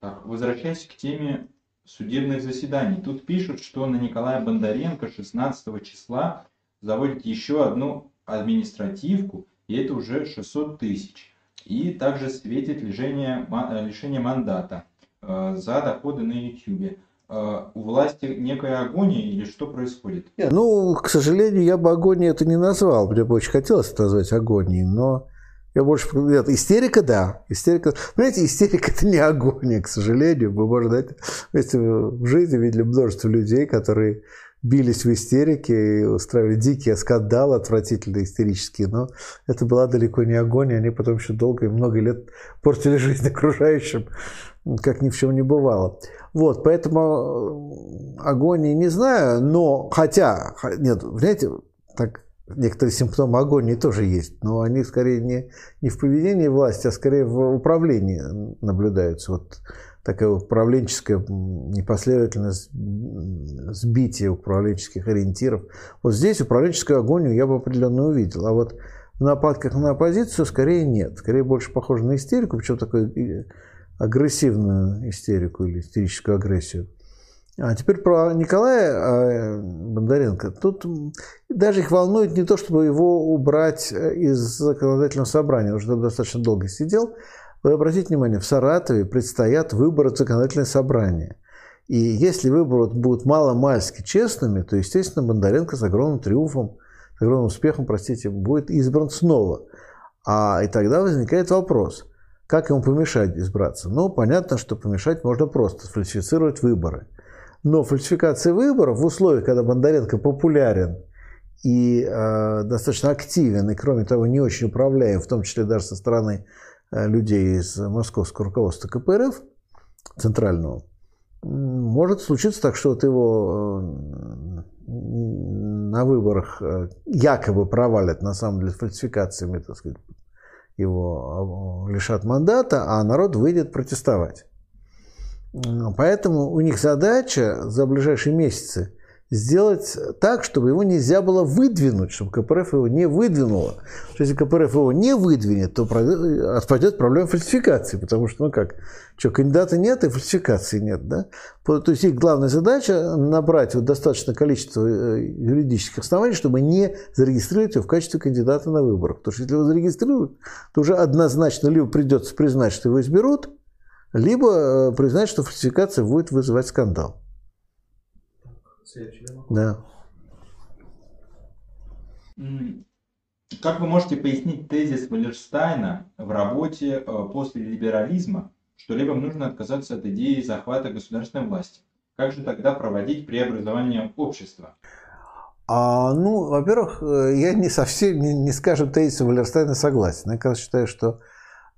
так возвращаясь к теме судебных заседаний. Тут пишут, что на Николая Бондаренко 16 числа заводит еще одну административку, и это уже 600 тысяч. И также светит лишение, лишение мандата э, за доходы на YouTube. Э, у власти некая агония или что происходит? Ну, к сожалению, я бы агонией это не назвал. Мне бы очень хотелось это назвать агонией, но я больше... Нет, истерика, да. Истерика... Понимаете, истерика – это не агония, к сожалению. Мы, может, знаете, в жизни видели множество людей, которые бились в истерике и устраивали дикие скандалы, отвратительные, истерические, но это была далеко не агония, они потом еще долго и много лет портили жизнь окружающим, как ни в чем не бывало. Вот, поэтому э, агонии не знаю, но хотя, нет, знаете, так некоторые симптомы агонии тоже есть, но они скорее не, не в поведении власти, а скорее в управлении наблюдаются. Вот такая управленческая непоследовательность сбития управленческих ориентиров. Вот здесь управленческую агонию я бы определенно увидел. А вот в нападках на оппозицию скорее нет. Скорее больше похоже на истерику, причем такую агрессивную истерику или истерическую агрессию. А теперь про Николая а, Бондаренко. Тут даже их волнует не то, чтобы его убрать из законодательного собрания, уже достаточно долго сидел, вы обратите внимание, в Саратове предстоят выборы в законодательное собрание. И если выборы будут мало-мальски честными, то, естественно, Бондаренко с огромным триумфом, с огромным успехом, простите, будет избран снова. А и тогда возникает вопрос, как ему помешать избраться? Ну, понятно, что помешать можно просто, сфальсифицировать выборы. Но фальсификация выборов в условиях, когда Бондаренко популярен и э, достаточно активен, и, кроме того, не очень управляем, в том числе даже со стороны Э, людей из московского руководства КПРФ центрального, может случиться так, что вот его э, на выборах э, якобы провалят, на самом деле фальсификациями, так сказать, его лишат мандата, а народ выйдет протестовать. Поэтому у них задача за ближайшие месяцы сделать так, чтобы его нельзя было выдвинуть, чтобы КПРФ его не выдвинуло. Если КПРФ его не выдвинет, то отпадет проблема фальсификации, потому что, ну как, что, кандидата нет и фальсификации нет, да? То есть их главная задача набрать вот достаточное количество э, юридических оснований, чтобы не зарегистрировать его в качестве кандидата на выборах. Потому что если его зарегистрируют, то уже однозначно либо придется признать, что его изберут, либо э, признать, что фальсификация будет вызывать скандал. Да. Как вы можете пояснить тезис Валерштайна в работе э, после либерализма, что левым нужно отказаться от идеи захвата государственной власти. Как же тогда проводить преобразование общества? А, ну, во-первых, э, я не совсем, не, не скажем, тезисом Валерстайна согласен. Я как раз считаю, что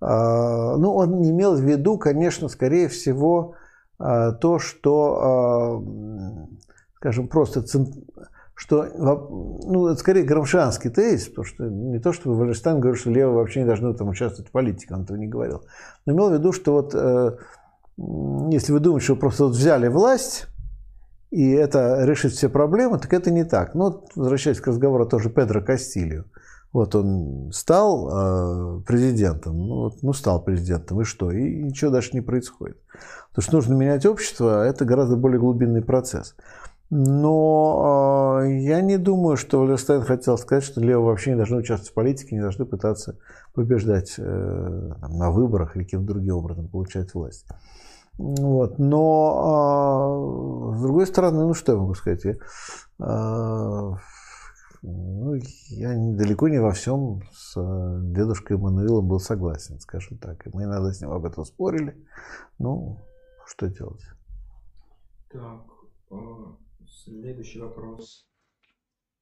ну, он имел в виду, конечно, скорее всего, а, то, что, а, скажем, просто что, ну, это скорее грамшанский тезис, потому что не то, что Валерстайн говорил, что левые вообще не должны там участвовать в политике, он этого не говорил. Но имел в виду, что вот э, если вы думаете, что просто вот взяли власть, и это решит все проблемы, так это не так. Ну, вот, возвращаясь к разговору тоже Педро Кастилью. Вот он стал э, президентом, ну, вот, ну стал президентом, и что? И ничего даже не происходит. Потому что нужно менять общество, а это гораздо более глубинный процесс. Но э, я не думаю, что Валерстайн хотел сказать, что левые вообще не должны участвовать в политике, не должны пытаться побеждать э, там, на выборах или каким-то другим образом получать власть. Вот. Но, э, с другой стороны, ну что я могу сказать? Я, э, ну, я далеко не во всем с дедушкой Эммануилом был согласен, скажем так. И мы иногда с ним об этом спорили. Ну, что делать? Так, Следующий вопрос.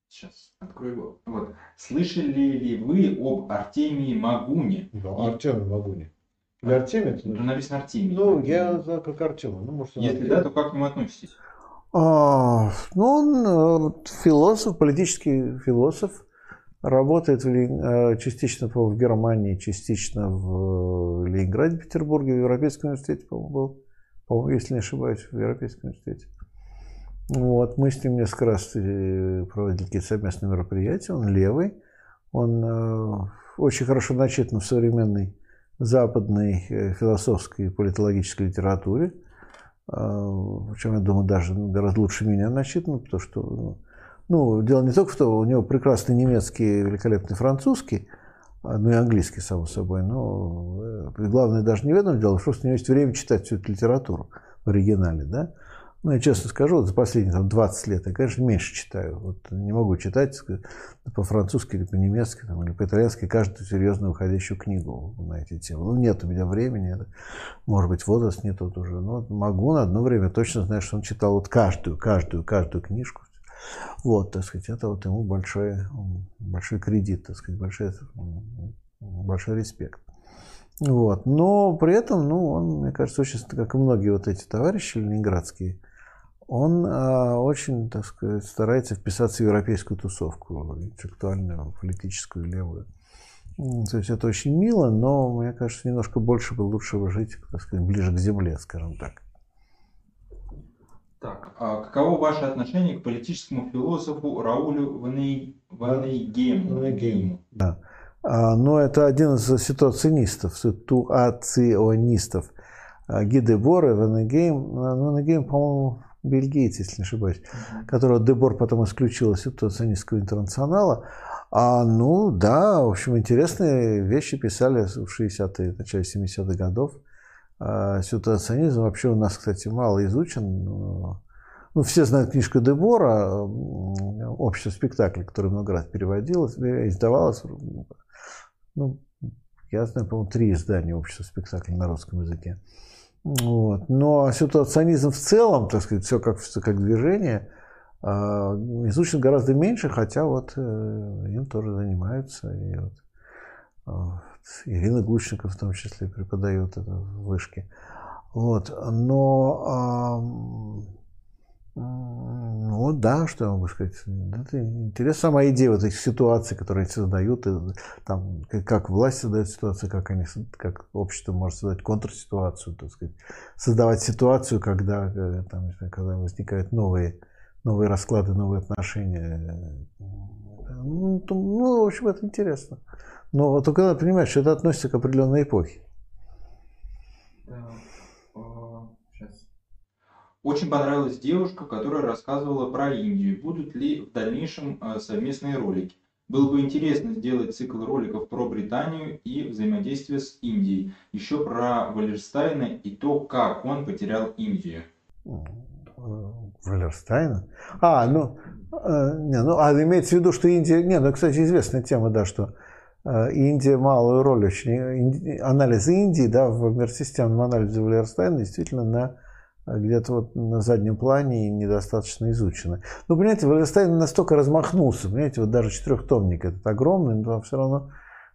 Сейчас открою его. Вот. Слышали ли вы об Артемии Магуне? Да, и... Артемий Магуне. Или Артемий? Это ну, написано Артемий. Ну, я знаю как Артемий. Ну, может, Если да, то как к нему относитесь? А, ну, он э, философ, политический философ. Работает в, э, частично в Германии, частично в Ленинграде, Петербурге, в Европейском университете, по-моему, был. По-моему, если не ошибаюсь, в Европейском университете. Вот, мы с ним несколько раз э, проводили какие-то совместные мероприятия. Он левый, он э, очень хорошо начитан в современной западной э, философской и политологической литературе. Причем, я думаю, даже гораздо лучше меня начитан, потому что ну, дело не только в том, у него прекрасный немецкий, великолепный французский, а, ну и английский, само собой, но э, главное даже не в этом дело, что у него есть время читать всю эту литературу в оригинале, да, ну, я честно скажу, за последние там, 20 лет я, конечно, меньше читаю. Вот не могу читать по-французски или по-немецки там, или по-итальянски каждую серьезно выходящую книгу на эти темы. Ну, нет у меня времени, это, может быть, возраст не тот уже. Но могу на одно время точно знать, что он читал вот каждую, каждую, каждую книжку. Вот, так сказать, это вот ему большой, большой кредит, так сказать, большой, большой респект. Вот. Но при этом, ну, он, мне кажется, очень, как и многие вот эти товарищи ленинградские, он э, очень, так сказать, старается вписаться в европейскую тусовку, интеллектуальную, политическую, левую. То есть это очень мило, но, мне кажется, немножко больше бы лучше бы жить, так сказать, ближе к земле, скажем так. Так, а каково ваше отношение к политическому философу Раулю? Ванейгему. Да. А, но это один из ситуационистов, ситуационистов. А, Гиде Бора, Ванегейм, Ванегейм, по-моему, бельгиец, если не ошибаюсь, которого Дебор потом исключил из ситуационистского интернационала. А, ну, да, в общем, интересные вещи писали в 60-е, начале 70-х годов. А, ситуационизм вообще у нас, кстати, мало изучен. Ну, все знают книжку Дебора «Общество спектакля», которая много раз переводилась, издавалась. Ну, я знаю, по-моему, три издания «Общества спектакля» на русском языке. Вот. Но ситуационизм в целом, так сказать, все как, все как движение, а, изучен гораздо меньше, хотя вот э, им тоже занимаются. И вот, а, Ирина Глущенко в том числе преподает это в вышке. Вот. Но ну да, что я могу сказать. Это интересна сама идея вот этих ситуаций, которые они создают, и, там, как власть создает ситуацию, как, они, как общество может создать контрситуацию, так сказать, создавать ситуацию, когда, э, там, когда возникают новые, новые расклады, новые отношения. Ну, ну, в общем, это интересно. Но только надо понимать, что это относится к определенной эпохе. Очень понравилась девушка, которая рассказывала про Индию. Будут ли в дальнейшем э, совместные ролики? Было бы интересно сделать цикл роликов про Британию и взаимодействие с Индией. Еще про Валерстайна и то, как он потерял Индию. Валерстайна? А, ну, э, не, ну, а имеется в виду, что Индия... Не, ну, кстати, известная тема, да, что э, Индия малую роль очень... Анализ Индии, да, в миросистемном анализе Валерстайна действительно на где-то вот на заднем плане и недостаточно изучено. Но, понимаете, Валерстайн настолько размахнулся, понимаете, вот даже четырехтомник этот огромный, но все равно,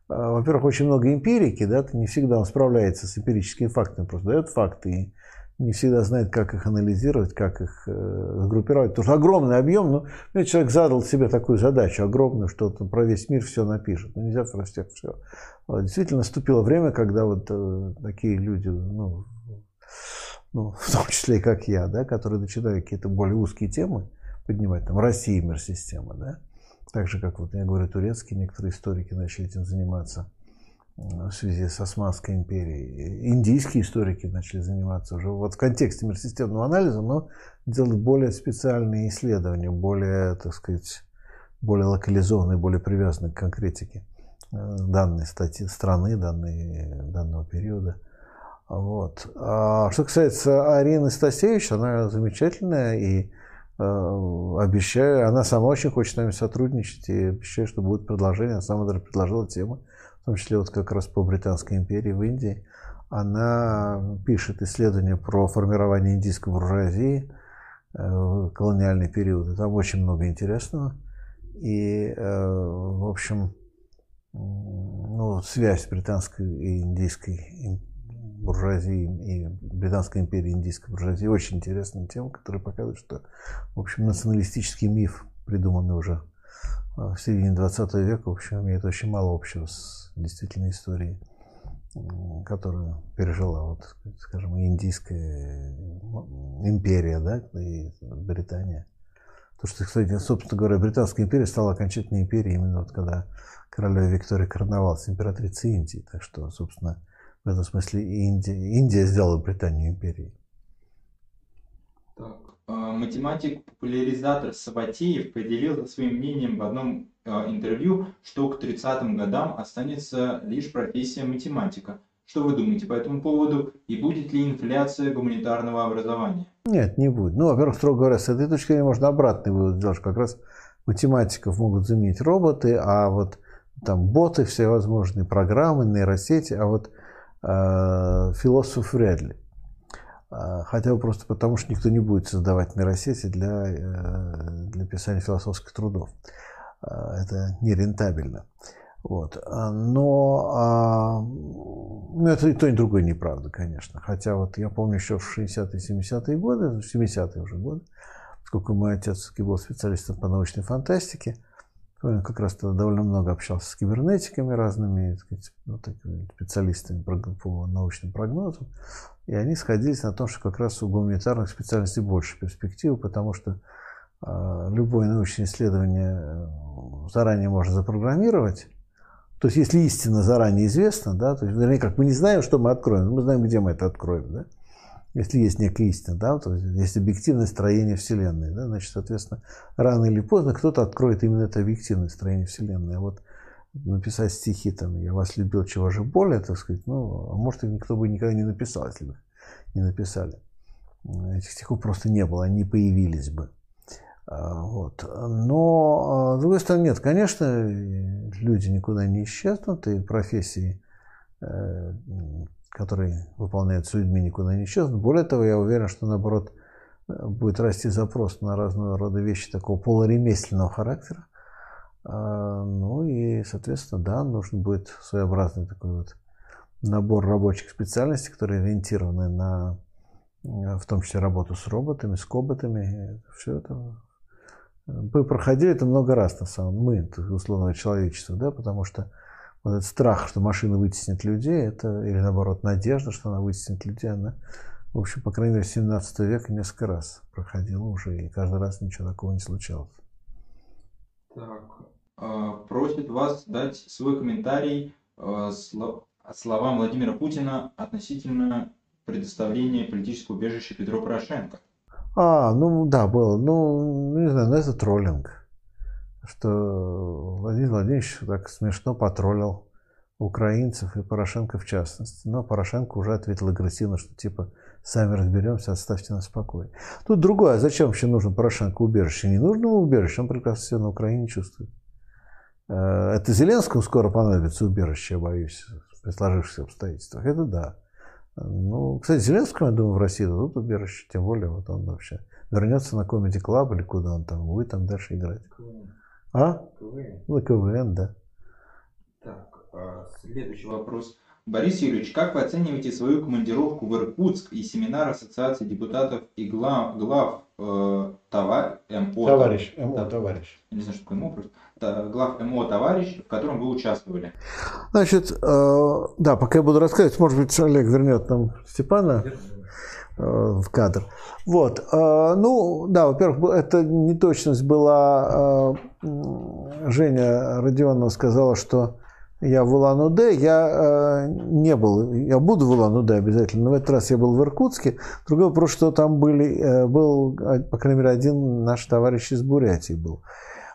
во-первых, очень много эмпирики, да, не всегда он справляется с эмпирическими фактами, просто дает факты и не всегда знает, как их анализировать, как их э, сгруппировать. Потому что огромный объем, ну, ну, человек задал себе такую задачу огромную, что он про весь мир все напишет. Ну, нельзя про всех все. Действительно, наступило время, когда вот э, такие люди, ну, ну, в том числе и как я, да, которые начинают какие-то более узкие темы поднимать, там, Россия, мир система, да, так же, как вот, я говорю, турецкие некоторые историки начали этим заниматься – в связи с Османской империей. Индийские историки начали заниматься уже вот в контексте миросистемного анализа, но делать более специальные исследования, более, так сказать, более локализованные, более привязанные к конкретике э, данной статьи, страны, данной, данного периода. Вот. А что касается Арины Стасевич, она замечательная и э, обещаю, она сама очень хочет с нами сотрудничать и обещаю, что будет предложение. Она сама даже предложила тему в том числе вот как раз по Британской империи в Индии, она пишет исследования про формирование индийской буржуазии э, в колониальный период. И там очень много интересного. И, э, в общем, ну, связь британской и индийской буржуазии и Британской империи индийской буржуазии очень интересная тема, которая показывает, что, в общем, националистический миф, придуманный уже в середине 20 века, в общем, имеет очень мало общего с действительной историей, которую пережила, вот, скажем, Индийская империя, да, и Британия. То, что, кстати, собственно говоря, Британская империя стала окончательной империей именно вот когда королева Виктория короновалась императрицей Индии. Так что, собственно, в этом смысле Индия, Индия сделала Британию империей. Так, а, математик-популяризатор Саватеев поделился своим мнением в одном а, интервью, что к 30-м годам останется лишь профессия математика. Что вы думаете по этому поводу? И будет ли инфляция гуманитарного образования? Нет, не будет. Ну, во-первых, строго говоря, с этой точки зрения можно обратный вывод сделать, как раз математиков могут заменить роботы, а вот там боты всевозможные, программы, нейросети, а вот философ вряд ли. А, хотя бы просто потому, что никто не будет создавать нейросети для, э, для писания философских трудов. А, это нерентабельно. Вот. А, но ну, это и то, и другое неправда, конечно. Хотя вот я помню еще в 60-е, 70-е годы, 70-е уже годы, поскольку мой отец был специалистом по научной фантастике, как раз тогда довольно много общался с кибернетиками разными, сказать, специалистами по научным прогнозам. И они сходились на том, что как раз у гуманитарных специальностей больше перспективы, потому что э, любое научное исследование э, заранее можно запрограммировать. То есть, если истина заранее известна, да, то есть, вернее, как мы не знаем, что мы откроем, мы знаем, где мы это откроем, да. Если есть некая истина, да, то есть, объективное строение Вселенной, да, значит, соответственно, рано или поздно кто-то откроет именно это объективное строение Вселенной. А вот написать стихи, там, «Я вас любил, чего же более», так сказать, ну, а может, и никто бы никогда не написал, если бы не написали. Этих стихов просто не было, они появились бы. А, вот. Но, а, с другой стороны, нет, конечно, люди никуда не исчезнут, и профессии, которые выполняются людьми, никуда не исчезнут. Более того, я уверен, что, наоборот, будет расти запрос на разного рода вещи такого полуремесленного характера, а, ну и, соответственно, да, нужен будет своеобразный такой вот набор рабочих специальностей, которые ориентированы на, в том числе, работу с роботами, с коботами. Все это мы проходили это много раз, на самом мы, условного человечества, да, потому что вот этот страх, что машина вытеснит людей, это, или наоборот, надежда, что она вытеснит людей, она, в общем, по крайней мере, 17 века несколько раз проходила уже, и каждый раз ничего такого не случалось. Так, Э, просит вас дать свой комментарий э, словам Владимира Путина относительно предоставления политического убежища Петру Порошенко. А, ну да, было. Ну, не знаю, ну это троллинг. Что Владимир Владимирович так смешно потроллил украинцев и Порошенко в частности. Но Порошенко уже ответил агрессивно, что типа сами разберемся, оставьте нас в покое. Тут другое, а зачем вообще нужно Порошенко убежище? Не нужно ему убежище, он прекрасно себя на Украине чувствует. Э, это Зеленскому скоро понадобится убежище, я боюсь, при сложившихся обстоятельствах. Это да. Ну, кстати, Зеленскому, я думаю, в России дадут убежище, тем более вот он вообще вернется на Comedy Club или куда он там, будет там дальше играть. А? КВН. Ну, КВН, да. Так, а, следующий вопрос. Борис Юрьевич, как вы оцениваете свою командировку в Иркутск и семинар Ассоциации депутатов и глав, глав э, товар, МО, Товарищ, Да. МО, товарищ. Я не знаю, что такое МО просто, глав МО товарищ, в котором вы участвовали? Значит, э, да, пока я буду рассказывать, может быть, Олег вернет нам Степана э, в кадр. Вот, э, ну, да, во-первых, это неточность была, э, Женя Родионова сказала, что я в Улан-Удэ, я э, не был, я буду в Улан-Удэ обязательно, но в этот раз я был в Иркутске. Другой вопрос, что там были, э, был, э, по крайней мере, один наш товарищ из Бурятии был.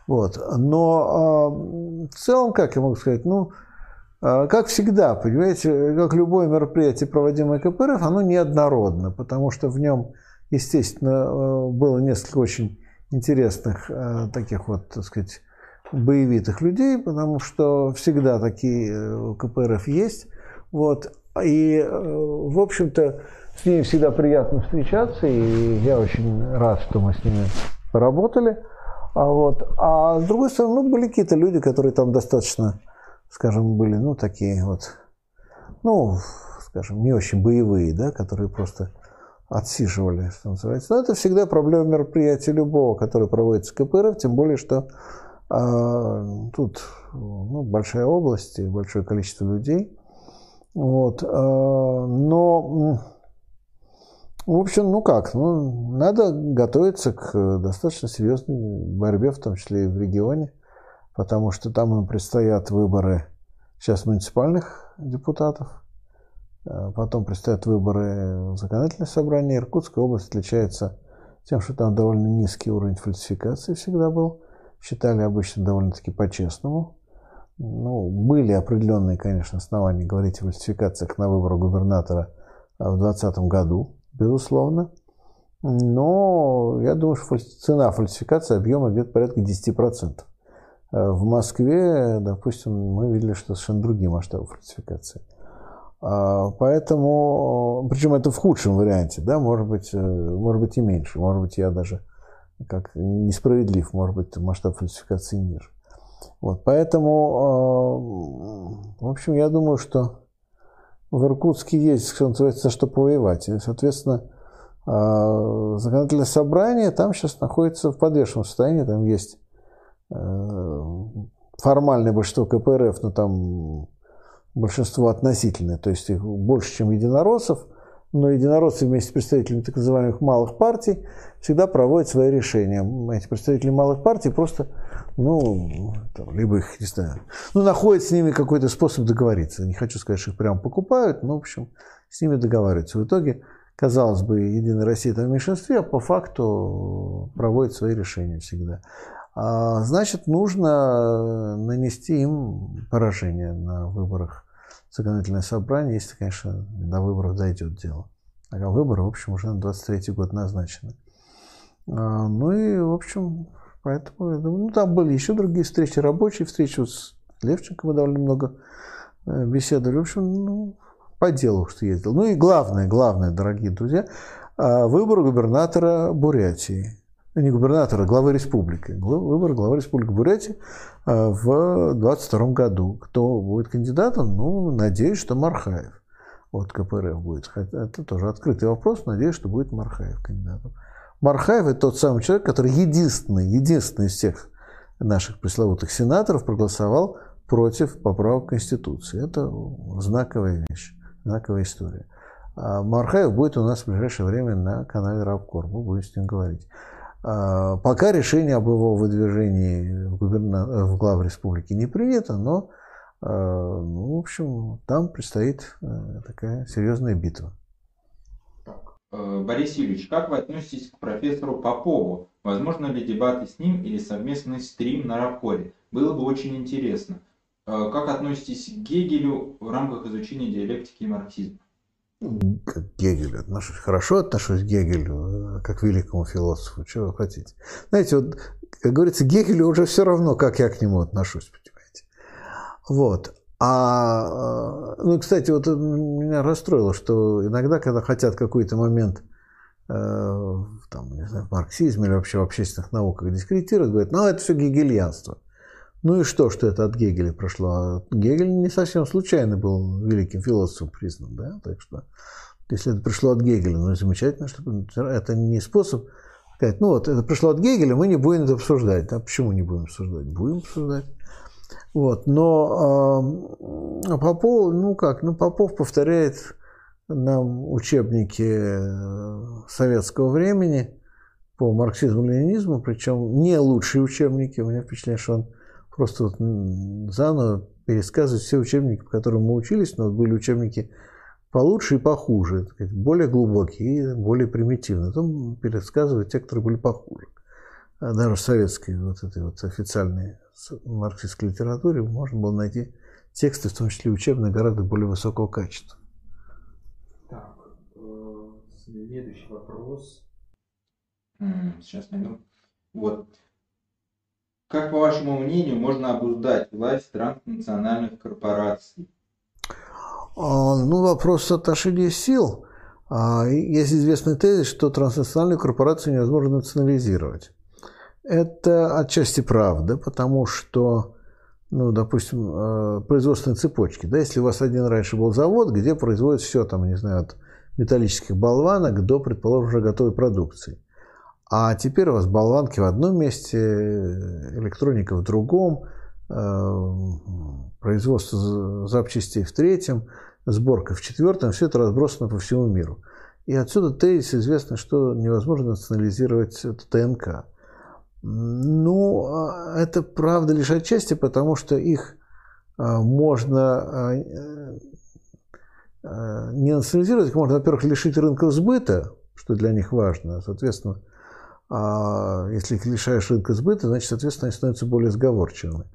Вот. Но э, в целом, как я могу сказать, ну, э, как всегда, понимаете, как любое мероприятие, проводимое КПРФ, оно неоднородно, потому что в нем, естественно, э, было несколько очень интересных э, таких вот, так сказать, боевитых людей, потому что всегда такие э, КПРФ есть. Вот. И, в общем-то, с ними всегда приятно встречаться, и я очень рад, что мы с ними поработали. А, вот. а с другой стороны, ну, были какие-то люди, которые там достаточно, скажем, были, ну, такие вот, ну, скажем, не очень боевые, да, которые просто отсиживали, что называется. Но это всегда проблема мероприятия любого, которое проводится КПРФ, тем более, что а, тут ну, большая область и большое количество людей. Вот. а, но, в общем, ну как, ну, надо готовиться к достаточно серьезной борьбе, в том числе и в регионе, потому что там им предстоят выборы сейчас муниципальных депутатов, а потом предстоят выборы в законодательное собрание. Иркутская область отличается тем, что там довольно низкий уровень фальсификации всегда был. Считали обычно довольно-таки по-честному. Ну, были определенные, конечно, основания говорить о фальсификациях на выборах губернатора а, в 2020 году, безусловно. Но я думаю, что цена фальсификации объема где-то порядка 10%. А В Москве, допустим, мы видели, что совершенно другие масштабы фальсификации. А, Поэтому, причем это в худшем варианте, да, может быть, э, может быть и меньше, может быть, я даже как несправедлив, может быть, масштаб фальсификации ниже. Вот, поэтому, э, в общем, я думаю, что в Иркутске есть, что называется, что повоевать. И, соответственно, э, законодательное собрание там сейчас находится в подвешенном состоянии, там есть э, формальное большинство КПРФ, но там большинство относительное, то есть их больше, чем единороссов, но единороссы вместе с представителями так называемых малых партий всегда проводят свои решения. Эти представители малых партий просто, ну, там, либо их, не знаю, ну, находят с ними какой-то способ договориться. Не хочу сказать, что их прям покупают, но, в общем, с ними договариваются. В итоге, казалось бы, Единая Россия там в меньшинстве, а по факту проводит свои решения всегда. А, значит, нужно нанести им поражение на выборах законодательное собрание, если, конечно, до выборов дойдет дело. А выборы, в общем, уже на 23 год назначены. А, Ну и, в общем, поэтому, я думаю, ну, там были еще другие встречи, рабочие встречи. С Левченко мы довольно много э, беседовали. В общем, ну, по делу, что ездил. Ну и главное, главное, дорогие друзья, а, выбор губернатора Бурятии. Не губернатора, главы республики. Выбор главы республики Бурятии а, в 22 году. Кто будет кандидатом? Ну, надеюсь, что Мархаев. Вот КПРФ будет. Это тоже открытый вопрос. Надеюсь, что будет Мархаев кандидатом. Мархаев – это тот самый человек, который единственный, единственный из всех наших пресловутых сенаторов проголосовал против поправок Конституции. Это знаковая вещь, знаковая история. А Мархаев будет у нас в ближайшее время на канале Рабкор. Мы будем с ним говорить. А, Пока решение об его выдвижении в, губерна... в глав республики не принято, но, э, ну, в общем, там предстоит э, такая серьезная битва. Так. Э, Борис Юрьевич, как вы относитесь к профессору Попову? Возможно ли дебаты с ним или совместный стрим на Рабкоре? Было бы очень интересно. Э, Как относитесь к Гегелю в рамках изучения диалектики и марксизма? Как к Гегелю отношусь. Хорошо отношусь к Гегелю, э, как к великому философу. Чего вы хотите? Знаете, вот, как говорится, Гегелю уже все равно, как я к нему отношусь, понимаете. Вот. А, ну, кстати, вот меня расстроило, что иногда, когда хотят какой-то момент э, там, не знаю, в марксизме или вообще в общественных науках дискредитировать, говорят, ну, это все гегельянство. Ну и что, что это от Гегеля прошло? Гегель не совсем случайно был великим философом признан, да, так что если это пришло от Гегеля, ну замечательно, что это не способ сказать, ну вот это пришло от Гегеля, мы не будем это обсуждать. А почему не будем обсуждать? Будем обсуждать. Вот, но э, Попов, ну как, ну Попов повторяет нам учебники э, советского времени по марксизму-ленинизму, причем не лучшие учебники. У меня впечатление, что он просто вот заново пересказывать все учебники, по которым мы учились, но были учебники получше и похуже, более глубокие и более примитивные. Там пересказывают те, которые были похуже. А даже в советской вот этой вот официальной марксистской литературе можно было найти тексты, в том числе учебные, гораздо более высокого качества. Так, э, следующий вопрос. Сейчас найду. Вот. Как, по вашему мнению, можно обуздать власть транснациональных корпораций? А, ну, вопрос отношения сил. А, есть известный тезис, что транснациональные корпорации невозможно национализировать. Это отчасти правда, потому что, ну, допустим, э, производственные цепочки. Да, если у вас один раньше был завод, где производят все, там, не знаю, от металлических болванок до, предположим, уже готовой продукции. А теперь у вас болванки в одном месте, электроника в другом, э, производство запчастей в третьем, сборка в четвертом, все это разбросано по всему миру. И отсюда тезис известно, что невозможно национализировать ТНК. Ну, а, это правда лишь отчасти, потому что их а, можно а, не национализировать, их можно, во-первых, лишить рынка сбыта, что для них важно, соответственно, а если их лишаешь рынка сбыта, значит, соответственно, они становятся более сговорчивыми.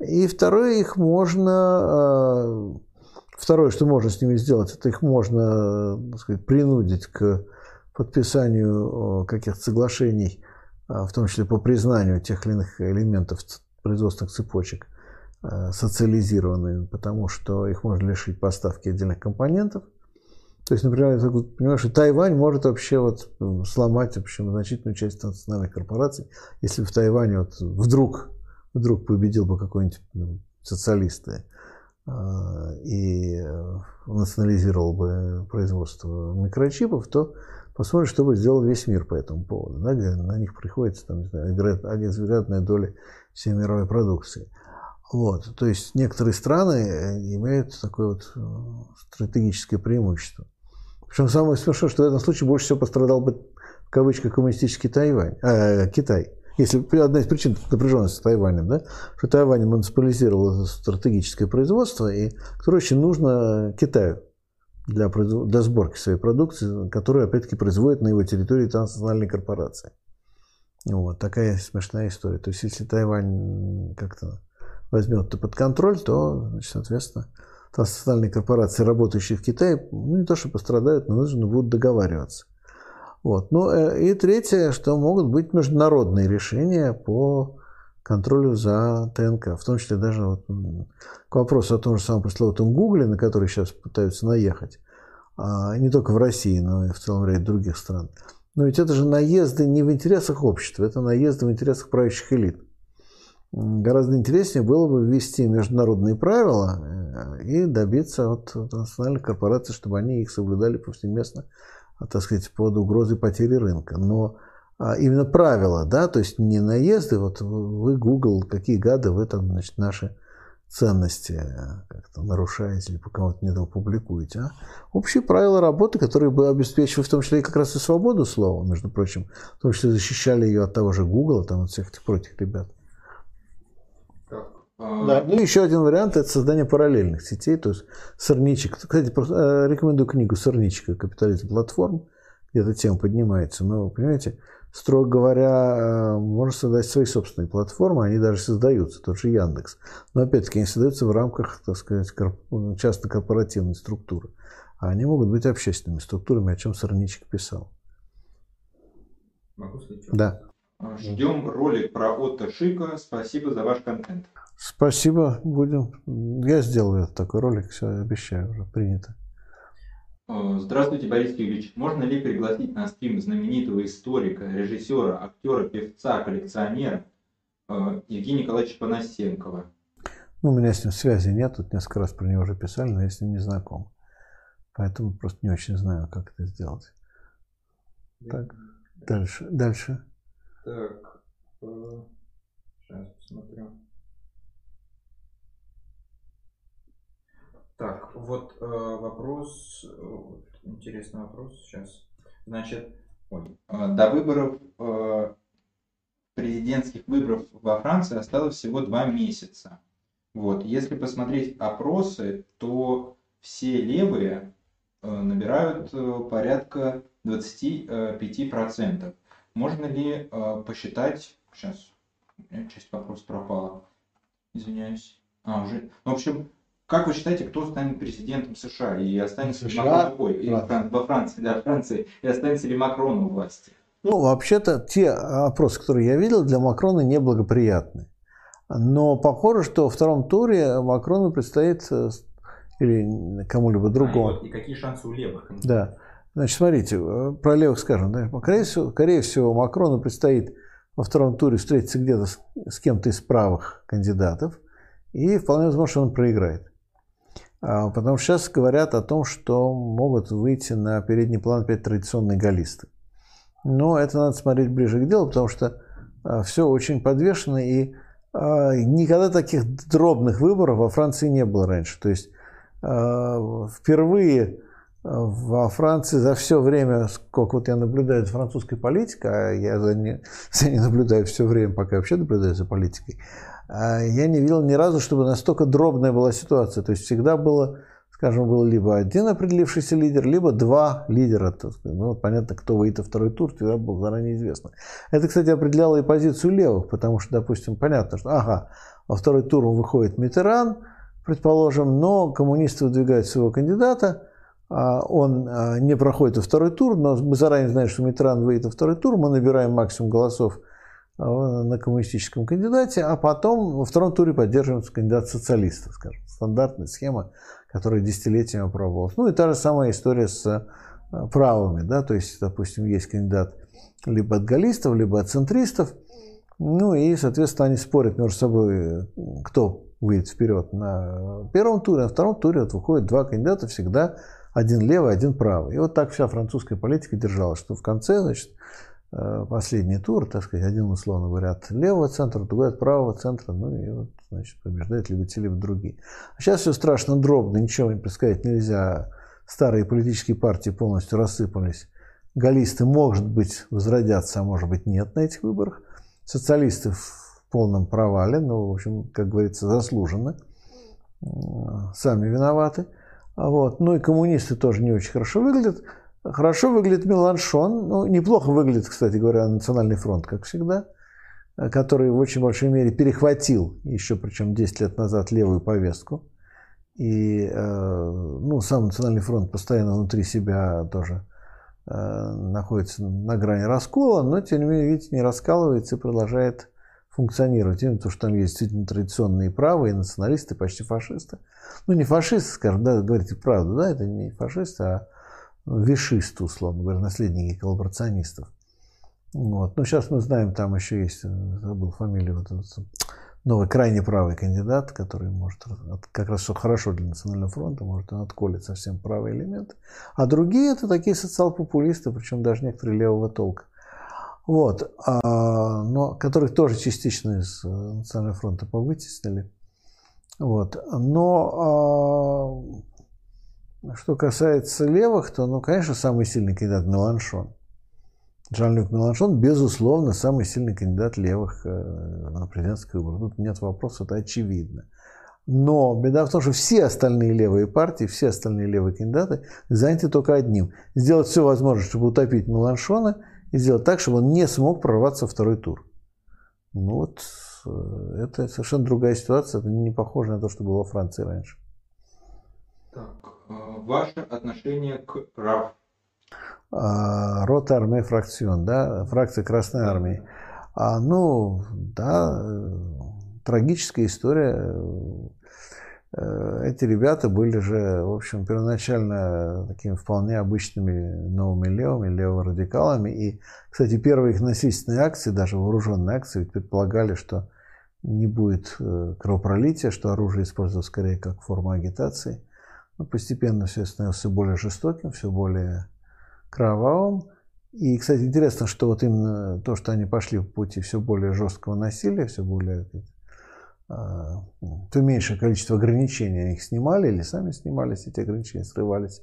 И второе, их можно... А, второе, что можно с ними сделать, это их можно так сказать, принудить к подписанию каких-то соглашений, а, в том числе по признанию тех или иных элементов производственных цепочек социализированными, потому что их можно лишить поставки отдельных компонентов – то есть, например, я понимаю, что Тайвань может вообще вот сломать в общем, значительную часть национальных корпораций, если в Тайване вот вдруг, вдруг победил бы какой-нибудь ну, социалист а, и э, национализировал бы производство микрочипов, то посмотрим, что бы сделал весь мир по этому поводу, да, где на них приходится там, не знаю, вероятная доля всей мировой продукции. Вот, то есть некоторые страны э, имеют такое вот э, стратегическое преимущество. Причем самое смешное, что в этом случае больше всего пострадал бы в кавычках коммунистический Тайвань, э, Китай. Если одна из причин напряженности с Тайванем, да, что Тайвань монополизировал стратегическое производство, и которое очень нужно Китаю для, для сборки своей продукции, которую, опять-таки, производит на его территории транснациональные корпорации. Вот такая смешная история. То есть, если Тайвань как-то возьмет это под контроль, то, значит, соответственно, транснациональные корпорации, работающие в Китае, ну, не то что пострадают, но нужно будут договариваться. Вот. Ну, э, и третье, что могут быть международные решения по контролю за ТНК, в том числе даже вот к вопросу о том же самом пресловутом Гугле, на который сейчас пытаются наехать, а, не только в России, но и в целом ряде других стран. Но ведь это же наезды не в интересах общества, это наезды в интересах правящих элит. Гораздо интереснее было бы ввести международные правила э, и добиться от национальных корпораций, чтобы они их соблюдали повсеместно, а, так сказать, под угрозой потери рынка. Но а, именно правила, да, то есть не наезды, вот вы, Google, какие гады вы там, значит, наши ценности э, как-то нарушаете или по кому-то не публикуете, а общие правила работы, которые бы обеспечивали в том числе и как раз и свободу слова, между прочим, в том числе защищали ее от того же Google, там, от всех этих прочих ребят. А, да. Ну, еще один вариант – это создание параллельных сетей, то есть сорничек. Кстати, э, рекомендую книгу «Сорничка. Капитализм платформ», где эта тема поднимается. Но, понимаете, строго говоря, э, можно создать свои собственные платформы, они даже создаются, тот же Яндекс. Но, опять-таки, они создаются в рамках, так сказать, частно-корпоративной структуры. А они могут быть общественными структурами, о чем Сорничек писал. Могу сказать? Да. Ждем ролик про Отто Шика. Спасибо за ваш контент. Спасибо, будем. Я сделаю такой ролик, все, обещаю, уже принято. Э, здравствуйте, Борис Юрьевич. Можно ли пригласить на стрим знаменитого историка, режиссера, актера, певца, коллекционера э, Евгения Николаевича Панасенкова? Ну, у меня с ним связи нет, тут несколько раз про него уже писали, но я с ним не знаком. Поэтому просто не очень знаю, как это сделать. Так, дальше. Дальше. Так, сейчас посмотрю. Так, вот э, вопрос, э, интересный вопрос сейчас. Значит, ой, э, до выборов, э, президентских выборов во Франции осталось всего два месяца. Вот, если посмотреть опросы, то все левые э, набирают э, порядка 25%. Можно ли э, посчитать, сейчас, часть вопроса пропала, извиняюсь. А, уже, ну, в общем, как вы считаете, кто станет президентом США и останется США? ли Макрон ой, Фран... во Франции, да, Франции, и останется ли Макрон у власти? Ну, вообще-то, те опросы, которые я видел, для Макрона неблагоприятны. Но похоже, что во втором туре Макрону предстоит э, или кому-либо другому. А, и, вот, и какие шансы у левых? Да. Значит, смотрите, э, про левых скажем. Да? Скорее, всего, скорее всего, Макрону предстоит во втором туре встретиться где-то с, с кем-то из правых кандидатов, и вполне возможно, что он проиграет. А, потому что сейчас говорят о том, что могут выйти на передний план опять традиционные галлисты. Но это надо смотреть ближе к делу, потому что а, все очень подвешено, и а, никогда таких дробных выборов во Франции не было раньше. То есть впервые во Франции за все время, сколько вот я наблюдаю за французской политикой, а я за ней, за ней наблюдаю все время, пока вообще наблюдаю за политикой, а я не видел ни разу, чтобы настолько дробная была ситуация. То есть всегда было, скажем, был либо один определившийся лидер, либо два лидера. Ну, понятно, кто выйдет во второй тур, всегда было заранее известно. Это, кстати, определяло и позицию левых, потому что, допустим, понятно, что, ага, во второй тур выходит Митеран, предположим, но коммунисты выдвигают своего кандидата, он а, не проходит во второй тур, но мы заранее знаем, что Митеран выйдет во второй тур, мы набираем максимум голосов Э, на коммунистическом кандидате, а потом во втором туре поддерживается кандидат социалиста, скажем. Стандартная схема, которая десятилетиями пробовалась. Ну и та же самая история с правыми, да, то есть, допустим, есть кандидат либо от галлистов, либо от центристов, ну и, соответственно, они спорят между собой, кто выйдет вперед на первом туре, а на втором туре вот выходят два кандидата всегда, один левый, один правый. И вот так вся французская политика держалась, что в конце, значит, Э, последний тур, так сказать, один, условно говоря, от левого центра, другой от правого центра, ну и вот, значит, побеждают либо те, либо другие. А сейчас все страшно дробно, ничего не предсказать нельзя. Старые политические партии полностью рассыпались. Галлисты, может быть, возродятся, а может быть, нет на этих выборах. Социалисты в полном провале, но, в общем, как говорится, заслуженно. Сами виноваты. Вот. Ну и коммунисты тоже не очень хорошо выглядят. Хорошо выглядит Меланшон, ну, неплохо выглядит, кстати говоря, Национальный фронт, как всегда, который в очень большой мере перехватил еще, причем 10 лет назад, левую повестку. И э, ну, сам Национальный фронт постоянно внутри себя тоже э, находится на грани раскола, но, тем не менее, видите, не раскалывается и продолжает функционировать. Именно потому, что там есть действительно традиционные правые, националисты, почти фашисты. Ну, не фашисты, скажем, да, говорите правду, да, это не фашисты, а вишисты, условно говоря, наследники коллаборационистов. Вот. Но сейчас мы знаем, там еще есть, забыл фамилию, вот этот новый крайне правый кандидат, который может как раз все хорошо для Национального фронта, может он отколет совсем правый элемент. А другие это такие социал-популисты, причем даже некоторые левого толка. Вот, а, но которых тоже частично из Национального фронта повытеснили. Вот. Но а, что касается левых, то, ну, конечно, самый сильный кандидат Меланшон. Жан-Люк Меланшон, безусловно, самый сильный кандидат левых э, на президентские выборы. Тут нет вопроса, это очевидно. Но беда в том, что все остальные левые партии, все остальные левые кандидаты заняты только одним. Сделать все возможное, чтобы утопить Меланшона и сделать так, чтобы он не смог прорваться второй тур. Ну вот, э, это совершенно другая ситуация, это не похоже на то, что было во Франции раньше. Так, Э, ваше отношение к РАФ? А, Рота армия фракцион, да, фракция Красной Армии. А, ну, да, трагическая история. Эти ребята были же, в общем, первоначально такими вполне обычными новыми левыми, леворадикалами. И, кстати, первые их насильственные акции, даже вооруженные акции, предполагали, что не будет кровопролития, что оружие используется скорее как форма агитации. Но постепенно все становилось все более жестоким, все более кровавым. И, кстати, интересно, что вот именно то, что они пошли в пути все более жесткого насилия, все более то меньшее количество ограничений их снимали или сами снимались, эти ограничения срывались.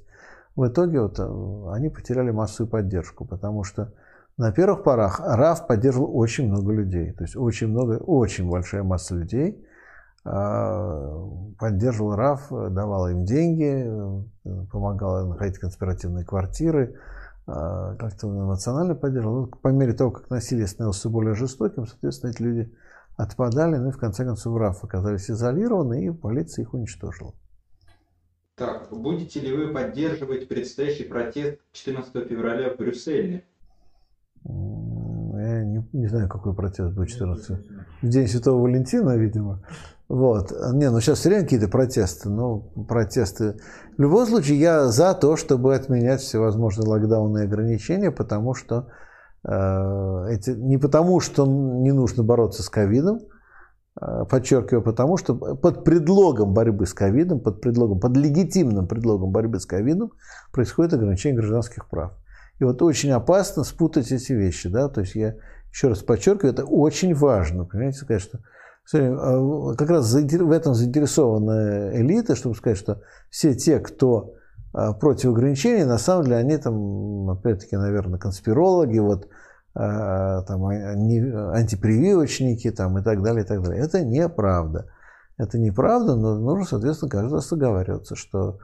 В итоге вот а, они потеряли массовую поддержку, потому что на первых порах РАФ поддерживал очень много людей. То есть очень много, очень большая масса людей а, поддерживал РАФ, давала им деньги, помогала находить конспиративные квартиры, а, как-то эмоционально поддерживал. Ну, по мере того, как насилие становилось все более жестоким, соответственно, эти люди отпадали, ну и в конце концов РАФ оказались изолированы, и полиция их уничтожила. Так, будете ли вы поддерживать предстоящий протест 14 февраля в Брюсселе? Я не, не знаю, какой протест будет 14 В день Святого Валентина, видимо. Вот. Не, ну сейчас все время какие-то протесты, но протесты. В любом случае, я за то, чтобы отменять всевозможные локдауны и ограничения, потому что э, эти, не потому, что не нужно бороться с ковидом, э, подчеркиваю, потому что под предлогом борьбы с ковидом, под предлогом, под легитимным предлогом борьбы с ковидом происходит ограничение гражданских прав. И вот очень опасно спутать эти вещи, да, то есть я еще раз подчеркиваю, это очень важно, понимаете, сказать, что а как раз в этом заинтересована элита, чтобы сказать, что все те, кто против ограничений, на самом деле они там, опять-таки, наверное, конспирологи, вот, а, там, антипрививочники там, и так далее, и так далее. Это неправда. Это неправда, но нужно, соответственно, каждый раз договариваться, что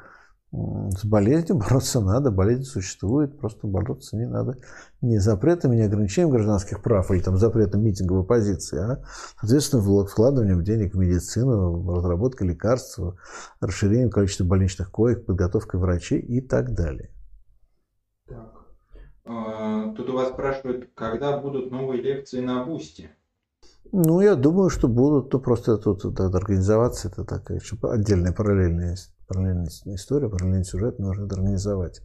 с болезнью бороться надо, болезнь существует, просто бороться не надо не запретами, не ограничением гражданских прав или там запретом митинговой позиции, а, соответственно, вкладыванием денег в медицину, разработкой лекарств, расширением количества больничных коек, подготовкой врачей и так далее. Так. А, тут у вас спрашивают, когда будут новые лекции на Бусти? Ну, я думаю, что будут, то просто тут надо организоваться, это такая отдельная параллельная параллельная история, параллельный сюжет нужно организовать.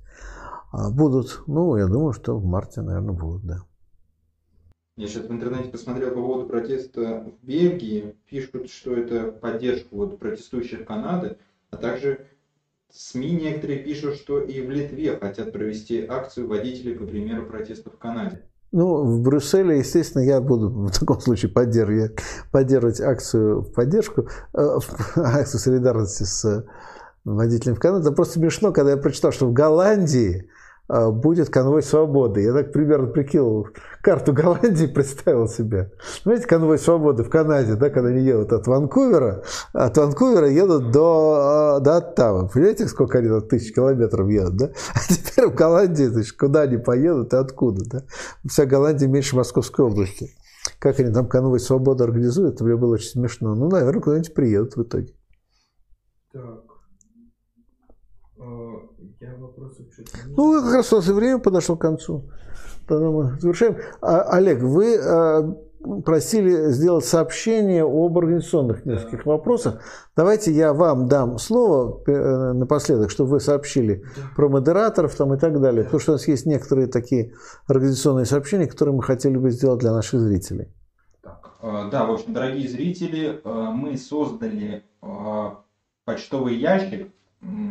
А будут, ну, я думаю, что в марте, наверное, будут, да. Я сейчас в интернете посмотрел по поводу протеста в Бельгии. Пишут, что это поддержка вот протестующих Канады, а также СМИ некоторые пишут, что и в Литве хотят провести акцию водителей по примеру протеста в Канаде. Ну, в Брюсселе, естественно, я буду в таком случае поддерживать, поддерживать акцию в поддержку, э, акцию солидарности с водителем в Канаде. Это просто смешно, когда я прочитал, что в Голландии а, будет конвой свободы. Я так примерно прикинул карту Голландии, представил себе. Знаете, конвой свободы в Канаде, да, когда они едут от Ванкувера, от Ванкувера едут до, а, до Оттавы. Понимаете, сколько они там тысяч километров едут, да? А теперь в Голландии, значит, куда они поедут и откуда, да? Вся Голландия меньше Московской области. Как они там конвой свободы организуют, это мне было очень смешно. Ну, наверное, куда-нибудь приедут в итоге. Так. Я вопросов что-то не Ну, как раз у нас и время подошло к концу. Тогда мы завершаем. А, Олег, вы а, просили сделать сообщение об организационных нескольких да. вопросах. Давайте я вам дам слово э, напоследок, чтобы вы сообщили да. про модераторов там и так далее. Да. Потому что у нас есть некоторые такие организационные сообщения, которые мы хотели бы сделать для наших зрителей. Так, э, да, в общем, дорогие зрители, мы создали почтовый ящик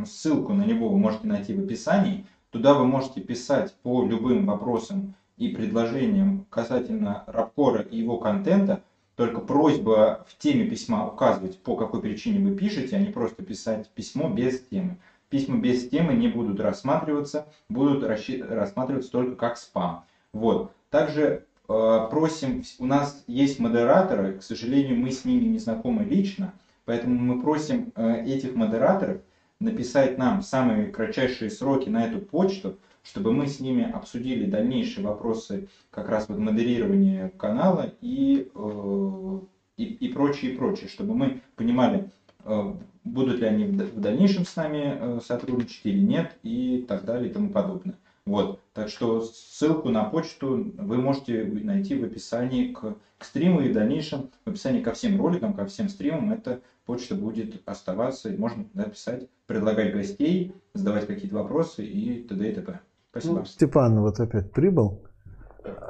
ссылку на него вы можете найти в описании. Туда вы можете писать по любым вопросам и предложениям касательно Рабкора и его контента. Только просьба в теме письма указывать, по какой причине вы пишете, а не просто писать письмо без темы. Письма без темы не будут рассматриваться, будут рассматриваться только как спам. Вот. Также э, просим, у нас есть модераторы, к сожалению, мы с ними не знакомы лично, поэтому мы просим э, этих модераторов написать нам самые кратчайшие сроки на эту почту, чтобы мы с ними обсудили дальнейшие вопросы как раз вот модерирования канала и, э, и, и прочее, и прочее, чтобы мы понимали, э, будут ли они в дальнейшем с нами э, сотрудничать или нет, и так далее, и тому подобное. Вот, так что ссылку на почту вы можете найти в описании к, к стриму и в дальнейшем в описании ко всем роликам, ко всем стримам эта почта будет оставаться, и можно написать, предлагать гостей, задавать какие-то вопросы и т.д. и т.п. Спасибо. Ну, Степан вот опять прибыл.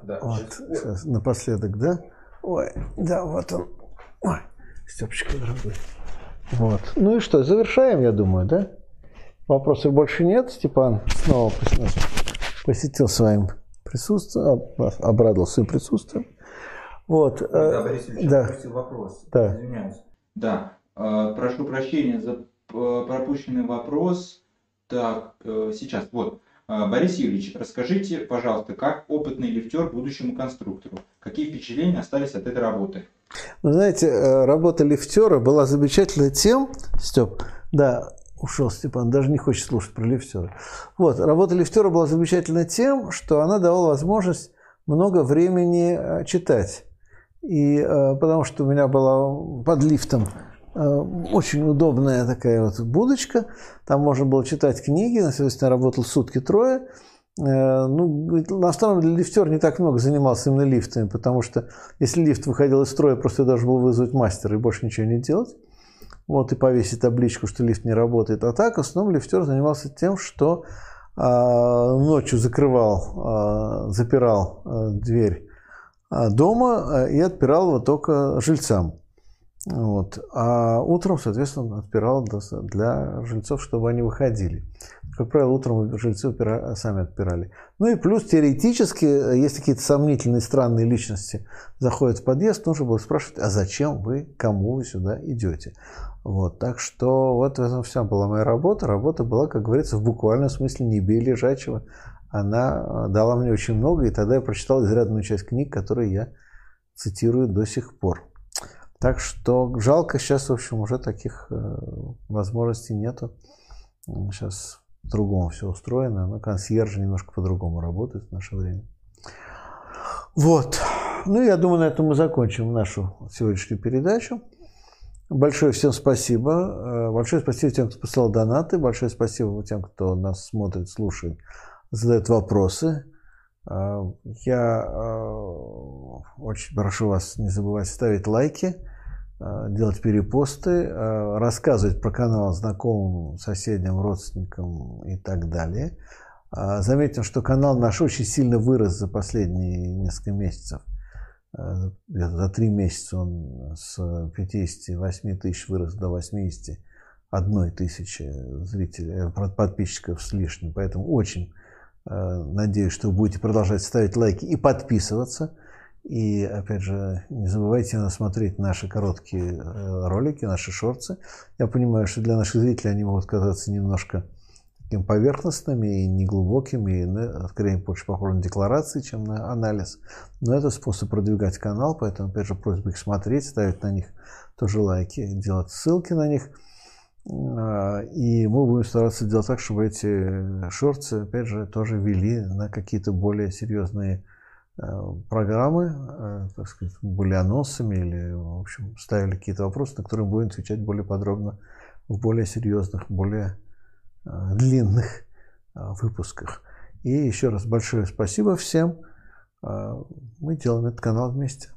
Да, вот, сейчас. сейчас напоследок, да? Ой, да, вот он. Ой, Степочка, дорогой. Вот. Ну и что, завершаем, я думаю, да? Вопросов больше нет. Степан снова посетил своим присутствием, обрадовался своим присутствием. Вот. Да, Борис Ильич, да. вопрос. Да. Извиняюсь. Да. Э, прошу прощения за э, пропущенный вопрос. Так, э, сейчас, вот. Борис Юрьевич, расскажите, пожалуйста, как опытный лифтер будущему конструктору? Какие впечатления остались от этой работы? Вы знаете, работа лифтера была замечательной тем, Степ, да, ушел Степан, даже не хочет слушать про лифтера. Вот, работа лифтера была замечательна тем, что она давала возможность много времени читать. И потому что у меня была под лифтом Э, очень удобная такая вот будочка. Там можно было читать книги. На Соответственно, работал сутки трое. Э, ну, на самом деле лифтер не так много занимался именно лифтами, потому что если лифт выходил из строя, просто должен был вызвать мастера и больше ничего не делать. Вот и повесить табличку, что лифт не работает. А так, в основном лифтер занимался тем, что э, ночью закрывал, э, запирал э, дверь дома и отпирал его только жильцам. Вот. А утром, соответственно, отпирал для жильцов, чтобы они выходили. Как правило, утром жильцы сами отпирали. Ну и плюс теоретически, если какие-то сомнительные, странные личности заходят в подъезд, нужно было спрашивать, а зачем вы, кому вы сюда идете? Вот. Так что вот в этом вся была моя работа. Работа была, как говорится, в буквальном смысле не бей лежачего. Она дала мне очень много, и тогда я прочитал изрядную часть книг, которые я цитирую до сих пор. Так что жалко, сейчас, в общем, уже таких э, возможностей нету. Сейчас по-другому все устроено, но консьержи немножко по-другому работают в наше время. Вот. Ну, я думаю, на этом мы закончим нашу сегодняшнюю передачу. Большое всем спасибо. Э, большое спасибо тем, кто послал донаты. Большое спасибо тем, кто нас смотрит, слушает, задает вопросы. Э, я очень прошу вас не забывать ставить лайки Э, делать перепосты, э, рассказывать про канал знакомым, соседям, родственникам и так далее. Э, заметим, что канал наш очень сильно вырос за последние несколько месяцев. За три месяца он с 58 тысяч вырос до 81 тысячи зрителей, подписчиков с лишним. Поэтому очень надеюсь, что вы будете продолжать ставить лайки и подписываться. И, опять же, не забывайте смотреть наши короткие э, ролики, наши шорты. Я понимаю, что для наших зрителей они могут казаться немножко таким поверхностными и неглубокими, и, ну, скорее, больше похожи на декларации, чем на анализ. Но это способ продвигать канал, поэтому, опять же, просьба их смотреть, ставить на них тоже лайки, делать ссылки на них. А, и мы будем стараться делать так, чтобы эти шорты, опять же, тоже вели на какие-то более серьезные Э, программы, э, так сказать, были анонсами или, в общем, ставили какие-то вопросы, на которые будем отвечать более подробно в более серьезных, более длинных выпусках. И еще раз большое спасибо всем. Мы делаем этот канал вместе.